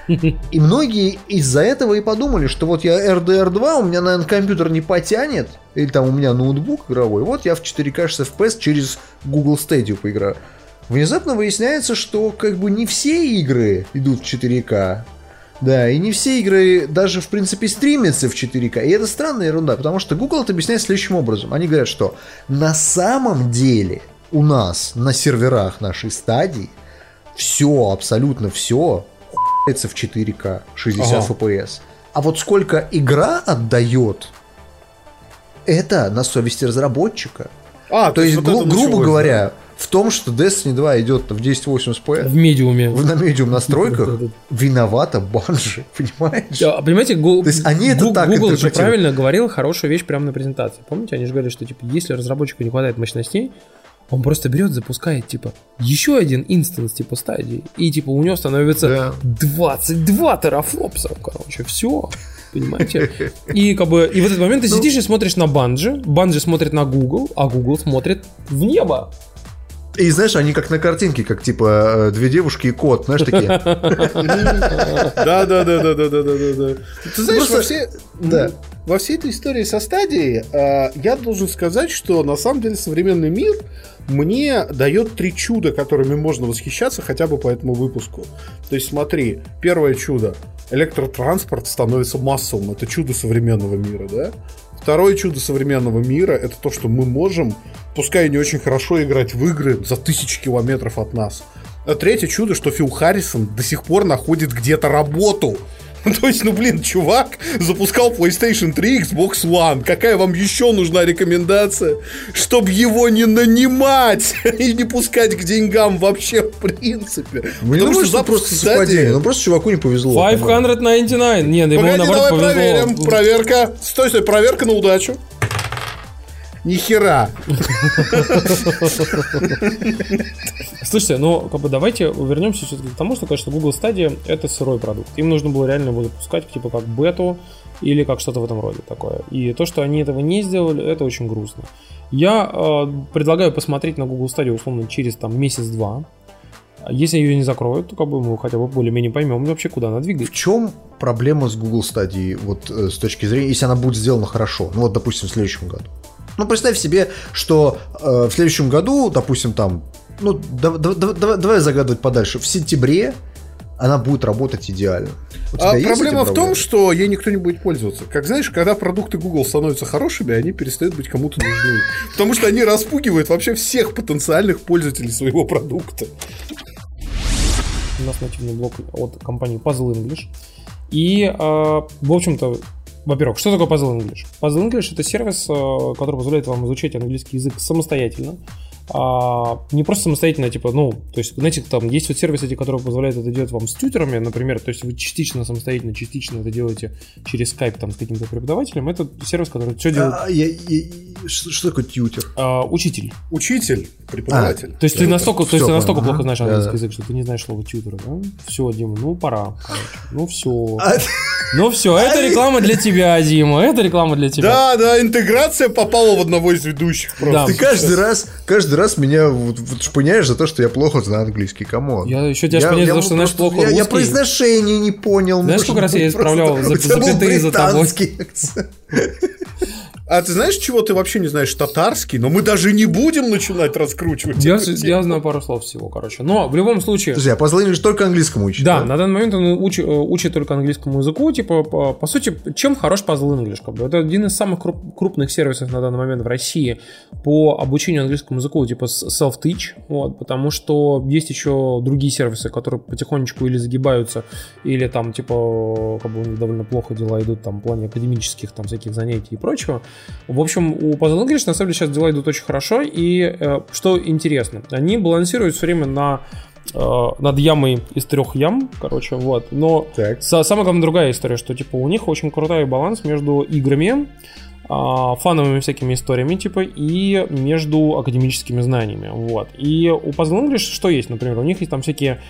[SPEAKER 2] [laughs] И многие из-за этого и подумали, что вот я RDR 2, у меня, наверное, компьютер не потянет, или там у меня ноутбук игровой, вот я в 4К 60 FPS через Google Stadia поиграю. Внезапно выясняется, что как бы не все игры идут в 4К, да, и не все игры даже, в принципе, стримятся в 4К. И это странная ерунда, потому что Google это объясняет следующим образом. Они говорят, что на самом деле у нас на серверах нашей стадии все, абсолютно все в 4К 60
[SPEAKER 3] Ага.
[SPEAKER 2] FPS. А вот сколько игра отдает, это на совести разработчика.
[SPEAKER 3] А,
[SPEAKER 2] То есть,
[SPEAKER 3] вот
[SPEAKER 2] гру- грубо
[SPEAKER 3] началось,
[SPEAKER 2] говоря, в том, что Destiny 2 идет в 1080p,
[SPEAKER 4] В медиуме.
[SPEAKER 2] в на медиум настройках [laughs] виновата банжи, [laughs] понимаешь?
[SPEAKER 4] Да, понимаете, Гу-
[SPEAKER 2] То есть они это так
[SPEAKER 4] Google же правильно говорил хорошую вещь прямо на презентации. Помните, они же говорили, что типа, если разработчику не хватает мощностей, он просто берет, запускает, типа, еще один инстанс, типа, стадии, и, типа, у него становится
[SPEAKER 2] Да.
[SPEAKER 4] 22 терафлопса, короче, все, понимаете? [laughs] И, как бы, и в этот момент ты
[SPEAKER 2] Ну.
[SPEAKER 4] сидишь и смотришь на Банжи, Банжи смотрит на Google, а Google смотрит в небо.
[SPEAKER 2] И знаешь, они как на картинке, как типа э, две девушки и кот, знаешь, такие.
[SPEAKER 3] Да, да, да, да, да, да, да, да. Ты знаешь,
[SPEAKER 2] Да.
[SPEAKER 3] во всей этой истории со стадией э, я должен сказать, что на самом деле современный мир мне дает три чуда, которыми можно восхищаться хотя бы по этому выпуску. То есть смотри, первое чудо. Электротранспорт становится массовым. Это чудо современного мира, да? Второе чудо современного мира это то, что мы можем, пускай и не очень хорошо играть в игры за тысячи километров от нас. А третье чудо, что Фил Харрисон до сих пор находит где-то работу. [laughs] То есть, ну блин, чувак запускал PlayStation 3, Xbox One. Какая вам еще нужна рекомендация, чтобы его не нанимать [laughs] и не пускать к деньгам вообще в принципе?
[SPEAKER 2] Ну, не думаю, что просто
[SPEAKER 3] стадии-
[SPEAKER 2] совпадение. Ну, просто чуваку не повезло.
[SPEAKER 4] 599. Нет, ему
[SPEAKER 3] Погоди,
[SPEAKER 4] наоборот
[SPEAKER 3] давай проверим.
[SPEAKER 4] повезло.
[SPEAKER 3] Проверка. Стой, стой, проверка на удачу. Ни хера.
[SPEAKER 4] Слушайте, ну, как бы давайте вернемся все-таки к тому, что, конечно, Google Stadia — это сырой продукт. Им нужно было реально его запускать, типа, как бету или как что-то в этом роде такое. И то, что они этого не сделали, это очень грустно. Я э, предлагаю посмотреть на Google Stadia, условно, через там месяц-два. Если ее не закроют, то как бы мы хотя бы более-менее поймем вообще, куда она
[SPEAKER 2] В
[SPEAKER 4] двигается.
[SPEAKER 2] чем проблема с Google Stadia, вот э, с точки зрения, если она будет сделана хорошо, ну вот, допустим, в следующем году. Ну, представь себе, что э, в следующем году, допустим, там, ну, да- да- да- давай, давай загадывать подальше, в сентябре она будет работать идеально.
[SPEAKER 3] А проблема в том, что ей никто не будет пользоваться. Как знаешь, когда продукты Google становятся хорошими, они перестают быть кому-то нужны. Потому что они распугивают вообще всех потенциальных пользователей своего продукта.
[SPEAKER 4] У нас нативный блок от компании Puzzle English. И, э, в общем-то, во-первых, что такое Puzzle English? Puzzle English это сервис, э, который позволяет вам изучать английский язык самостоятельно. А, не просто самостоятельно, типа, ну, то есть, знаете, там есть вот сервисы, эти, которые позволяют это делать вам с тьютерами, например, то есть вы частично самостоятельно, частично это делаете через Skype там с каким-то преподавателем. Это сервис, который все делает
[SPEAKER 2] А, я- я- что, что такое тьютер?
[SPEAKER 4] а, учитель.
[SPEAKER 3] Учитель, преподаватель.
[SPEAKER 4] То есть ты настолько, то есть ты настолько плохо знаешь английский
[SPEAKER 2] Да-да.
[SPEAKER 4] язык, что ты не знаешь слова тьютера, да? Все, Дима, ну пора. Ну все.
[SPEAKER 2] А, [laughs]
[SPEAKER 4] Ну все, это реклама для тебя, Дима. Это реклама для тебя.
[SPEAKER 3] Да, да, интеграция попала в одного из ведущих. Просто.
[SPEAKER 4] Да.
[SPEAKER 2] Ты каждый раз, каждый раз меня вот, вот шпыняешь за то, что я плохо знаю английский. Come on.
[SPEAKER 4] Я еще тебя шпыняю за то, что знаешь плохо
[SPEAKER 2] я, я произношение не понял.
[SPEAKER 4] Знаешь, сколько раз я исправлял запятые за тобой?
[SPEAKER 3] А ты знаешь, чего ты вообще не знаешь? Татарский? Но мы даже не будем начинать раскручивать.
[SPEAKER 4] Я,
[SPEAKER 3] эту тему.
[SPEAKER 4] я знаю пару слов всего, короче. Но в любом случае...
[SPEAKER 2] Подожди, а позвонили же только английскому учить.
[SPEAKER 4] Да, на данный момент он учи- э, учит только английскому языку. Типа, по, по сути, чем хорош Puzzle English? Как бы? Это один из самых круп- крупных сервисов на данный момент в России по обучению английскому языку, типа self-teach. Вот, потому что есть еще другие сервисы, которые потихонечку или загибаются, или там, типа, как бы у них довольно плохо дела идут там в плане академических там всяких занятий и прочего. В общем, у Puzzle English на самом деле сейчас дела идут очень хорошо. И э, что интересно, они балансируют все время на э, над ямой из трех ям, короче, вот. Но
[SPEAKER 2] Так.
[SPEAKER 4] Са- самая главная другая история, что типа у них очень крутой баланс между играми, а, фановыми всякими историями, типа, и между академическими знаниями. Вот. И у Puzzle English что есть, например, у них есть там всякие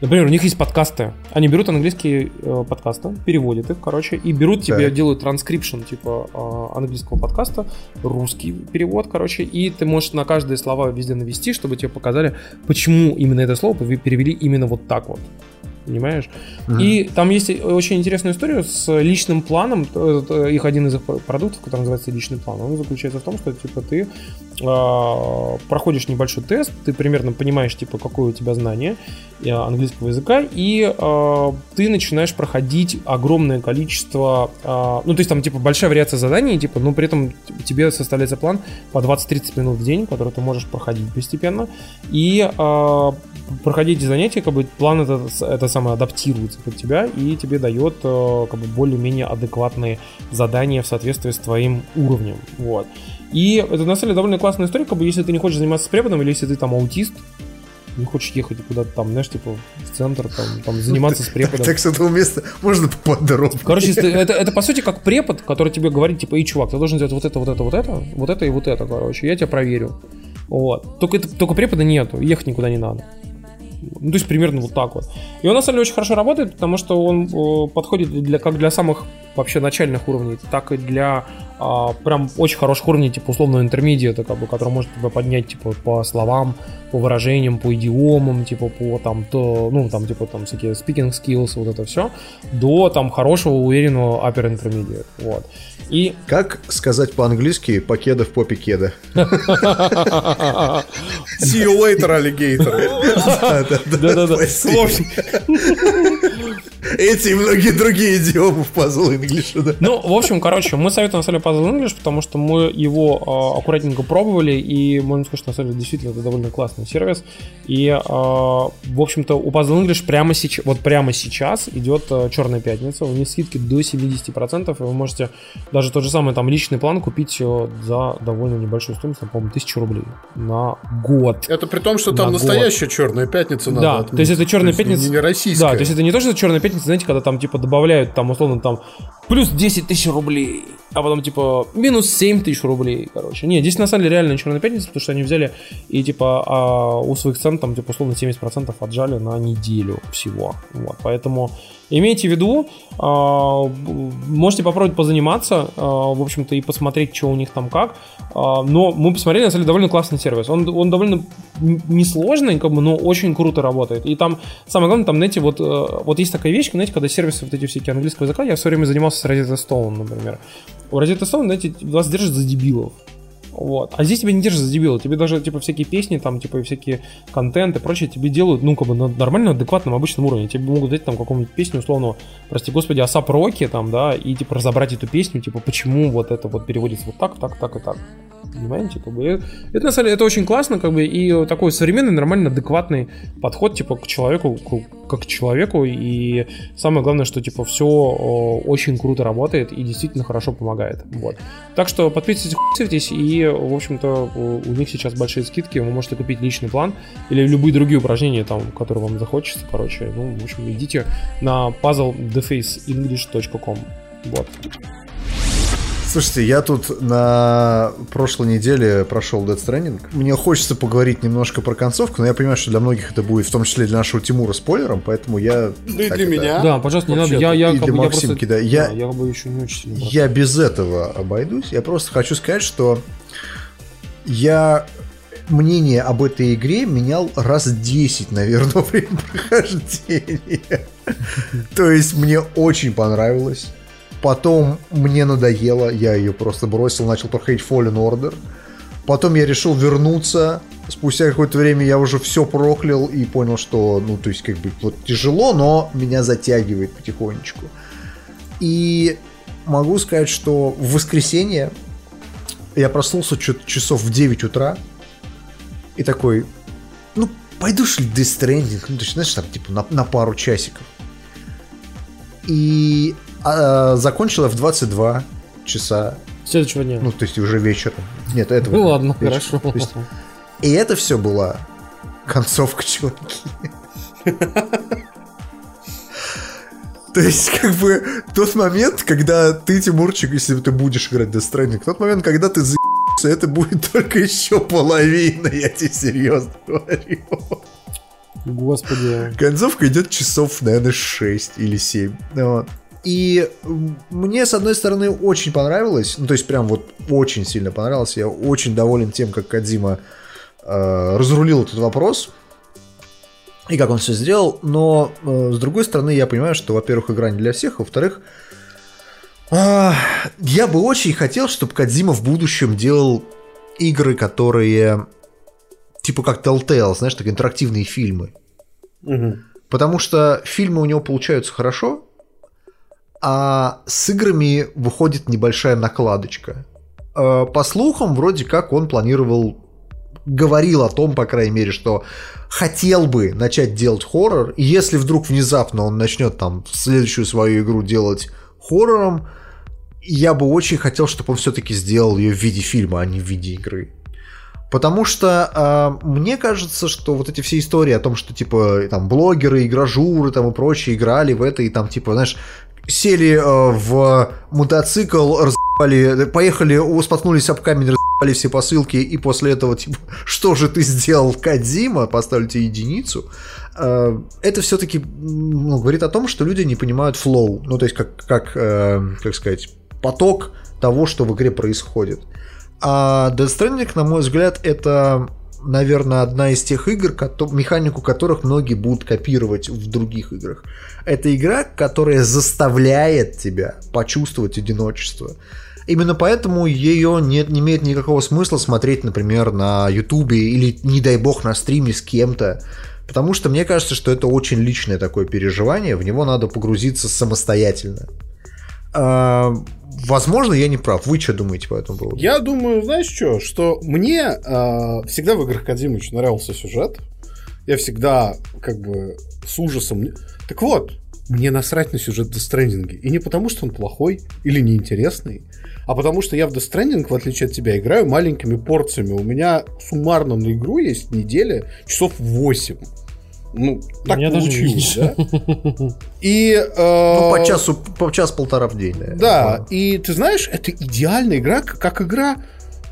[SPEAKER 4] Например, у них есть подкасты. Они берут английские э, подкасты, переводят их, короче, и берут тебе,
[SPEAKER 2] Так.
[SPEAKER 4] делают транскрипшн, типа, э, английского подкаста, русский перевод, короче, и ты можешь на каждые слова везде навести, чтобы тебе показали, почему именно это слово перевели именно вот так вот. Понимаешь?
[SPEAKER 2] Мгм.
[SPEAKER 4] И там есть очень интересная история с личным планом. Это Их один из их продуктов, который называется личный план. Он заключается в том, что типа ты а, проходишь небольшой тест, ты примерно понимаешь, типа, какое у тебя знание э, английского языка, и а, ты начинаешь проходить огромное количество, а, ну, то есть там, типа, большая вариация заданий, типа, но при этом тебе составляется план по 20-30 минут в день, который ты можешь проходить постепенно, и а, проходить эти занятия, как бы план это, это самое адаптируется под тебя и тебе дает э, как бы более-менее адекватные задания в соответствии с твоим уровнем. Вот. И это на самом деле довольно классная история, как бы если ты не хочешь заниматься с преподом, или если ты там аутист, не хочешь ехать куда-то там, знаешь, типа в центр, там, там заниматься с [laughs] преподом.
[SPEAKER 2] Так с этого места можно подробно.
[SPEAKER 4] Короче, [laughs] это, это по сути как препод, который тебе говорит, типа, эй, чувак, ты должен делать вот это, вот это, вот это, вот это и вот это, короче, я тебя проверю. Вот. Только, это, только препода нету, ехать никуда не надо. Ну, то есть примерно вот так вот. И он на самом деле очень хорошо работает, потому что он э, подходит для, как для самых вообще начальных уровней, так и для а, прям очень хороших уровней, типа условного интермедиата, как бы, который может тебя поднять, типа, по словам, по выражениям, по идиомам, типа, по там, то, ну, там, типа, там, всякие speaking skills, вот это все, до, там, хорошего, уверенного upper intermediate, вот.
[SPEAKER 2] И... Как сказать по-английски покеда в попе кеда?
[SPEAKER 3] See you later, alligator.
[SPEAKER 4] Да-да-да.
[SPEAKER 3] Сложно. [laughs]
[SPEAKER 2] Эти и многие другие идиомы в Puzzle English, да.
[SPEAKER 4] Ну, в общем, короче, мы советуем на самом деле Puzzle English, потому что мы его э, аккуратненько пробовали, и можно сказать, что на самом деле действительно это довольно классный сервис. И, э, в общем-то, у Puzzle English прямо сейчас, вот прямо сейчас идет э, Черная пятница, у них скидки до 70%, и вы можете даже тот же самый там личный план купить э, за довольно небольшую стоимость, по-моему, 1000 рублей на год.
[SPEAKER 3] Это при том, что там на настоящая год. Черная пятница надо
[SPEAKER 4] Да, отметить. то есть это Черная то пятница...
[SPEAKER 3] Не, не российская.
[SPEAKER 4] Да, то есть это не то, что Черная пятница, знаете, когда там типа добавляют там условно там плюс 10 тысяч рублей, а потом типа минус 7 тысяч рублей, короче. Не, здесь на самом деле реально черная пятница, потому что они взяли и типа а, у своих цен там типа условно 70% отжали на неделю всего. Вот, поэтому Имейте в виду, а, можете попробовать позаниматься, а, в общем-то, и посмотреть, что у них там как. А, но мы посмотрели, на самом деле, довольно классный сервис. Он, он довольно несложный, как бы, но очень круто работает. И там, самое главное, там, знаете, вот, э, вот есть такая вещь, знаете, когда сервисы вот эти всякие английского языка, я все время занимался с Rosetta Stone, например. У Rosetta Stone, знаете, вас держат за дебилов. Вот. А здесь тебя не держат за дебила. Тебе даже, типа, всякие песни, там, типа, всякие контенты и прочее тебе делают, ну, как бы, на нормально, адекватном, обычном уровне. Тебе могут дать, там, какую-нибудь песню, условно, прости господи, Асап Роки, там, да, и, типа, разобрать эту песню, типа, почему вот это вот переводится вот так, так, так и так. Понимаете, как бы, это, на самом деле, это очень классно, как бы, и такой современный, нормально, адекватный подход, типа, к человеку, к, как к человеку, и самое главное, что, типа, все очень круто работает и действительно хорошо помогает, вот. Так что подписывайтесь, и, в общем-то, у них сейчас большие скидки, вы можете купить личный план или любые другие упражнения, там, которые вам захочется, короче, ну, в общем, идите на puzzledefaceenglish.com, вот.
[SPEAKER 2] Слушайте, я тут на прошлой неделе прошел Dead Stranding. Мне хочется поговорить немножко про концовку, но я понимаю, что для многих это будет, в том числе для нашего Тимура, спойлером, поэтому я...
[SPEAKER 3] Да и для меня.
[SPEAKER 4] Да, пожалуйста, не надо. Я, я,
[SPEAKER 2] и для
[SPEAKER 4] бы,
[SPEAKER 2] Максимки,
[SPEAKER 4] я
[SPEAKER 2] просто, да. Я,
[SPEAKER 4] да, я бы еще не очень сильно
[SPEAKER 2] Я без этого обойдусь. Я просто хочу сказать, что я мнение об этой игре менял раз 10, наверное, во время [laughs] прохождения. То есть мне очень понравилось. Потом мне надоело, я ее просто бросил, начал проходить Fallen Order. Потом я решил вернуться. Спустя какое-то время я уже все проклял и понял, что, ну, то есть, как бы, вот тяжело, но меня затягивает потихонечку. И могу сказать, что в воскресенье я проснулся часов в 9 утра и такой, ну, пойду ли Death ну, то есть, знаешь, там, типа, на, на пару часиков. И а, закончила в 22 часа.
[SPEAKER 4] Следующего дня.
[SPEAKER 2] Ну, то есть уже вечером. Нет, этого.
[SPEAKER 4] Ну ладно,
[SPEAKER 2] вечера.
[SPEAKER 4] хорошо.
[SPEAKER 2] Есть, и это все была концовка, чуваки. То есть, как бы, тот момент, когда ты, Тимурчик, если ты будешь играть Death Stranding, тот момент, когда ты заебешься, это будет только еще половина, я тебе серьезно говорю.
[SPEAKER 4] Господи.
[SPEAKER 2] Концовка идет часов, наверное, 6 или 7. Вот. И мне, с одной стороны, очень понравилось, ну, то есть прям вот очень сильно понравилось, я очень доволен тем, как Кадима э, разрулил этот вопрос, и как он все сделал, но, э, с другой стороны, я понимаю, что, во-первых, игра не для всех, во-вторых, э, я бы очень хотел, чтобы Кадзима в будущем делал игры, которые типа как Telltale, знаешь, так интерактивные фильмы.
[SPEAKER 3] Угу.
[SPEAKER 2] Потому что фильмы у него получаются хорошо, а с играми выходит небольшая накладочка. Э, по слухам, вроде как он планировал, говорил о том, по крайней мере, что хотел бы начать делать хоррор, и если вдруг внезапно он начнет там следующую свою игру делать хоррором, я бы очень хотел, чтобы он все-таки сделал ее в виде фильма, а не в виде игры. Потому что э, мне кажется, что вот эти все истории о том, что типа там блогеры, игражуры там и прочие играли в это и там типа, знаешь, сели э, в мотоцикл, разъебали, поехали, споткнулись об камень, разъебали все посылки, и после этого, типа, [laughs] что же ты сделал, Кадзима, поставили тебе единицу, э, это все-таки ну, говорит о том, что люди не понимают флоу, ну, то есть, как, как, э, как сказать, поток того, что в игре происходит. А Death Stranding, на мой взгляд, это, наверное, одна из тех игр, механику которых многие будут копировать в других играх. Это игра, которая заставляет тебя почувствовать одиночество. Именно поэтому ее нет, не имеет никакого смысла смотреть, например, на Ютубе или, не дай бог, на стриме с кем-то. Потому что мне кажется, что это очень личное такое переживание, в него надо погрузиться самостоятельно. Возможно, я не прав. Вы что думаете по этому поводу?
[SPEAKER 3] Я думаю, знаешь что, что мне э, всегда в играх Кадзимы нравился сюжет. Я всегда как бы с ужасом... Так вот, мне насрать на сюжет Death Stranding. И не потому, что он плохой или неинтересный, а потому что я в Death Stranding, в отличие от тебя, играю маленькими порциями. У меня суммарно на игру есть неделя часов 8. Ну, так Меня получилось, да? [laughs] И...
[SPEAKER 2] Э, ну, по часу, по час-полтора в день,
[SPEAKER 3] да. Да, и ты знаешь, это идеальная игра, как игра,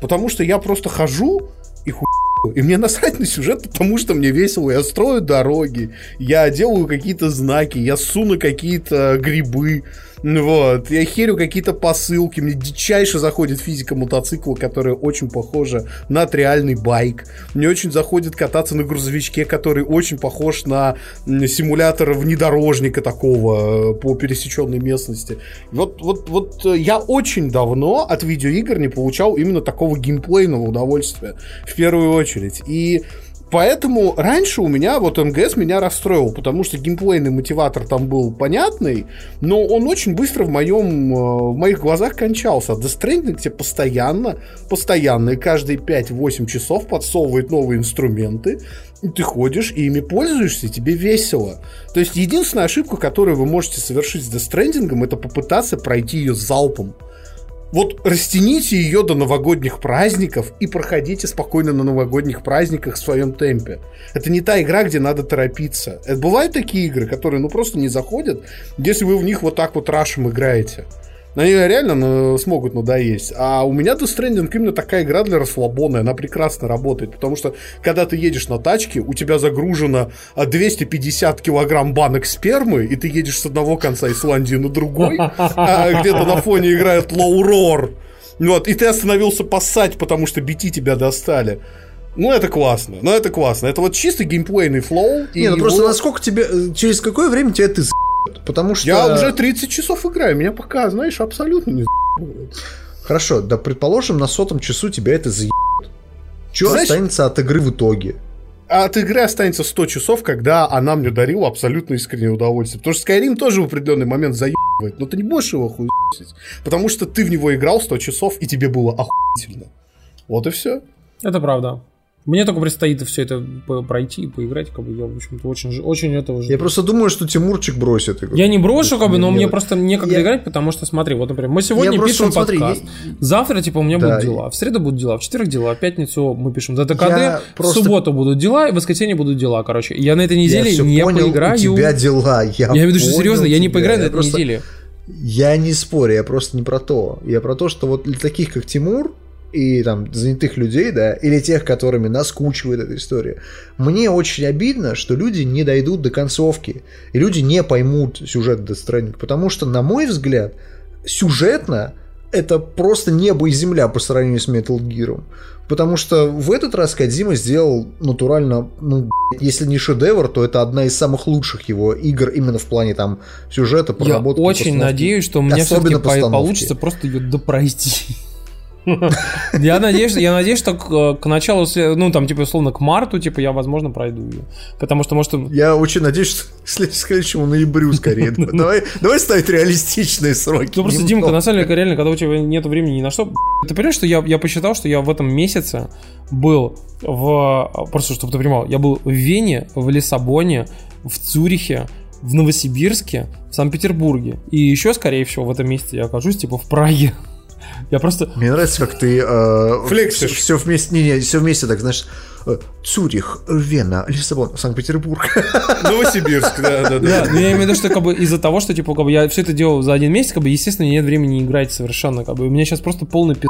[SPEAKER 3] потому что я просто хожу и хуй и мне насрать на сюжет, потому что мне весело. Я строю дороги, я делаю какие-то знаки, я суну какие-то грибы, вот. Я херю какие-то посылки. Мне дичайше заходит физика мотоцикла, которая очень похожа на реальный байк. Мне очень заходит кататься на грузовичке, который очень похож на симулятор внедорожника такого э, по пересеченной местности. Вот, вот, вот э, я очень давно от видеоигр не получал именно такого геймплейного удовольствия. В первую очередь. И Поэтому раньше у меня вот МГС меня расстроил, потому что геймплейный мотиватор там был понятный, но он очень быстро в, моем, э, в моих глазах кончался. Death Stranding тебе постоянно, постоянно, и каждые 5-8 часов подсовывает новые инструменты, и ты ходишь и ими пользуешься, и тебе весело. То есть единственная ошибка, которую вы можете совершить с Death Stranding, это попытаться пройти ее залпом. Вот растяните ее до новогодних праздников и проходите спокойно на новогодних праздниках в своем темпе. Это не та игра, где надо торопиться. Это бывают такие игры, которые ну просто не заходят, если вы в них вот так вот рашем играете. Они реально ну, смогут надоесть. А у меня Death Stranding именно такая игра для расслабона, она прекрасно работает, потому что когда ты едешь на тачке, у тебя загружено 250 а, килограмм банок спермы, и ты едешь с одного конца Исландии на другой, а где-то на фоне играет Roar. Вот, и ты остановился поссать, потому что BT тебя достали. Ну, это классно. Ну, это классно. Это вот чисто геймплейный флоу.
[SPEAKER 2] Не, ну его... просто насколько тебе... Э, через какое время тебе это Потому что...
[SPEAKER 3] Я уже 30 часов играю, меня пока, знаешь, абсолютно не
[SPEAKER 2] Хорошо, да предположим, на сотом часу тебя это заебет. Что знаешь, останется от игры в итоге?
[SPEAKER 3] От игры останется 100 часов, когда она мне дарила абсолютно искреннее удовольствие. Потому что Skyrim тоже в определенный момент заебывает, но ты не будешь его хуесить. Потому что ты в него играл 100 часов, и тебе было охуительно. Вот и все.
[SPEAKER 4] Это правда. Мне только предстоит все это пройти и поиграть, как бы я, в общем-то, очень, очень этого жду.
[SPEAKER 2] Я просто думаю, что Тимурчик бросит
[SPEAKER 4] игру. Я не брошу, как бы, но мне просто некогда я... играть, потому что, смотри, вот, например, мы сегодня я пишем просто, подкаст. Смотри, я... Завтра, типа, у меня да, будут дела. В среду будут дела, в четверг дела, в пятницу мы пишем за ТКД, просто... в субботу будут дела, и в воскресенье будут дела, короче. Я на этой неделе я не понял, поиграю.
[SPEAKER 2] У тебя дела, я
[SPEAKER 4] Я имею в виду, что серьезно, я не поиграю на этой просто... неделе.
[SPEAKER 2] Я не спорю, я просто не про то. Я про то, что вот для таких, как Тимур, и там занятых людей, да, или тех, которыми наскучивает эта история. Мне очень обидно, что люди не дойдут до концовки, и люди не поймут сюжет Death Stranding, потому что, на мой взгляд, сюжетно это просто небо и земля по сравнению с Metal Gear. Потому что в этот раз Кадзима сделал натурально, ну, если не шедевр, то это одна из самых лучших его игр именно в плане там сюжета,
[SPEAKER 4] проработки. Я очень надеюсь, что у меня все-таки получится просто ее допройти. [laughs] Я надеюсь, я надеюсь, что к, к началу, ну, там, типа, условно, к марту, типа, я, возможно, пройду ее. Потому что, может...
[SPEAKER 2] Я очень надеюсь, что к следующему ноябрю скорее. [laughs] Давай, давай ставить реалистичные сроки.
[SPEAKER 4] Ну, просто, Димка, на самом деле, реально, когда у тебя нет времени ни на что... Ты понимаешь, что я, я посчитал, что я в этом месяце был в... Просто, чтобы ты понимал, я был в Вене, в Лиссабоне, в Цюрихе, в Новосибирске, в Санкт-Петербурге. И еще, скорее всего, в этом месяце я окажусь, типа, в Праге. Я просто...
[SPEAKER 2] Мне нравится, как ты... Э, Флексишь. Все, вместе, не, не, все вместе так, знаешь, Цюрих, Вена, Лиссабон, Санкт-Петербург. [laughs]
[SPEAKER 3] Новосибирск, да, да, да.
[SPEAKER 4] Да, но я имею в виду, что как бы из-за того, что типа как бы я все это делал за один месяц, как бы естественно нет времени играть совершенно, как бы у меня сейчас просто полный пи***.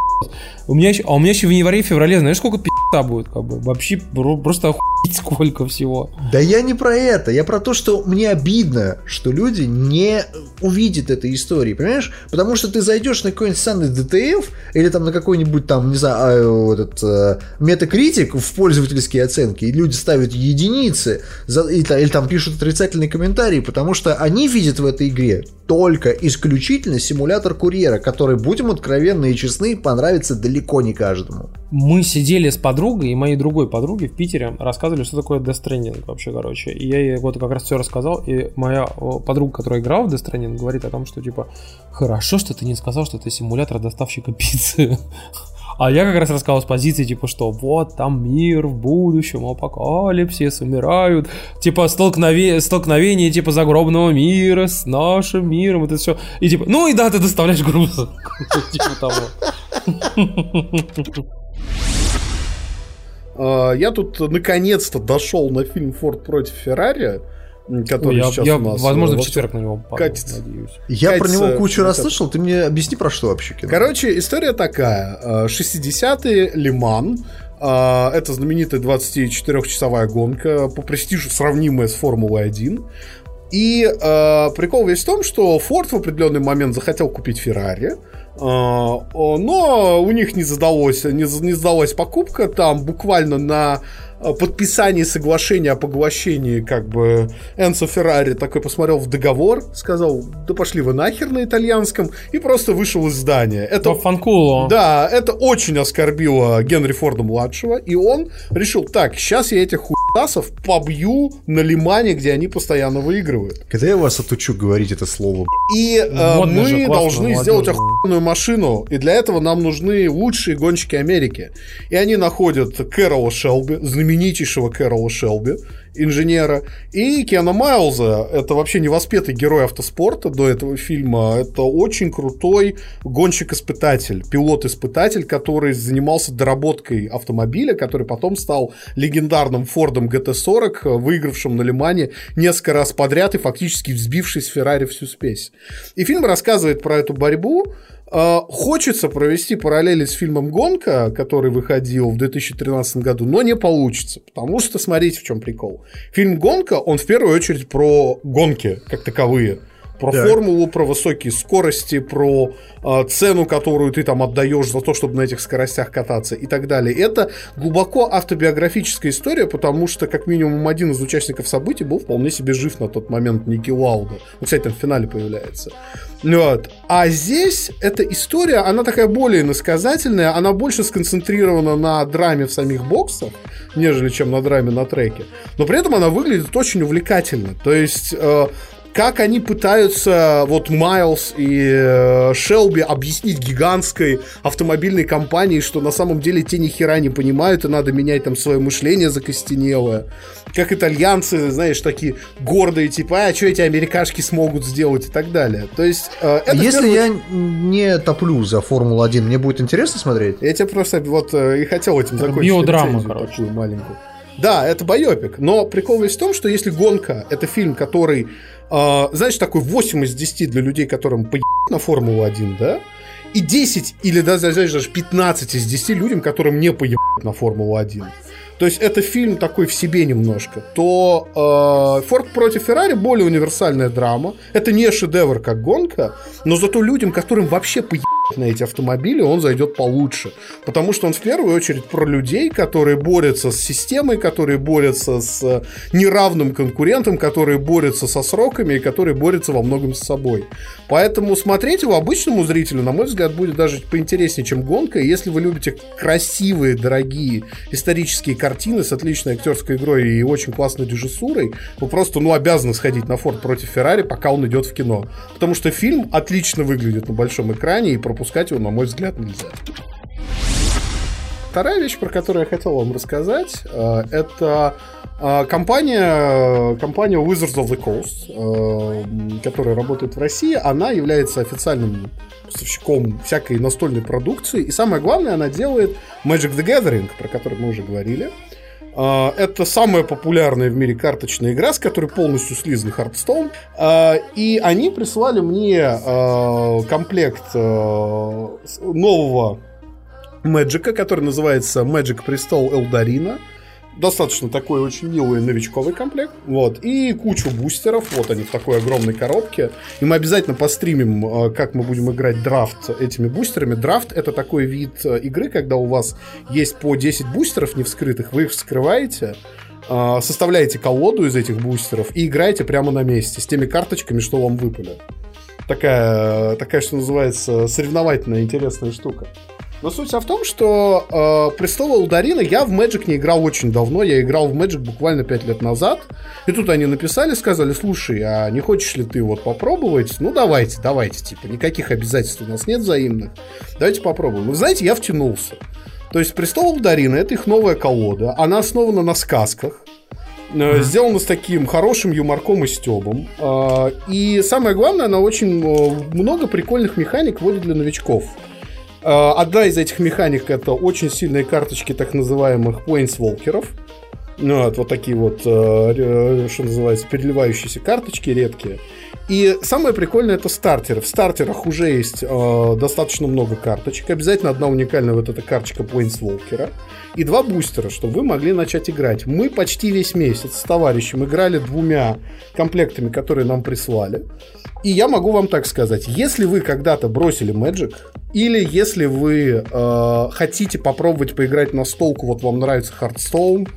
[SPEAKER 4] У меня еще, а у меня еще в январе и феврале, знаешь, сколько пи***а будет, как бы вообще просто охуеть сколько всего.
[SPEAKER 2] Да я не про это, я про то, что мне обидно, что люди не увидит этой истории, понимаешь? Потому что ты зайдешь на какой-нибудь стандарт DTF или там на какой-нибудь там, не знаю, а, вот этот э, метакритик в пользовательские оценки, и люди ставят единицы, за, или, или там пишут отрицательные комментарии, потому что они видят в этой игре только исключительно симулятор курьера, который, будем откровенны и честны, понравится далеко не каждому.
[SPEAKER 4] Мы сидели с подругой и моей другой подругой в Питере, рассказывали, что такое Death Stranding вообще, короче. И я ей вот как раз все рассказал, и моя подруга, которая играла в Death Stranding, говорит о том, что типа, хорошо, что ты не сказал, что это симулятор доставщика пиццы. А я как раз рассказал с позиции, типа, что вот там мир в будущем, апокалипсис, умирают, типа столкновение, столкновение типа загробного мира с нашим миром, это все. И типа, ну и да, ты доставляешь груз. [laughs] Типа того.
[SPEAKER 3] А, я тут наконец-то дошел на фильм «Форд против Феррари», который я, сейчас
[SPEAKER 4] я,
[SPEAKER 3] у нас...
[SPEAKER 4] Возможно, в четверг на него
[SPEAKER 3] падал, катится. надеюсь.
[SPEAKER 2] Я
[SPEAKER 3] катится,
[SPEAKER 2] про него кучу раз слышал, ты мне объясни, про что вообще кино.
[SPEAKER 3] Короче, история такая. 60-е а, Лиман, а, это знаменитая 24-часовая гонка, по престижу сравнимая с Формулой-1. И э, прикол весь в том, что Форд в определенный момент захотел купить Феррари, но у них не задалось, не, не сдалась покупка, там буквально на подписании соглашения о поглощении, как бы, Энцо Феррари такой посмотрел в договор, сказал, да пошли вы нахер на итальянском, и просто вышел из здания. Это,
[SPEAKER 4] фанкуло.
[SPEAKER 3] Да, это очень оскорбило Генри Форда-младшего, и он решил, так, сейчас я этих хуйсов побью на лимане, где они постоянно выигрывают.
[SPEAKER 2] Когда я вас отучу говорить это слово?
[SPEAKER 3] И э, мы же, должны молодежь. сделать охуенную машину, и для этого нам нужны лучшие гонщики Америки. И они находят Кэрола Шелби, знаменитейшего Кэрола Шелби, инженера, и Киана Майлза. Это вообще невоспетый герой автоспорта до этого фильма. Это очень крутой гонщик-испытатель, пилот-испытатель, который занимался доработкой автомобиля, который потом стал легендарным Фордом GT40, выигравшим на Лимане несколько раз подряд и фактически взбивший с Феррари всю спесь. И фильм рассказывает про эту борьбу, хочется провести параллели с фильмом «Гонка», который выходил в 2013 году, но не получится, потому что, смотрите, в чем прикол. Фильм «Гонка», он в первую очередь про гонки как таковые – про да. формулу, про высокие скорости, про э, цену, которую ты там отдаешь за то, чтобы на этих скоростях кататься и так далее. Это глубоко автобиографическая история, потому что как минимум один из участников событий был вполне себе жив на тот момент, Ники Лауда. Ну, кстати, там в финале появляется. Вот. А здесь эта история, она такая более иносказательная, она больше сконцентрирована на драме в самих боксах, нежели чем на драме на треке. Но при этом она выглядит очень увлекательно. То есть э, как они пытаются, вот Майлз и э, Шелби объяснить гигантской автомобильной компании, что на самом деле те ни хера не понимают, и надо менять там свое мышление закостенелое. Как итальянцы, знаешь, такие гордые, типа, а что эти америкашки смогут сделать и так далее. То есть...
[SPEAKER 2] Э, это Если первый... я не топлю за Формулу-1, мне будет интересно смотреть?
[SPEAKER 3] Я тебе просто вот э, и хотел этим
[SPEAKER 4] закончить. Биодрама, короче. Такую
[SPEAKER 3] маленькую. Да, это байопик, но прикол весь в том, что если «Гонка» — это фильм, который э, знаешь, такой 8 из 10 для людей, которым поебать на Формулу-1, да? И 10 или даже, даже 15 из 10 людям, которым не поебать на Формулу-1 то есть это фильм такой в себе немножко, то э, Форд против Феррари более универсальная драма. Это не шедевр как гонка, но зато людям, которым вообще поебать на эти автомобили, он зайдет получше. Потому что он в первую очередь про людей, которые борются с системой, которые борются с неравным конкурентом, которые борются со сроками и которые борются во многом с собой. Поэтому смотреть его обычному зрителю, на мой взгляд, будет даже поинтереснее, чем гонка. И если вы любите красивые, дорогие исторические картины с отличной актерской игрой и очень классной режиссурой, вы просто, ну, обязаны сходить на Форд против Феррари, пока он идет в кино. Потому что фильм отлично выглядит на большом экране, и пропускать его, на мой взгляд, нельзя. Вторая вещь, про которую я хотел вам рассказать, э, это э, компания, компания Wizards of the Coast, э, которая работает в России, она является официальным поставщиком всякой настольной продукции. И самое главное, она делает Magic the Gathering, про который мы уже говорили. Это самая популярная в мире карточная игра, с которой полностью слизан Hearthstone. И они прислали мне комплект нового Мэджика, который называется Magic Престол Элдарина. Достаточно такой очень милый новичковый комплект. Вот. И кучу бустеров. Вот они в такой огромной коробке. И мы обязательно постримим, э, как мы будем играть драфт этими бустерами. Драфт это такой вид э, игры, когда у вас есть по 10 бустеров не вскрытых, вы их вскрываете, э, составляете колоду из этих бустеров и играете прямо на месте с теми карточками, что вам выпали. Такая, такая, что называется, соревновательная интересная штука. Но суть в том, что э, Престолы Ударина я в Magic не играл очень давно. Я играл в Magic буквально 5 лет назад. И тут они написали, сказали, слушай, а не хочешь ли ты вот попробовать? Ну, давайте, давайте, типа, никаких обязательств у нас нет взаимных. Давайте попробуем. Вы знаете, я втянулся. То есть Престол Ударина это их новая колода. Она основана на сказках. Mm-hmm. Сделана с таким хорошим юморком и стебом. Э, и самое главное, она очень э, много прикольных механик вводит для новичков. Э, одна из этих механик это очень сильные карточки так называемых плейнсволкеров. Ну, вот, вот такие вот, э, что называется, переливающиеся карточки редкие. И самое прикольное это стартеры. В стартерах уже есть э, достаточно много карточек. Обязательно одна уникальная вот эта карточка Плейнсволкера. И два бустера, чтобы вы могли начать играть. Мы почти весь месяц с товарищем играли двумя комплектами, которые нам прислали. И я могу вам так сказать, если вы когда-то бросили Magic, или если вы э, хотите попробовать поиграть на столку, вот вам нравится Hearthstone,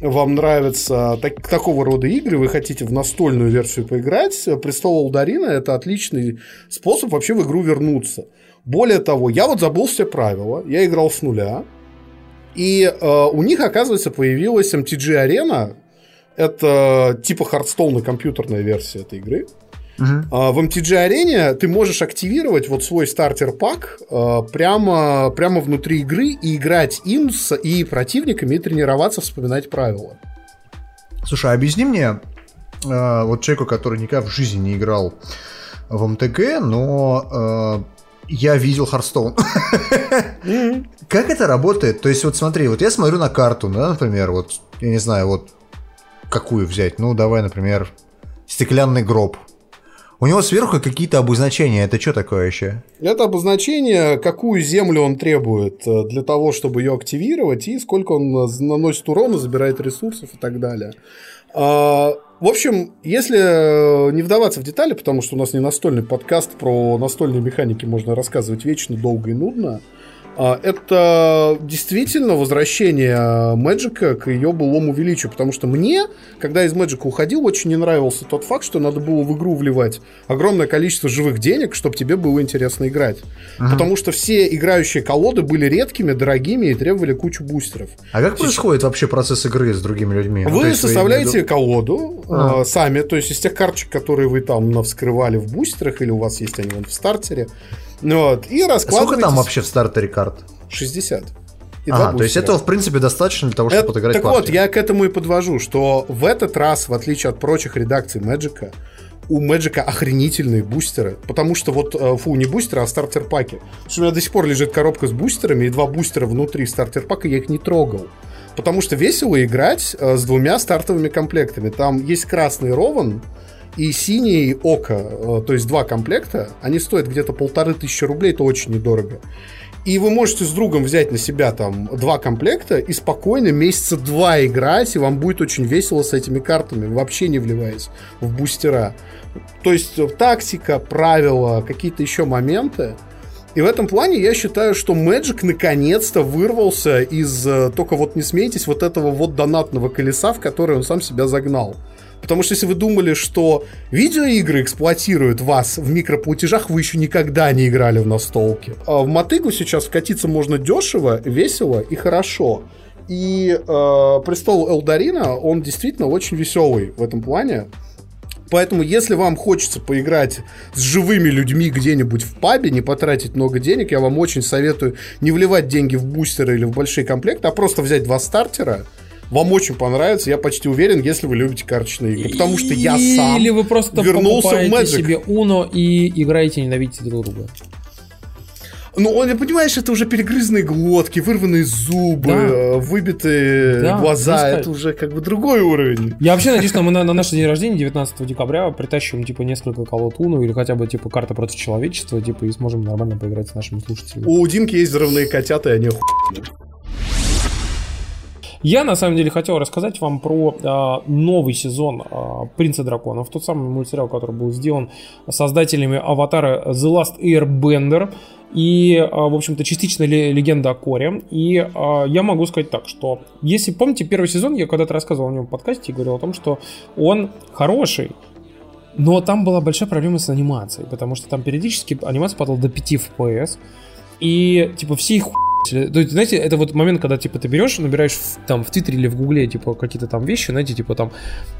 [SPEAKER 3] вам нравятся так, такого рода игры, вы хотите в настольную версию поиграть, Престол Алдарина это отличный способ вообще в игру вернуться. Более того, я вот забыл все правила, я играл с нуля, и э, у них, оказывается, появилась MTG Arena, это типа Hearthstone компьютерная версия этой игры. Uh-huh. В MTG-арене ты можешь активировать вот свой стартер-пак а, прямо, прямо внутри игры и играть им с и противниками, и тренироваться, вспоминать правила.
[SPEAKER 2] Слушай, а объясни мне, а, вот человеку, который никогда в жизни не играл в МТГ, но я видел Харстоун. Mm-hmm. [laughs] Как это работает? То есть, вот смотри, вот я смотрю на карту, да, например, вот, я не знаю, вот какую взять. Ну, давай, например, стеклянный гроб. У него сверху какие-то обозначения. Это что такое еще?
[SPEAKER 3] Это обозначение, какую землю он требует э, для того, чтобы ее активировать, и сколько он наносит урона, забирает ресурсов и так далее. А, в общем, если э, не вдаваться в детали, потому что у нас не настольный подкаст, про настольные механики можно рассказывать вечно, долго и нудно, это действительно возвращение Мэджика к ее былому величию, потому что мне, когда из Мэджика уходил, очень не нравился тот факт, что надо было в игру вливать огромное количество живых денег, чтобы тебе было интересно играть. Ага. Потому что все играющие колоды были редкими, дорогими и требовали кучу бустеров.
[SPEAKER 2] А как Сейчас... происходит вообще процесс игры с другими людьми?
[SPEAKER 3] Вы ну, составляете вы... колоду а. э, сами, то есть из тех карточек, которые вы там вскрывали в бустерах, или у вас есть они вон в стартере, вот, и раскладываете...
[SPEAKER 2] Сколько там вообще в стартере карт?
[SPEAKER 3] 60.
[SPEAKER 2] И ага, то есть этого, в принципе, достаточно для того, чтобы Это, подыграть
[SPEAKER 3] Так партию. вот, я к этому и подвожу, что в этот раз, в отличие от прочих редакций Мэджика, у Мэджика охренительные бустеры. Потому что вот, э, фу, не бустеры, а стартер-паки. У меня до сих пор лежит коробка с бустерами, и два бустера внутри стартер-пака, я их не трогал. Потому что весело играть э, с двумя стартовыми комплектами. Там есть красный Рован, и синий Око, э, то есть два комплекта, они стоят где-то полторы тысячи рублей, это очень недорого. И вы можете с другом взять на себя там два комплекта и спокойно месяца два играть, и вам будет очень весело с этими картами, вообще не вливаясь в бустера. То есть э, тактика, правила, какие-то еще моменты. И в этом плане я считаю, что Magic наконец-то вырвался из, э, только вот не смейтесь, вот этого вот донатного колеса, в которое он сам себя загнал. Потому что если вы думали, что видеоигры эксплуатируют вас в микроплатежах, вы еще никогда не играли в настолки. А в мотыгу сейчас вкатиться можно дешево, весело и хорошо. И э, престол Элдарина, он действительно очень веселый в этом плане. Поэтому, если вам хочется поиграть с живыми людьми где-нибудь в пабе, не потратить много денег, я вам очень советую не вливать деньги в бустеры или в большие комплекты, а просто взять два стартера, вам очень понравится, я почти уверен, если вы любите карточные игры. Потому что я сам
[SPEAKER 4] Или вы просто вернулся в Magic. себе Uno и играете ненавидите друг друга.
[SPEAKER 3] Ну, он, понимаешь, это уже перегрызанные глотки, вырванные зубы, да. Э, выбитые да, глаза. Это уже как бы другой уровень.
[SPEAKER 4] Я вообще надеюсь, что мы на, на наш день рождения, 19 декабря, притащим, типа, несколько колод Уну или хотя бы, типа, карта против человечества, типа, и сможем нормально поиграть с нашими слушателями.
[SPEAKER 3] У Димки есть взрывные котята, и они охуенные.
[SPEAKER 4] Я на самом деле хотел рассказать вам про э, новый сезон э, Принца драконов, тот самый мультсериал, который был сделан создателями аватара The Last Airbender и, э, в общем-то, частично легенда о Коре. И э, я могу сказать так, что если помните первый сезон, я когда-то рассказывал о нем в подкасте и говорил о том, что он хороший, но там была большая проблема с анимацией, потому что там периодически анимация падала до 5 FPS, и, типа, все их есть, знаете, это вот момент, когда, типа, ты берешь, набираешь там в Твиттере или в Гугле, типа, какие-то там вещи, знаете, типа, там,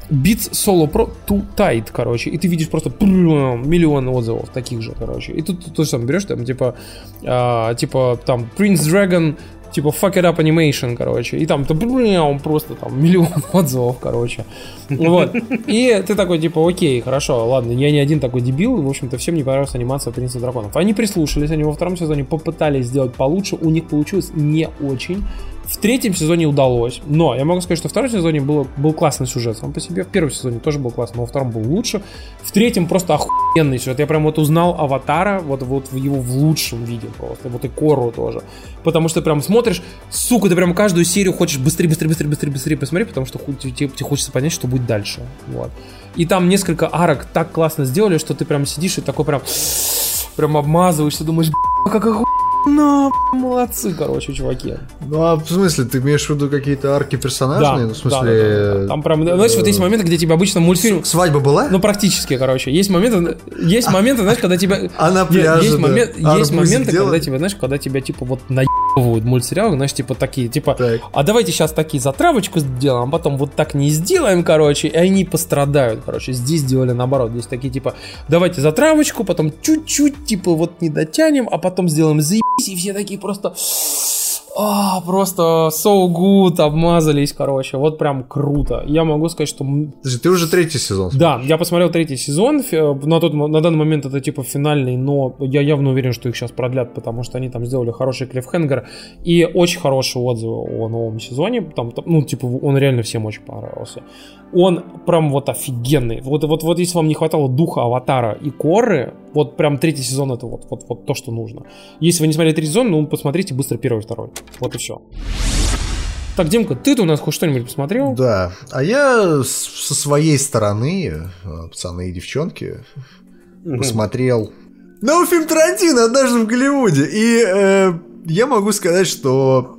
[SPEAKER 4] Beats Solo Pro Too Tight, короче, и ты видишь просто миллион отзывов таких же, короче. И тут то же самое берешь, там, типа, а, типа, там, Prince Dragon типа fuck it up animation, короче. И там, он просто там миллион [laughs] отзывов, короче. Вот. И ты такой, типа, окей, хорошо, ладно, я не один такой дебил, в общем-то, всем не понравилась анимация Принца Драконов. Они прислушались, они во втором сезоне попытались сделать получше, у них получилось не очень. В третьем сезоне удалось, но я могу сказать, что в втором сезоне было, был классный сюжет сам по себе, в первом сезоне тоже был классный, но во втором был лучше, в третьем просто охуенный сюжет, я прям вот узнал Аватара, вот, вот в его в лучшем виде просто, вот и Кору тоже, потому что прям смотришь, сука, ты прям каждую серию хочешь быстрее, быстрее, быстрее, быстрее, быстрее посмотреть, потому что тебе, тебе хочется понять, что будет дальше, вот. И там несколько арок так классно сделали, что ты прям сидишь и такой прям, прям обмазываешься, думаешь, как охуенно ну, молодцы, короче, чуваки.
[SPEAKER 2] Ну, а в смысле, ты имеешь в виду какие-то арки персонажные?
[SPEAKER 4] Да,
[SPEAKER 2] ну, в смысле...
[SPEAKER 4] Да, да, да. Там прям, знаешь, вот есть моменты, где тебе обычно мультфильм...
[SPEAKER 2] Свадьба была?
[SPEAKER 4] Ну, практически, короче. Есть моменты, есть моменты, знаешь, когда тебя...
[SPEAKER 2] А на пляже,
[SPEAKER 4] Есть, момент, есть моменты, когда тебя, знаешь, когда тебя, типа, вот наебывают мультсериалы, знаешь, типа, такие, типа, так. а давайте сейчас такие затравочку сделаем, а потом вот так не сделаем, короче, и они пострадают, короче. Здесь сделали наоборот. Здесь такие, типа, давайте затравочку, потом чуть-чуть, типа, вот не дотянем, а потом сделаем заебись, и все такие просто... А, просто so good, обмазались, короче. Вот прям круто. Я могу сказать, что...
[SPEAKER 2] Подожди, ты уже третий сезон.
[SPEAKER 4] Да, я посмотрел третий сезон. На, тот, на данный момент это типа финальный, но я явно уверен, что их сейчас продлят, потому что они там сделали хороший клиффхенгер и очень хорошие отзывы о новом сезоне. Там, ну, типа, он реально всем очень понравился он прям вот офигенный. Вот, вот, вот если вам не хватало духа Аватара и Коры, вот прям третий сезон это вот, вот, вот то, что нужно. Если вы не смотрели третий сезон, ну посмотрите быстро первый и второй. Вот и все. Так, Димка, ты-то у нас хоть что-нибудь посмотрел?
[SPEAKER 2] Да. А я со своей стороны, э, пацаны и девчонки, посмотрел новый фильм Тарантино «Однажды в Голливуде». И э, я могу сказать, что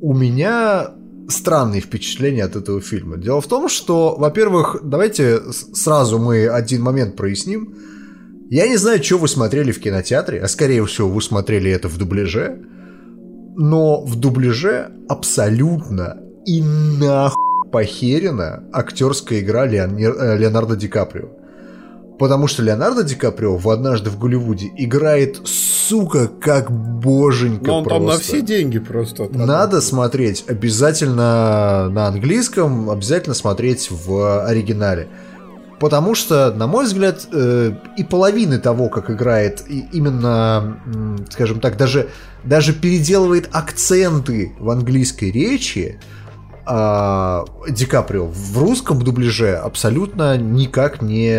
[SPEAKER 2] у меня странные впечатления от этого фильма. Дело в том, что, во-первых, давайте сразу мы один момент проясним. Я не знаю, что вы смотрели в кинотеатре, а скорее всего вы смотрели это в дубляже, но в дубляже абсолютно и нахуй похерена актерская игра э, Леонардо Ди Каприо. Потому что Леонардо Ди Каприо в «Однажды в Голливуде» играет, сука, как боженька Но
[SPEAKER 3] он
[SPEAKER 2] просто.
[SPEAKER 3] там на все деньги просто.
[SPEAKER 2] Надо смотреть обязательно на английском, обязательно смотреть в оригинале. Потому что, на мой взгляд, э, и половины того, как играет именно, скажем так, даже, даже переделывает акценты в английской речи, а, Ди Каприо в русском дубляже абсолютно никак не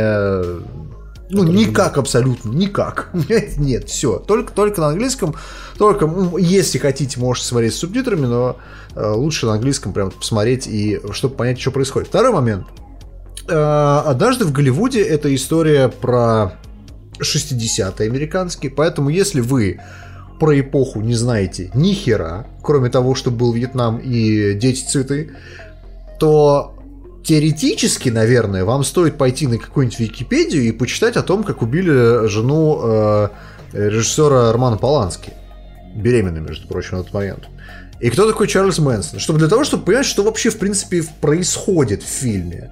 [SPEAKER 2] ну, никак абсолютно, никак. [laughs] Нет, все. Только, только на английском. Только, если хотите, можете смотреть с субтитрами, но э, лучше на английском прям посмотреть, и чтобы понять, что происходит. Второй момент. Э, однажды в Голливуде это история про 60-е американские, поэтому если вы про эпоху не знаете ни хера, кроме того, что был Вьетнам и Дети Цветы, то теоретически, наверное, вам стоит пойти на какую-нибудь Википедию и почитать о том, как убили жену э, режиссера Романа Полански. Беременной, между прочим, на тот момент. И кто такой Чарльз Мэнсон? Чтобы для того, чтобы понять, что вообще, в принципе, происходит в фильме.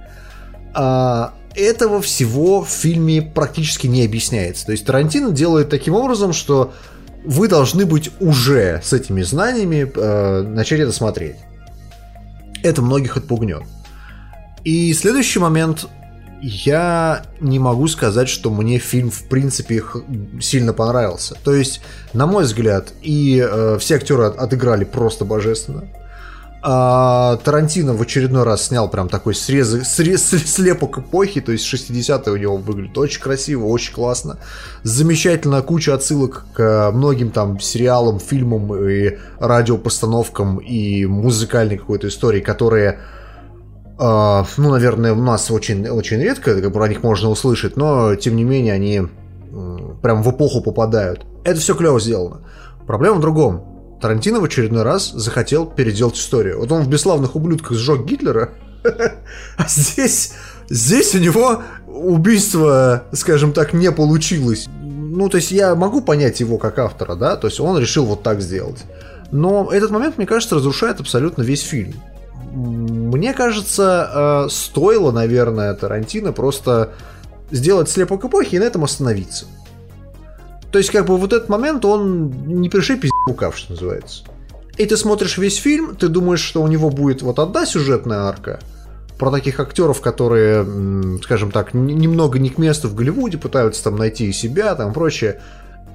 [SPEAKER 2] А, этого всего в фильме практически не объясняется. То есть Тарантино делает таким образом, что вы должны быть уже с этими знаниями э, начать это смотреть. Это многих отпугнет. И следующий момент. Я не могу сказать, что мне фильм в принципе сильно понравился. То есть, на мой взгляд, и э, все актеры отыграли просто божественно. А, Тарантино в очередной раз снял прям такой срез, срез, слепок эпохи, то есть 60-е у него выглядит очень красиво, очень классно. Замечательная куча отсылок к многим там сериалам, фильмам и радиопостановкам и музыкальной какой-то истории, которые ну, наверное, у нас очень, очень редко про них можно услышать, но, тем не менее, они прям в эпоху попадают. Это все клево сделано. Проблема в другом. Тарантино в очередной раз захотел переделать историю. Вот он в «Бесславных ублюдках» сжег Гитлера, [laughs] а здесь, здесь у него убийство, скажем так, не получилось. Ну, то есть я могу понять его как автора, да, то есть он решил вот так сделать. Но этот момент, мне кажется, разрушает абсолютно весь фильм. Мне кажется, э, стоило, наверное, Тарантино просто сделать слепок эпохи и на этом остановиться. То есть, как бы вот этот момент, он не пиши пиздюкав, что называется. И ты смотришь весь фильм, ты думаешь, что у него будет вот одна сюжетная арка, про таких актеров, которые, скажем так, немного не к месту в Голливуде, пытаются там найти себя, там прочее.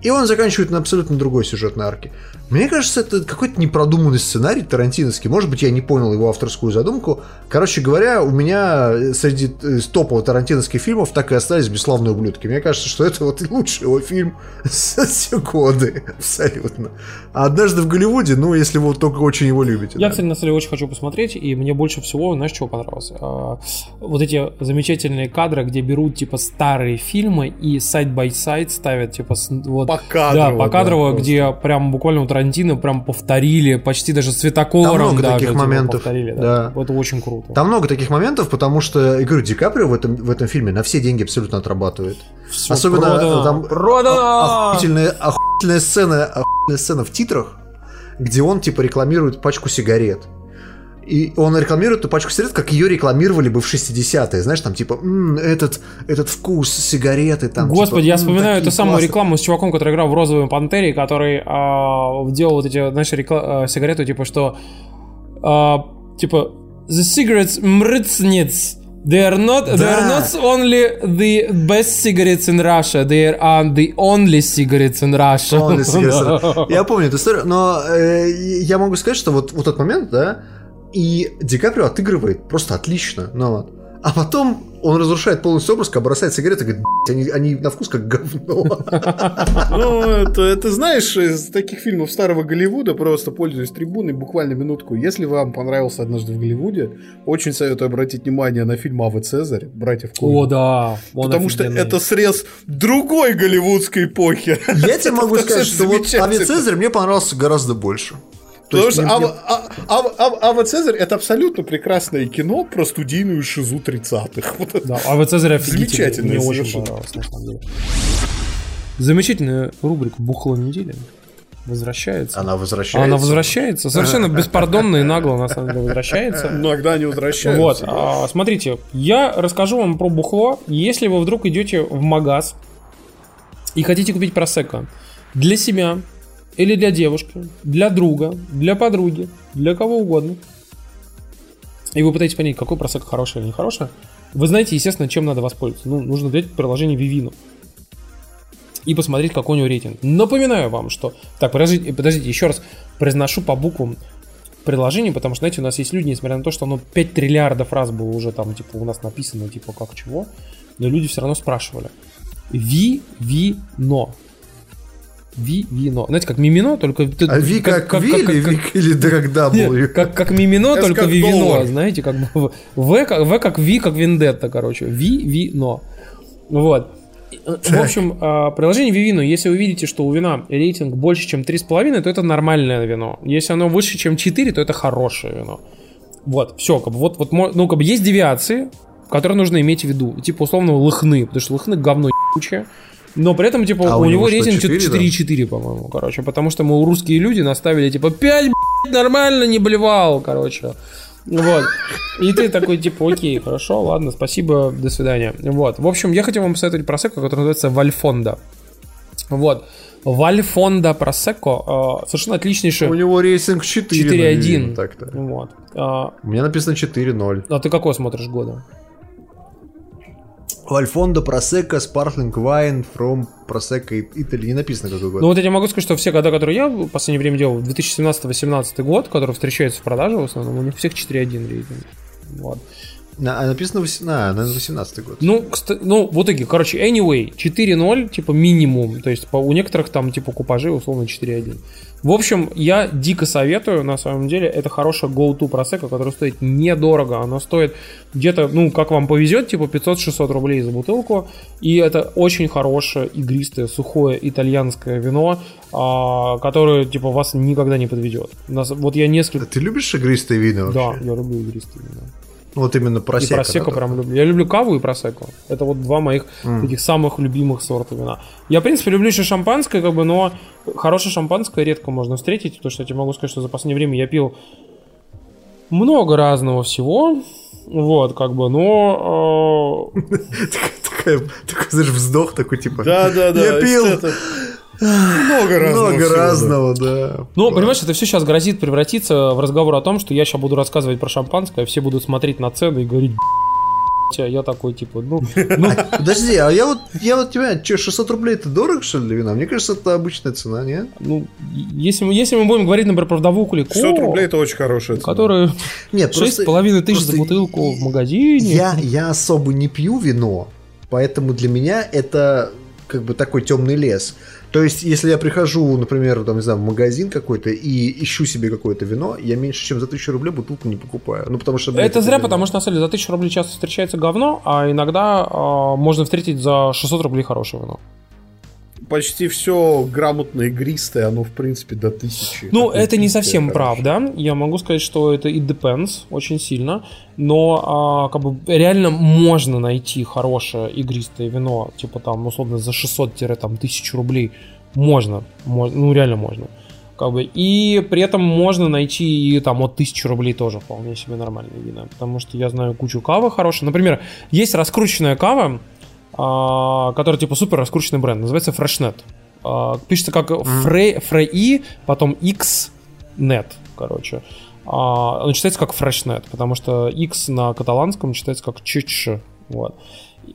[SPEAKER 2] И он заканчивает на абсолютно другой сюжетной арке. Мне кажется, это какой-то непродуманный сценарий тарантиновский. Может быть, я не понял его авторскую задумку. Короче говоря, у меня среди э, топовых тарантиновских фильмов так и остались «Бесславные ублюдки». Мне кажется, что это вот лучший его фильм [laughs] за все годы. Абсолютно. А «Однажды в Голливуде», ну, если вы только очень его любите.
[SPEAKER 4] Я, да. кстати, на самом деле очень хочу посмотреть, и мне больше всего, знаешь, чего понравилось? А, вот эти замечательные кадры, где берут, типа, старые фильмы и side-by-side ставят, типа, вот...
[SPEAKER 3] Покадрово.
[SPEAKER 4] Да, покадрово, да, где прям буквально вот Тарантино прям повторили, почти даже цветокором
[SPEAKER 2] Там много
[SPEAKER 4] даже,
[SPEAKER 2] таких
[SPEAKER 4] типа,
[SPEAKER 2] моментов.
[SPEAKER 4] повторили. Да. да. Это очень круто.
[SPEAKER 2] Там много таких моментов, потому что, я говорю, Ди Каприо в этом, в этом фильме на все деньги абсолютно отрабатывает.
[SPEAKER 4] Все
[SPEAKER 2] Особенно
[SPEAKER 4] продано,
[SPEAKER 2] там
[SPEAKER 4] продано!
[SPEAKER 2] Охуительная, охуительная сцена, охуительная сцена в титрах, где он типа рекламирует пачку сигарет. И он рекламирует эту пачку сигарет, как ее рекламировали бы в 60-е. Знаешь, там типа, м-м, этот, этот вкус сигареты. Там,
[SPEAKER 4] Господи,
[SPEAKER 2] типа,
[SPEAKER 4] я вспоминаю эту самую рекламу с чуваком, который играл в «Розовой пантере», который а, делал вот эти, знаешь, рекла- а, сигареты, типа, что а, типа «The cigarettes мрыцнец». They are not. Да. They are not only the best cigarettes in Russia. They are the only cigarettes in Russia.
[SPEAKER 2] Only cigarettes. [laughs] я помню эту историю, но э, я могу сказать, что вот вот тот момент, да, и Ди Каприо отыгрывает просто отлично. Ну, вот. А потом он разрушает полностью образ, бросает сигареты и говорит, они, они на вкус как говно. [laughs]
[SPEAKER 3] Ну, это, это знаешь, из таких фильмов старого Голливуда, просто пользуясь трибуной, буквально минутку. Если вам понравился «Однажды в Голливуде», очень советую обратить внимание на фильм «Ава Цезарь», «Братьев Коэн».
[SPEAKER 4] О, да.
[SPEAKER 3] Потому что это срез другой голливудской эпохи.
[SPEAKER 2] Я тебе [laughs] могу сказать, что вот «Ава Цезарь» мне понравился гораздо больше.
[SPEAKER 3] Потому что Ава, а, Ава, Ава, Ава Цезарь это абсолютно прекрасное кино про студийную шизу 30-х. [laughs] Вот
[SPEAKER 4] да, Ава Цезарь
[SPEAKER 3] офигительный.
[SPEAKER 4] Мне очень понравилось, на самом деле. Замечательная рубрика «Бухло недели» возвращается.
[SPEAKER 2] Она возвращается.
[SPEAKER 4] Она возвращается. Совершенно [laughs] беспардонно и нагло, на самом деле, возвращается. [laughs]
[SPEAKER 3] Иногда не возвращается.
[SPEAKER 4] Вот. А, смотрите, я расскажу вам про бухло. Если вы вдруг идете в магаз и хотите купить просека для себя, или для девушки, для друга, для подруги, для кого угодно, и вы пытаетесь понять, какой просек хороший или нехороший, вы знаете, естественно, чем надо воспользоваться. Ну, нужно взять приложение Vivino и посмотреть, какой у него рейтинг. Напоминаю вам, что... Так, подождите, подождите еще раз произношу по буквам приложение, потому что, знаете, у нас есть люди, несмотря на то, что оно 5 триллиардов раз было уже там, типа, у нас написано, типа, как чего, но люди все равно спрашивали. Vivino. Ви, вино. Знаете, как мимино, только...
[SPEAKER 2] А ви как, как, Ви как, или как, как, или как?
[SPEAKER 4] Как, как мимино, только как вино, знаете, как бы... В как, в как Ви, как Вендетта, короче. Ви, вино. Вот. В общем, а, приложение Vivino, если вы видите, что у вина рейтинг больше, чем 3,5, то это нормальное вино. Если оно выше, чем 4, то это хорошее вино. Вот, все, как бы, вот, вот, ну, как бы есть девиации, которые нужно иметь в виду. Типа, условно, лыхны, потому что лыхны говно ебучее. Но при этом, типа, а у, у него рейтинг 4,4, да? по-моему, короче. Потому что мы русские люди наставили, типа, 5, блядь, нормально не блевал, короче. Вот. И ты такой, типа, окей, хорошо, ладно, спасибо, до свидания. Вот. В общем, я хотел вам посоветовать просекко, который называется Вальфонда. Вот. Вальфонда Просекко э, совершенно отличнейший.
[SPEAKER 2] У него рейтинг 4. 4.1.
[SPEAKER 4] Вот.
[SPEAKER 2] А, У меня написано 4.0.
[SPEAKER 4] А ты какой смотришь года?
[SPEAKER 2] Вальфондо Просека Sparkling Wine from Prosecco Italy. Не написано какой год.
[SPEAKER 4] Ну вот я тебе могу сказать, что все года, которые я в последнее время делал, 2017-18 год, который встречается в продаже в основном, у них всех 4.1 рейтинг. Вот.
[SPEAKER 2] А написано 18 год.
[SPEAKER 4] Ну, кстати, ну, вот такие, короче, anyway, 4.0, типа, минимум. То есть, по, у некоторых там, типа, купажи, условно, 4.1. В общем, я дико советую, на самом деле, это хорошая go-to просека, которая стоит недорого. Она стоит где-то, ну, как вам повезет, типа 500-600 рублей за бутылку. И это очень хорошее, игристое, сухое итальянское вино, а, которое, типа, вас никогда не подведет. Вот я несколько... А
[SPEAKER 2] ты любишь игристые вина
[SPEAKER 4] вообще? Да, я люблю игристые вина.
[SPEAKER 2] Вот именно просека.
[SPEAKER 4] И просека прям люблю. Я люблю каву и просеку. Это вот два моих mm. таких самых любимых сорта вина. Я, в принципе, люблю еще шампанское, как бы, но хорошее шампанское редко можно встретить, потому что я тебе могу сказать, что за последнее время я пил много разного всего. Вот, как бы, но... [laughs]
[SPEAKER 2] Такой, знаешь, вздох такой, типа...
[SPEAKER 3] Да, да, да.
[SPEAKER 2] Я пил...
[SPEAKER 3] Много разного.
[SPEAKER 2] Много разного, да.
[SPEAKER 4] Ну, понимаешь, это все сейчас грозит превратиться в разговор о том, что я сейчас буду рассказывать про шампанское, а все будут смотреть на цены и говорить, я такой, типа, ну... [laughs] ну...
[SPEAKER 2] Подожди, а я вот, я вот тебя, что, 600 рублей это дорого, что ли, для вина? Мне кажется, это обычная цена, нет?
[SPEAKER 4] Ну, если мы, если мы будем говорить, например, про вдову Кулико...
[SPEAKER 3] 600 рублей это очень хорошая цена.
[SPEAKER 4] Которая... Нет, 6,5 тысяч за бутылку в магазине.
[SPEAKER 2] Я, я особо не пью вино, поэтому для меня это как бы такой темный лес. То есть, если я прихожу, например, там, не знаю, в магазин какой-то и ищу себе какое-то вино, я меньше, чем за тысячу рублей бутылку не покупаю. Ну, потому что...
[SPEAKER 4] Блядь, это, это зря, вино. потому что, на самом деле, за тысячу рублей часто встречается говно, а иногда э, можно встретить за 600 рублей хорошее вино
[SPEAKER 3] почти все грамотно игристое, оно, в принципе, до тысячи.
[SPEAKER 4] Ну, это не совсем короче. правда. Я могу сказать, что это it depends очень сильно. Но а, как бы реально можно найти хорошее игристое вино, типа там, условно, за 600-1000 рублей. Можно, можно, ну реально можно. Как бы, и при этом можно найти и там от 1000 рублей тоже вполне себе нормальные вина. Потому что я знаю кучу кавы хорошей. Например, есть раскрученная кава, который типа супер раскрученный бренд, называется Freshnet. А, пишется как Frey, Frey, потом Xnet, короче. А, он читается как Freshnet, потому что X на каталанском читается как Чич. Вот.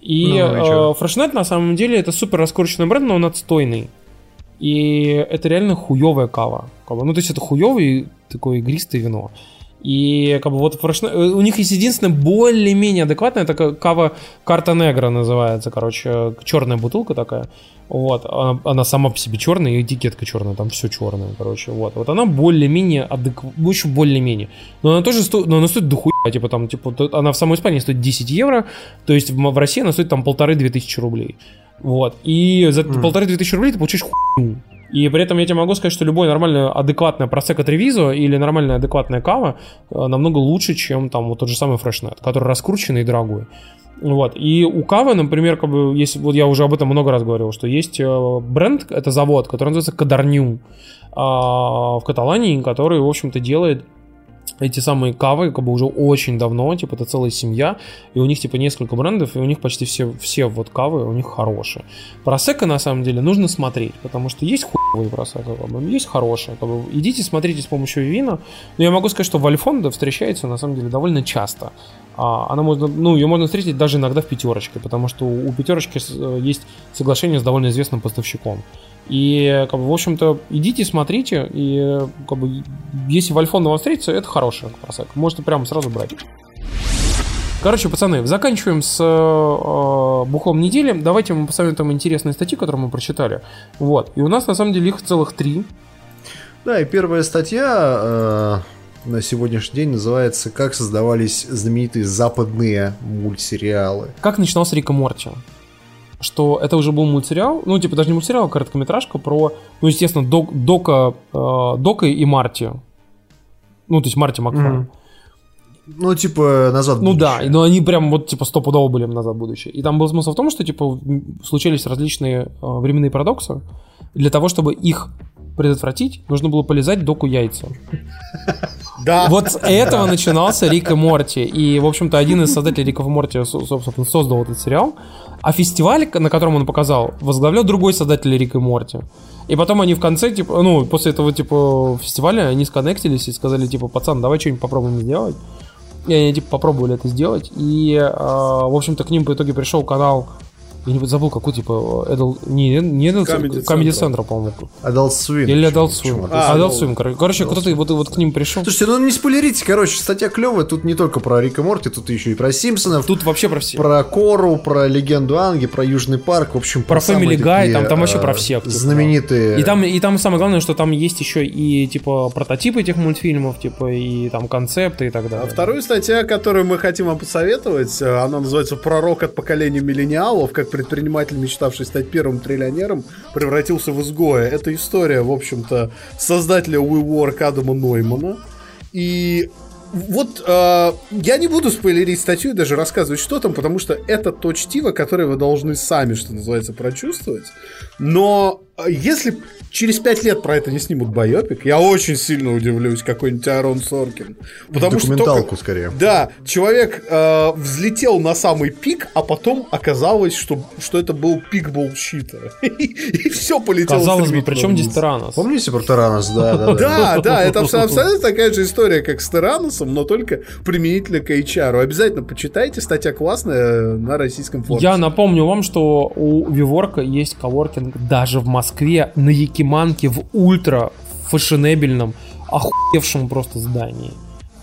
[SPEAKER 4] И ну, э, Freshnet на самом деле это супер раскрученный бренд, но он отстойный. И это реально хуевая кава. Ну, то есть это хуевый такое игристое вино. И как бы вот у них есть единственное более-менее адекватная такая кава карта негра называется, короче, черная бутылка такая. Вот, она, она сама по себе черная, и этикетка черная, там все черное, короче, вот. Вот она более-менее адекватная, ну, еще более-менее. Но она тоже стоит, но она стоит дохуя, типа там, типа, она в самой Испании стоит 10 евро, то есть в, в России она стоит там полторы-две тысячи рублей. Вот, и за mm. полторы-две тысячи рублей ты получаешь хуйню. И при этом я тебе могу сказать, что любое нормальное, адекватное просека Тревизо или нормальная адекватная кава э, намного лучше, чем там вот тот же самый фрешнет, который раскрученный и дорогой. Вот. И у кавы, например, как бы, есть, вот я уже об этом много раз говорил, что есть э, бренд, это завод, который называется Кадарню в Каталании, который, в общем-то, делает эти самые кавы как бы уже очень давно, типа это целая семья, и у них типа несколько брендов, и у них почти все, все вот кавы у них хорошие. Просека на самом деле нужно смотреть, потому что есть хуевые просека, как бы, есть хорошие. Как бы, идите смотрите с помощью вина. Но я могу сказать, что Вальфонда встречается на самом деле довольно часто. А, она можно, ну, ее можно встретить даже иногда в пятерочке, потому что у пятерочки э, есть соглашение с довольно известным поставщиком. И, как бы, в общем-то, идите, смотрите, и, как бы, если в Альфон вам встретится, это хороший просек. Можете прямо сразу брать. Короче, пацаны, заканчиваем с э, бухлом недели. Давайте мы посоветуем интересные статьи, которые мы прочитали. Вот. И у нас, на самом деле, их целых три.
[SPEAKER 2] Да, и первая статья э, на сегодняшний день называется «Как создавались знаменитые западные мультсериалы».
[SPEAKER 4] Как начинался Рика Морти? Что это уже был мультсериал, ну, типа, даже не мультсериал, а короткометражка про, ну, естественно, док, Дока, э, Дока и Марти. Ну, то есть Марти Макфлай. Mm-hmm.
[SPEAKER 2] Ну, типа, назад
[SPEAKER 4] Ну да, но они прям вот, типа, стопудово были назад будущее. И там был смысл в том, что, типа, случались различные э, временные парадоксы. Для того, чтобы их предотвратить, нужно было полезать доку яйца. [laughs]
[SPEAKER 3] Да.
[SPEAKER 4] Вот с этого начинался Рик и Морти. И, в общем-то, один из создателей Рика и Морти, собственно, создал этот сериал. А фестиваль, на котором он показал, возглавлял другой создатель Рика и Морти. И потом они в конце, типа, ну, после этого, типа, фестиваля, они сконнектились и сказали, типа, пацан, давай что-нибудь попробуем сделать. И они типа попробовали это сделать. И, э, в общем-то, к ним по итоге пришел канал я не забыл, какой типа Adult, не, не Adult, Comedy, Comedy Central, по-моему.
[SPEAKER 2] Adult Swim.
[SPEAKER 4] Или Adult Swim. А, Adult Swim, короче. Короче, кто-то вот, вот к ним пришел.
[SPEAKER 2] Слушайте, ну не спойлерите, короче, статья клевая. Тут не только про Рика Морти, тут еще и про Симпсонов.
[SPEAKER 4] Тут вообще про всех.
[SPEAKER 2] Про Кору, про Легенду Анги, про Южный парк, в общем,
[SPEAKER 4] про, про Family Guy, там, там вообще про всех.
[SPEAKER 2] Типа. Знаменитые.
[SPEAKER 4] И там, и там самое главное, что там есть еще и типа прототипы этих мультфильмов, типа и там концепты и так далее.
[SPEAKER 3] А вторую статья, которую мы хотим вам посоветовать, она называется «Пророк от поколения миллениалов, как предприниматель мечтавший стать первым триллионером, превратился в изгоя. Это история, в общем-то, создателя WeWork Адама Ноймана. И вот э, я не буду спойлерить статью и даже рассказывать, что там, потому что это то чтиво, которое вы должны сами, что называется, прочувствовать. Но э, если через пять лет про это не снимут байопик, я очень сильно удивлюсь, какой-нибудь Аарон Соркин.
[SPEAKER 2] Потому Документалку, что только, скорее.
[SPEAKER 3] Да, человек э, взлетел на самый пик, а потом оказалось, что, что это был пик bullshit а. [laughs] И все полетело
[SPEAKER 4] Казалось бы, причем здесь Таранос?
[SPEAKER 2] Помните про Таранос? Да, да,
[SPEAKER 3] да. [laughs] Да, это [laughs] абсолютно такая же история, как с Тараносом, но только применительно к HR. Обязательно почитайте, статья классная на российском форуме.
[SPEAKER 4] Я напомню вам, что у Виворка есть коворкинг даже в Москве на Яки Покеманки в ультра фashionабельном, охуевшем просто здании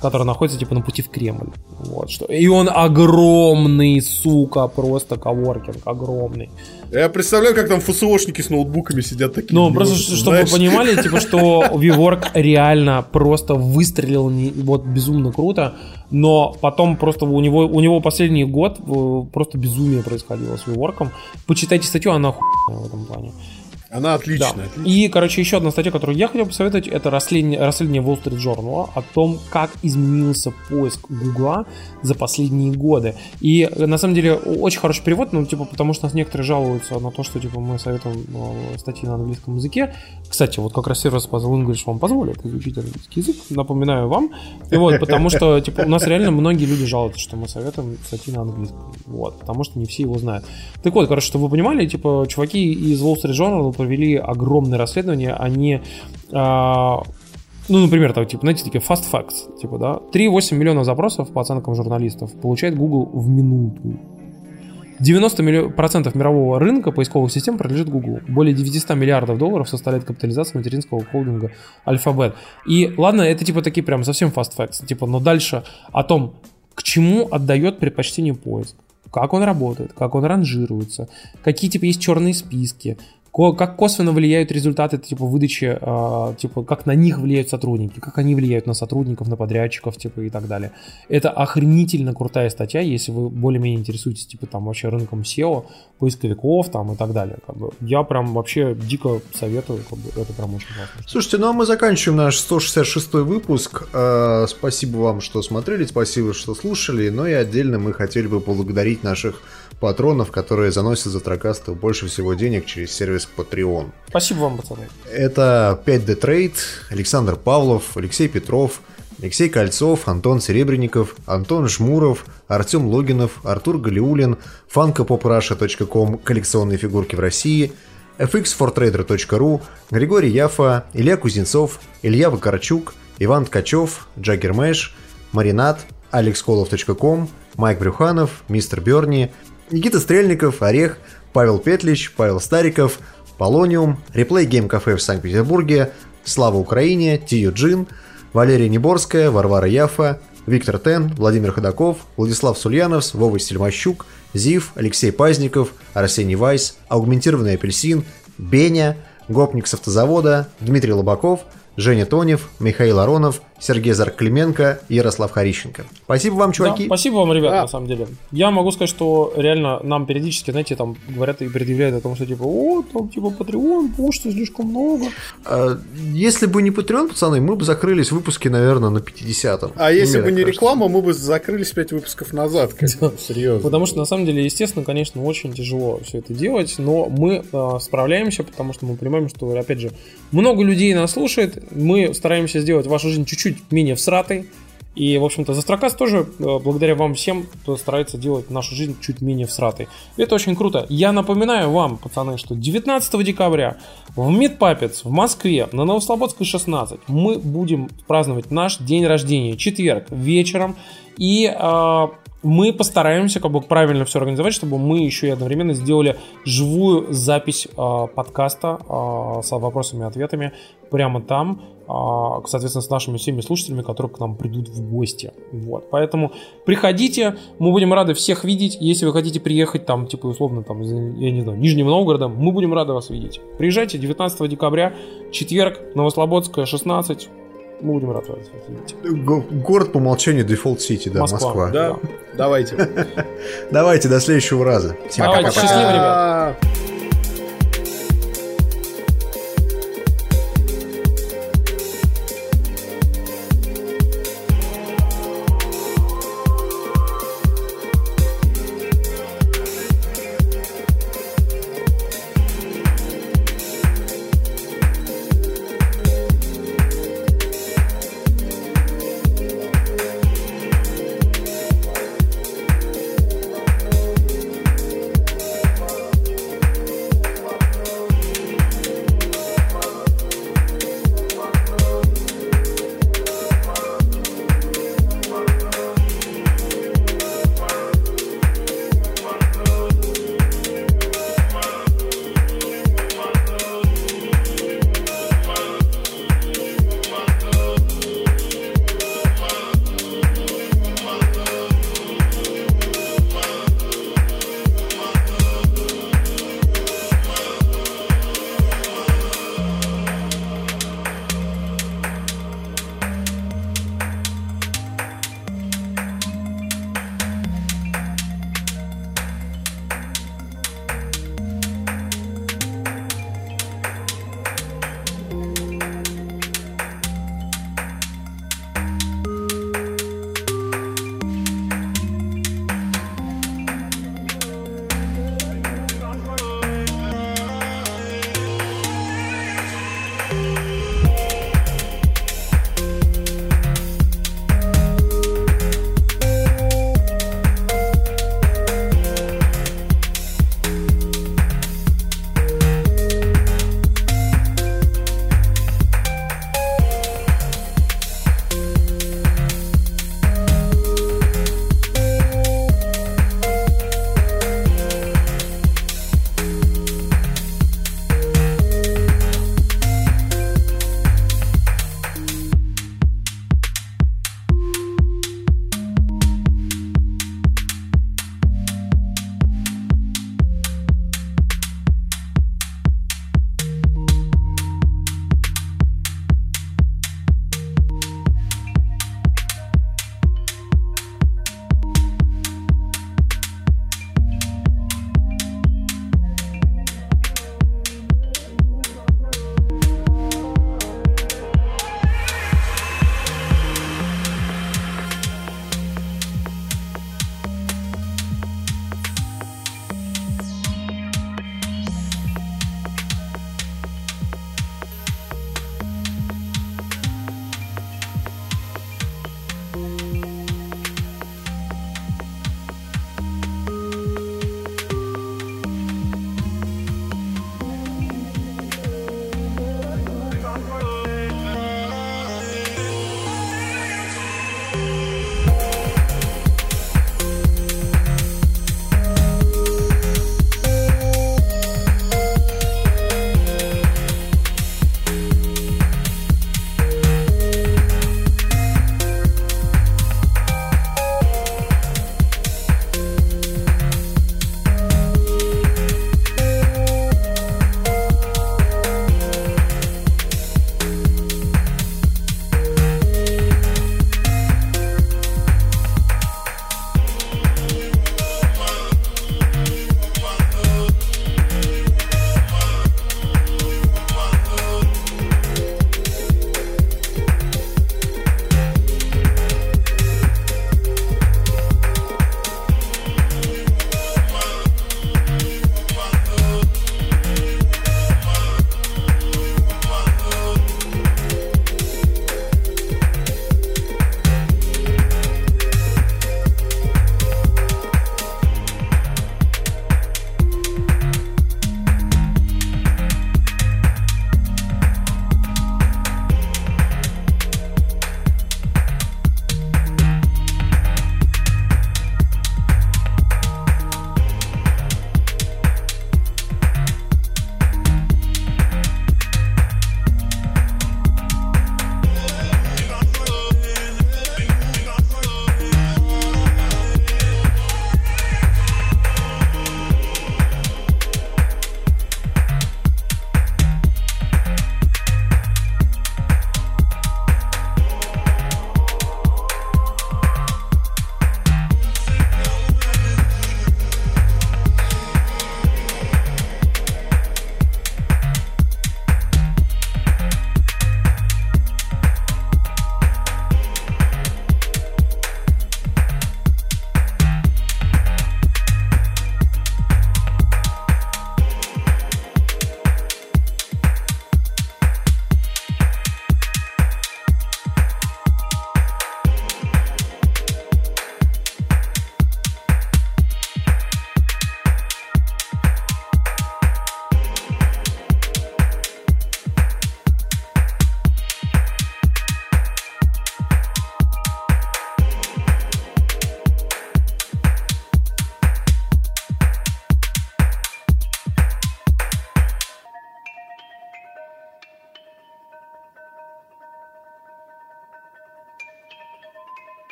[SPEAKER 4] которое находится типа на пути в Кремль. Вот что. И он огромный, сука, просто коворкинг, огромный.
[SPEAKER 3] Я представляю, как там ФСОшники с ноутбуками сидят такие.
[SPEAKER 4] Ну, просто, чтобы вы понимали, [laughs] типа, что WeWork реально просто выстрелил вот безумно круто, но потом просто у него, у него последний год э, просто безумие происходило с WeWork. Почитайте статью, она охуенная в этом плане.
[SPEAKER 3] Она отличная. Да.
[SPEAKER 4] отличная. И, короче, еще одна статья, которую я хотел посоветовать, это расследование, расследование Wall Street Journal о том, как изменился поиск Гугла за последние годы. И, на самом деле, очень хороший перевод, ну, типа, потому что нас некоторые жалуются на то, что, типа, мы советуем э, статьи на английском языке. Кстати, вот как раз сервис Puzzle English вам позволит изучить английский язык, напоминаю вам. И вот, потому что, типа, у нас реально многие люди жалуются, что мы советуем статьи на английском. Вот, потому что не все его знают. Так вот, короче, чтобы вы понимали, типа, чуваки из Wall Street Journal провели огромное расследование, они а, ну, например, так, типа, знаете, такие fast facts, типа, да, 3,8 миллионов запросов по оценкам журналистов получает Google в минуту. 90% мирового рынка поисковых систем принадлежит Google. Более 900 миллиардов долларов составляет капитализация материнского холдинга Alphabet. И ладно, это типа такие прям совсем fast facts, типа, но дальше о том, к чему отдает предпочтение поиск как он работает, как он ранжируется, какие типа есть черные списки, как косвенно влияют результаты типа выдачи, э, типа как на них влияют сотрудники, как они влияют на сотрудников, на подрядчиков, типа и так далее. Это охренительно крутая статья, если вы более-менее интересуетесь типа там вообще рынком SEO, поисковиков там и так далее. Как бы. Я прям вообще дико советую, как бы, это прям очень классно.
[SPEAKER 2] Слушайте, ну а мы заканчиваем наш 166 выпуск. Э, спасибо вам, что смотрели, спасибо, что слушали. Но и отдельно мы хотели бы поблагодарить наших патронов, которые заносят за тракастов больше всего денег через сервис Patreon.
[SPEAKER 4] Спасибо вам, пацаны.
[SPEAKER 2] Это 5D Trade, Александр Павлов, Алексей Петров, Алексей Кольцов, Антон Серебренников, Антон Жмуров, Артем Логинов, Артур Галиулин, funkopoprasha.com, коллекционные фигурки в России, fxfortrader.ru, Григорий Яфа, Илья Кузнецов, Илья Вакарчук, Иван Ткачев, Джаггер Мэш, Маринат, alexkolov.com, Майк Брюханов, Мистер Берни, Никита Стрельников, Орех, Павел Петлич, Павел Стариков, Полониум, Реплей Гейм Кафе в Санкт-Петербурге, Слава Украине, Тию Джин, Валерия Неборская, Варвара Яфа, Виктор Тен, Владимир Ходаков, Владислав Сульянов, Вова Стельмощук, Зив, Алексей Пазников, Арсений Вайс, Аугментированный апельсин, Беня, Гопник с автозавода, Дмитрий Лобаков, Женя Тонев, Михаил Аронов, Сергей Зарклименко и Ярослав Харищенко. Спасибо вам, чуваки. Да,
[SPEAKER 4] спасибо вам, ребята, да. на самом деле. Я могу сказать, что реально нам периодически, знаете, там говорят и предъявляют о том, что типа, о, там типа Patreon, почты слишком много.
[SPEAKER 2] А, если бы не Patreon, пацаны, мы бы закрылись выпуски, наверное, на 50-м.
[SPEAKER 3] А если бы не кажется. реклама, мы бы закрылись 5 выпусков назад. Да. [laughs] Серьезно.
[SPEAKER 4] Потому что, на самом деле, естественно, конечно, очень тяжело все это делать, но мы э, справляемся, потому что мы понимаем, что, опять же, много людей нас слушает, мы стараемся сделать вашу жизнь чуть-чуть менее всратой, И, в общем-то, Застрокаст тоже, э, благодаря вам всем, кто старается делать нашу жизнь чуть менее всратой. Это очень круто. Я напоминаю вам, пацаны, что 19 декабря в Мидпапец в Москве на Новослободской 16 мы будем праздновать наш день рождения. Четверг вечером. И э, мы постараемся как бы правильно все организовать, чтобы мы еще и одновременно сделали живую запись э, подкаста э, с вопросами и ответами прямо там, э, соответственно, с нашими всеми слушателями, которые к нам придут в гости. Вот. Поэтому приходите, мы будем рады всех видеть. Если вы хотите приехать там, типа, условно, там, я не знаю, Нижнего Новгорода, мы будем рады вас видеть. Приезжайте 19 декабря, четверг, Новослободская, 16 мы будем рады вас видеть.
[SPEAKER 2] Город по умолчанию Default City, да, Москва. Москва.
[SPEAKER 3] Да, давайте. [laughs]
[SPEAKER 2] Давайте, до следующего раза.
[SPEAKER 4] Всем Давайте, счастливо, ребят.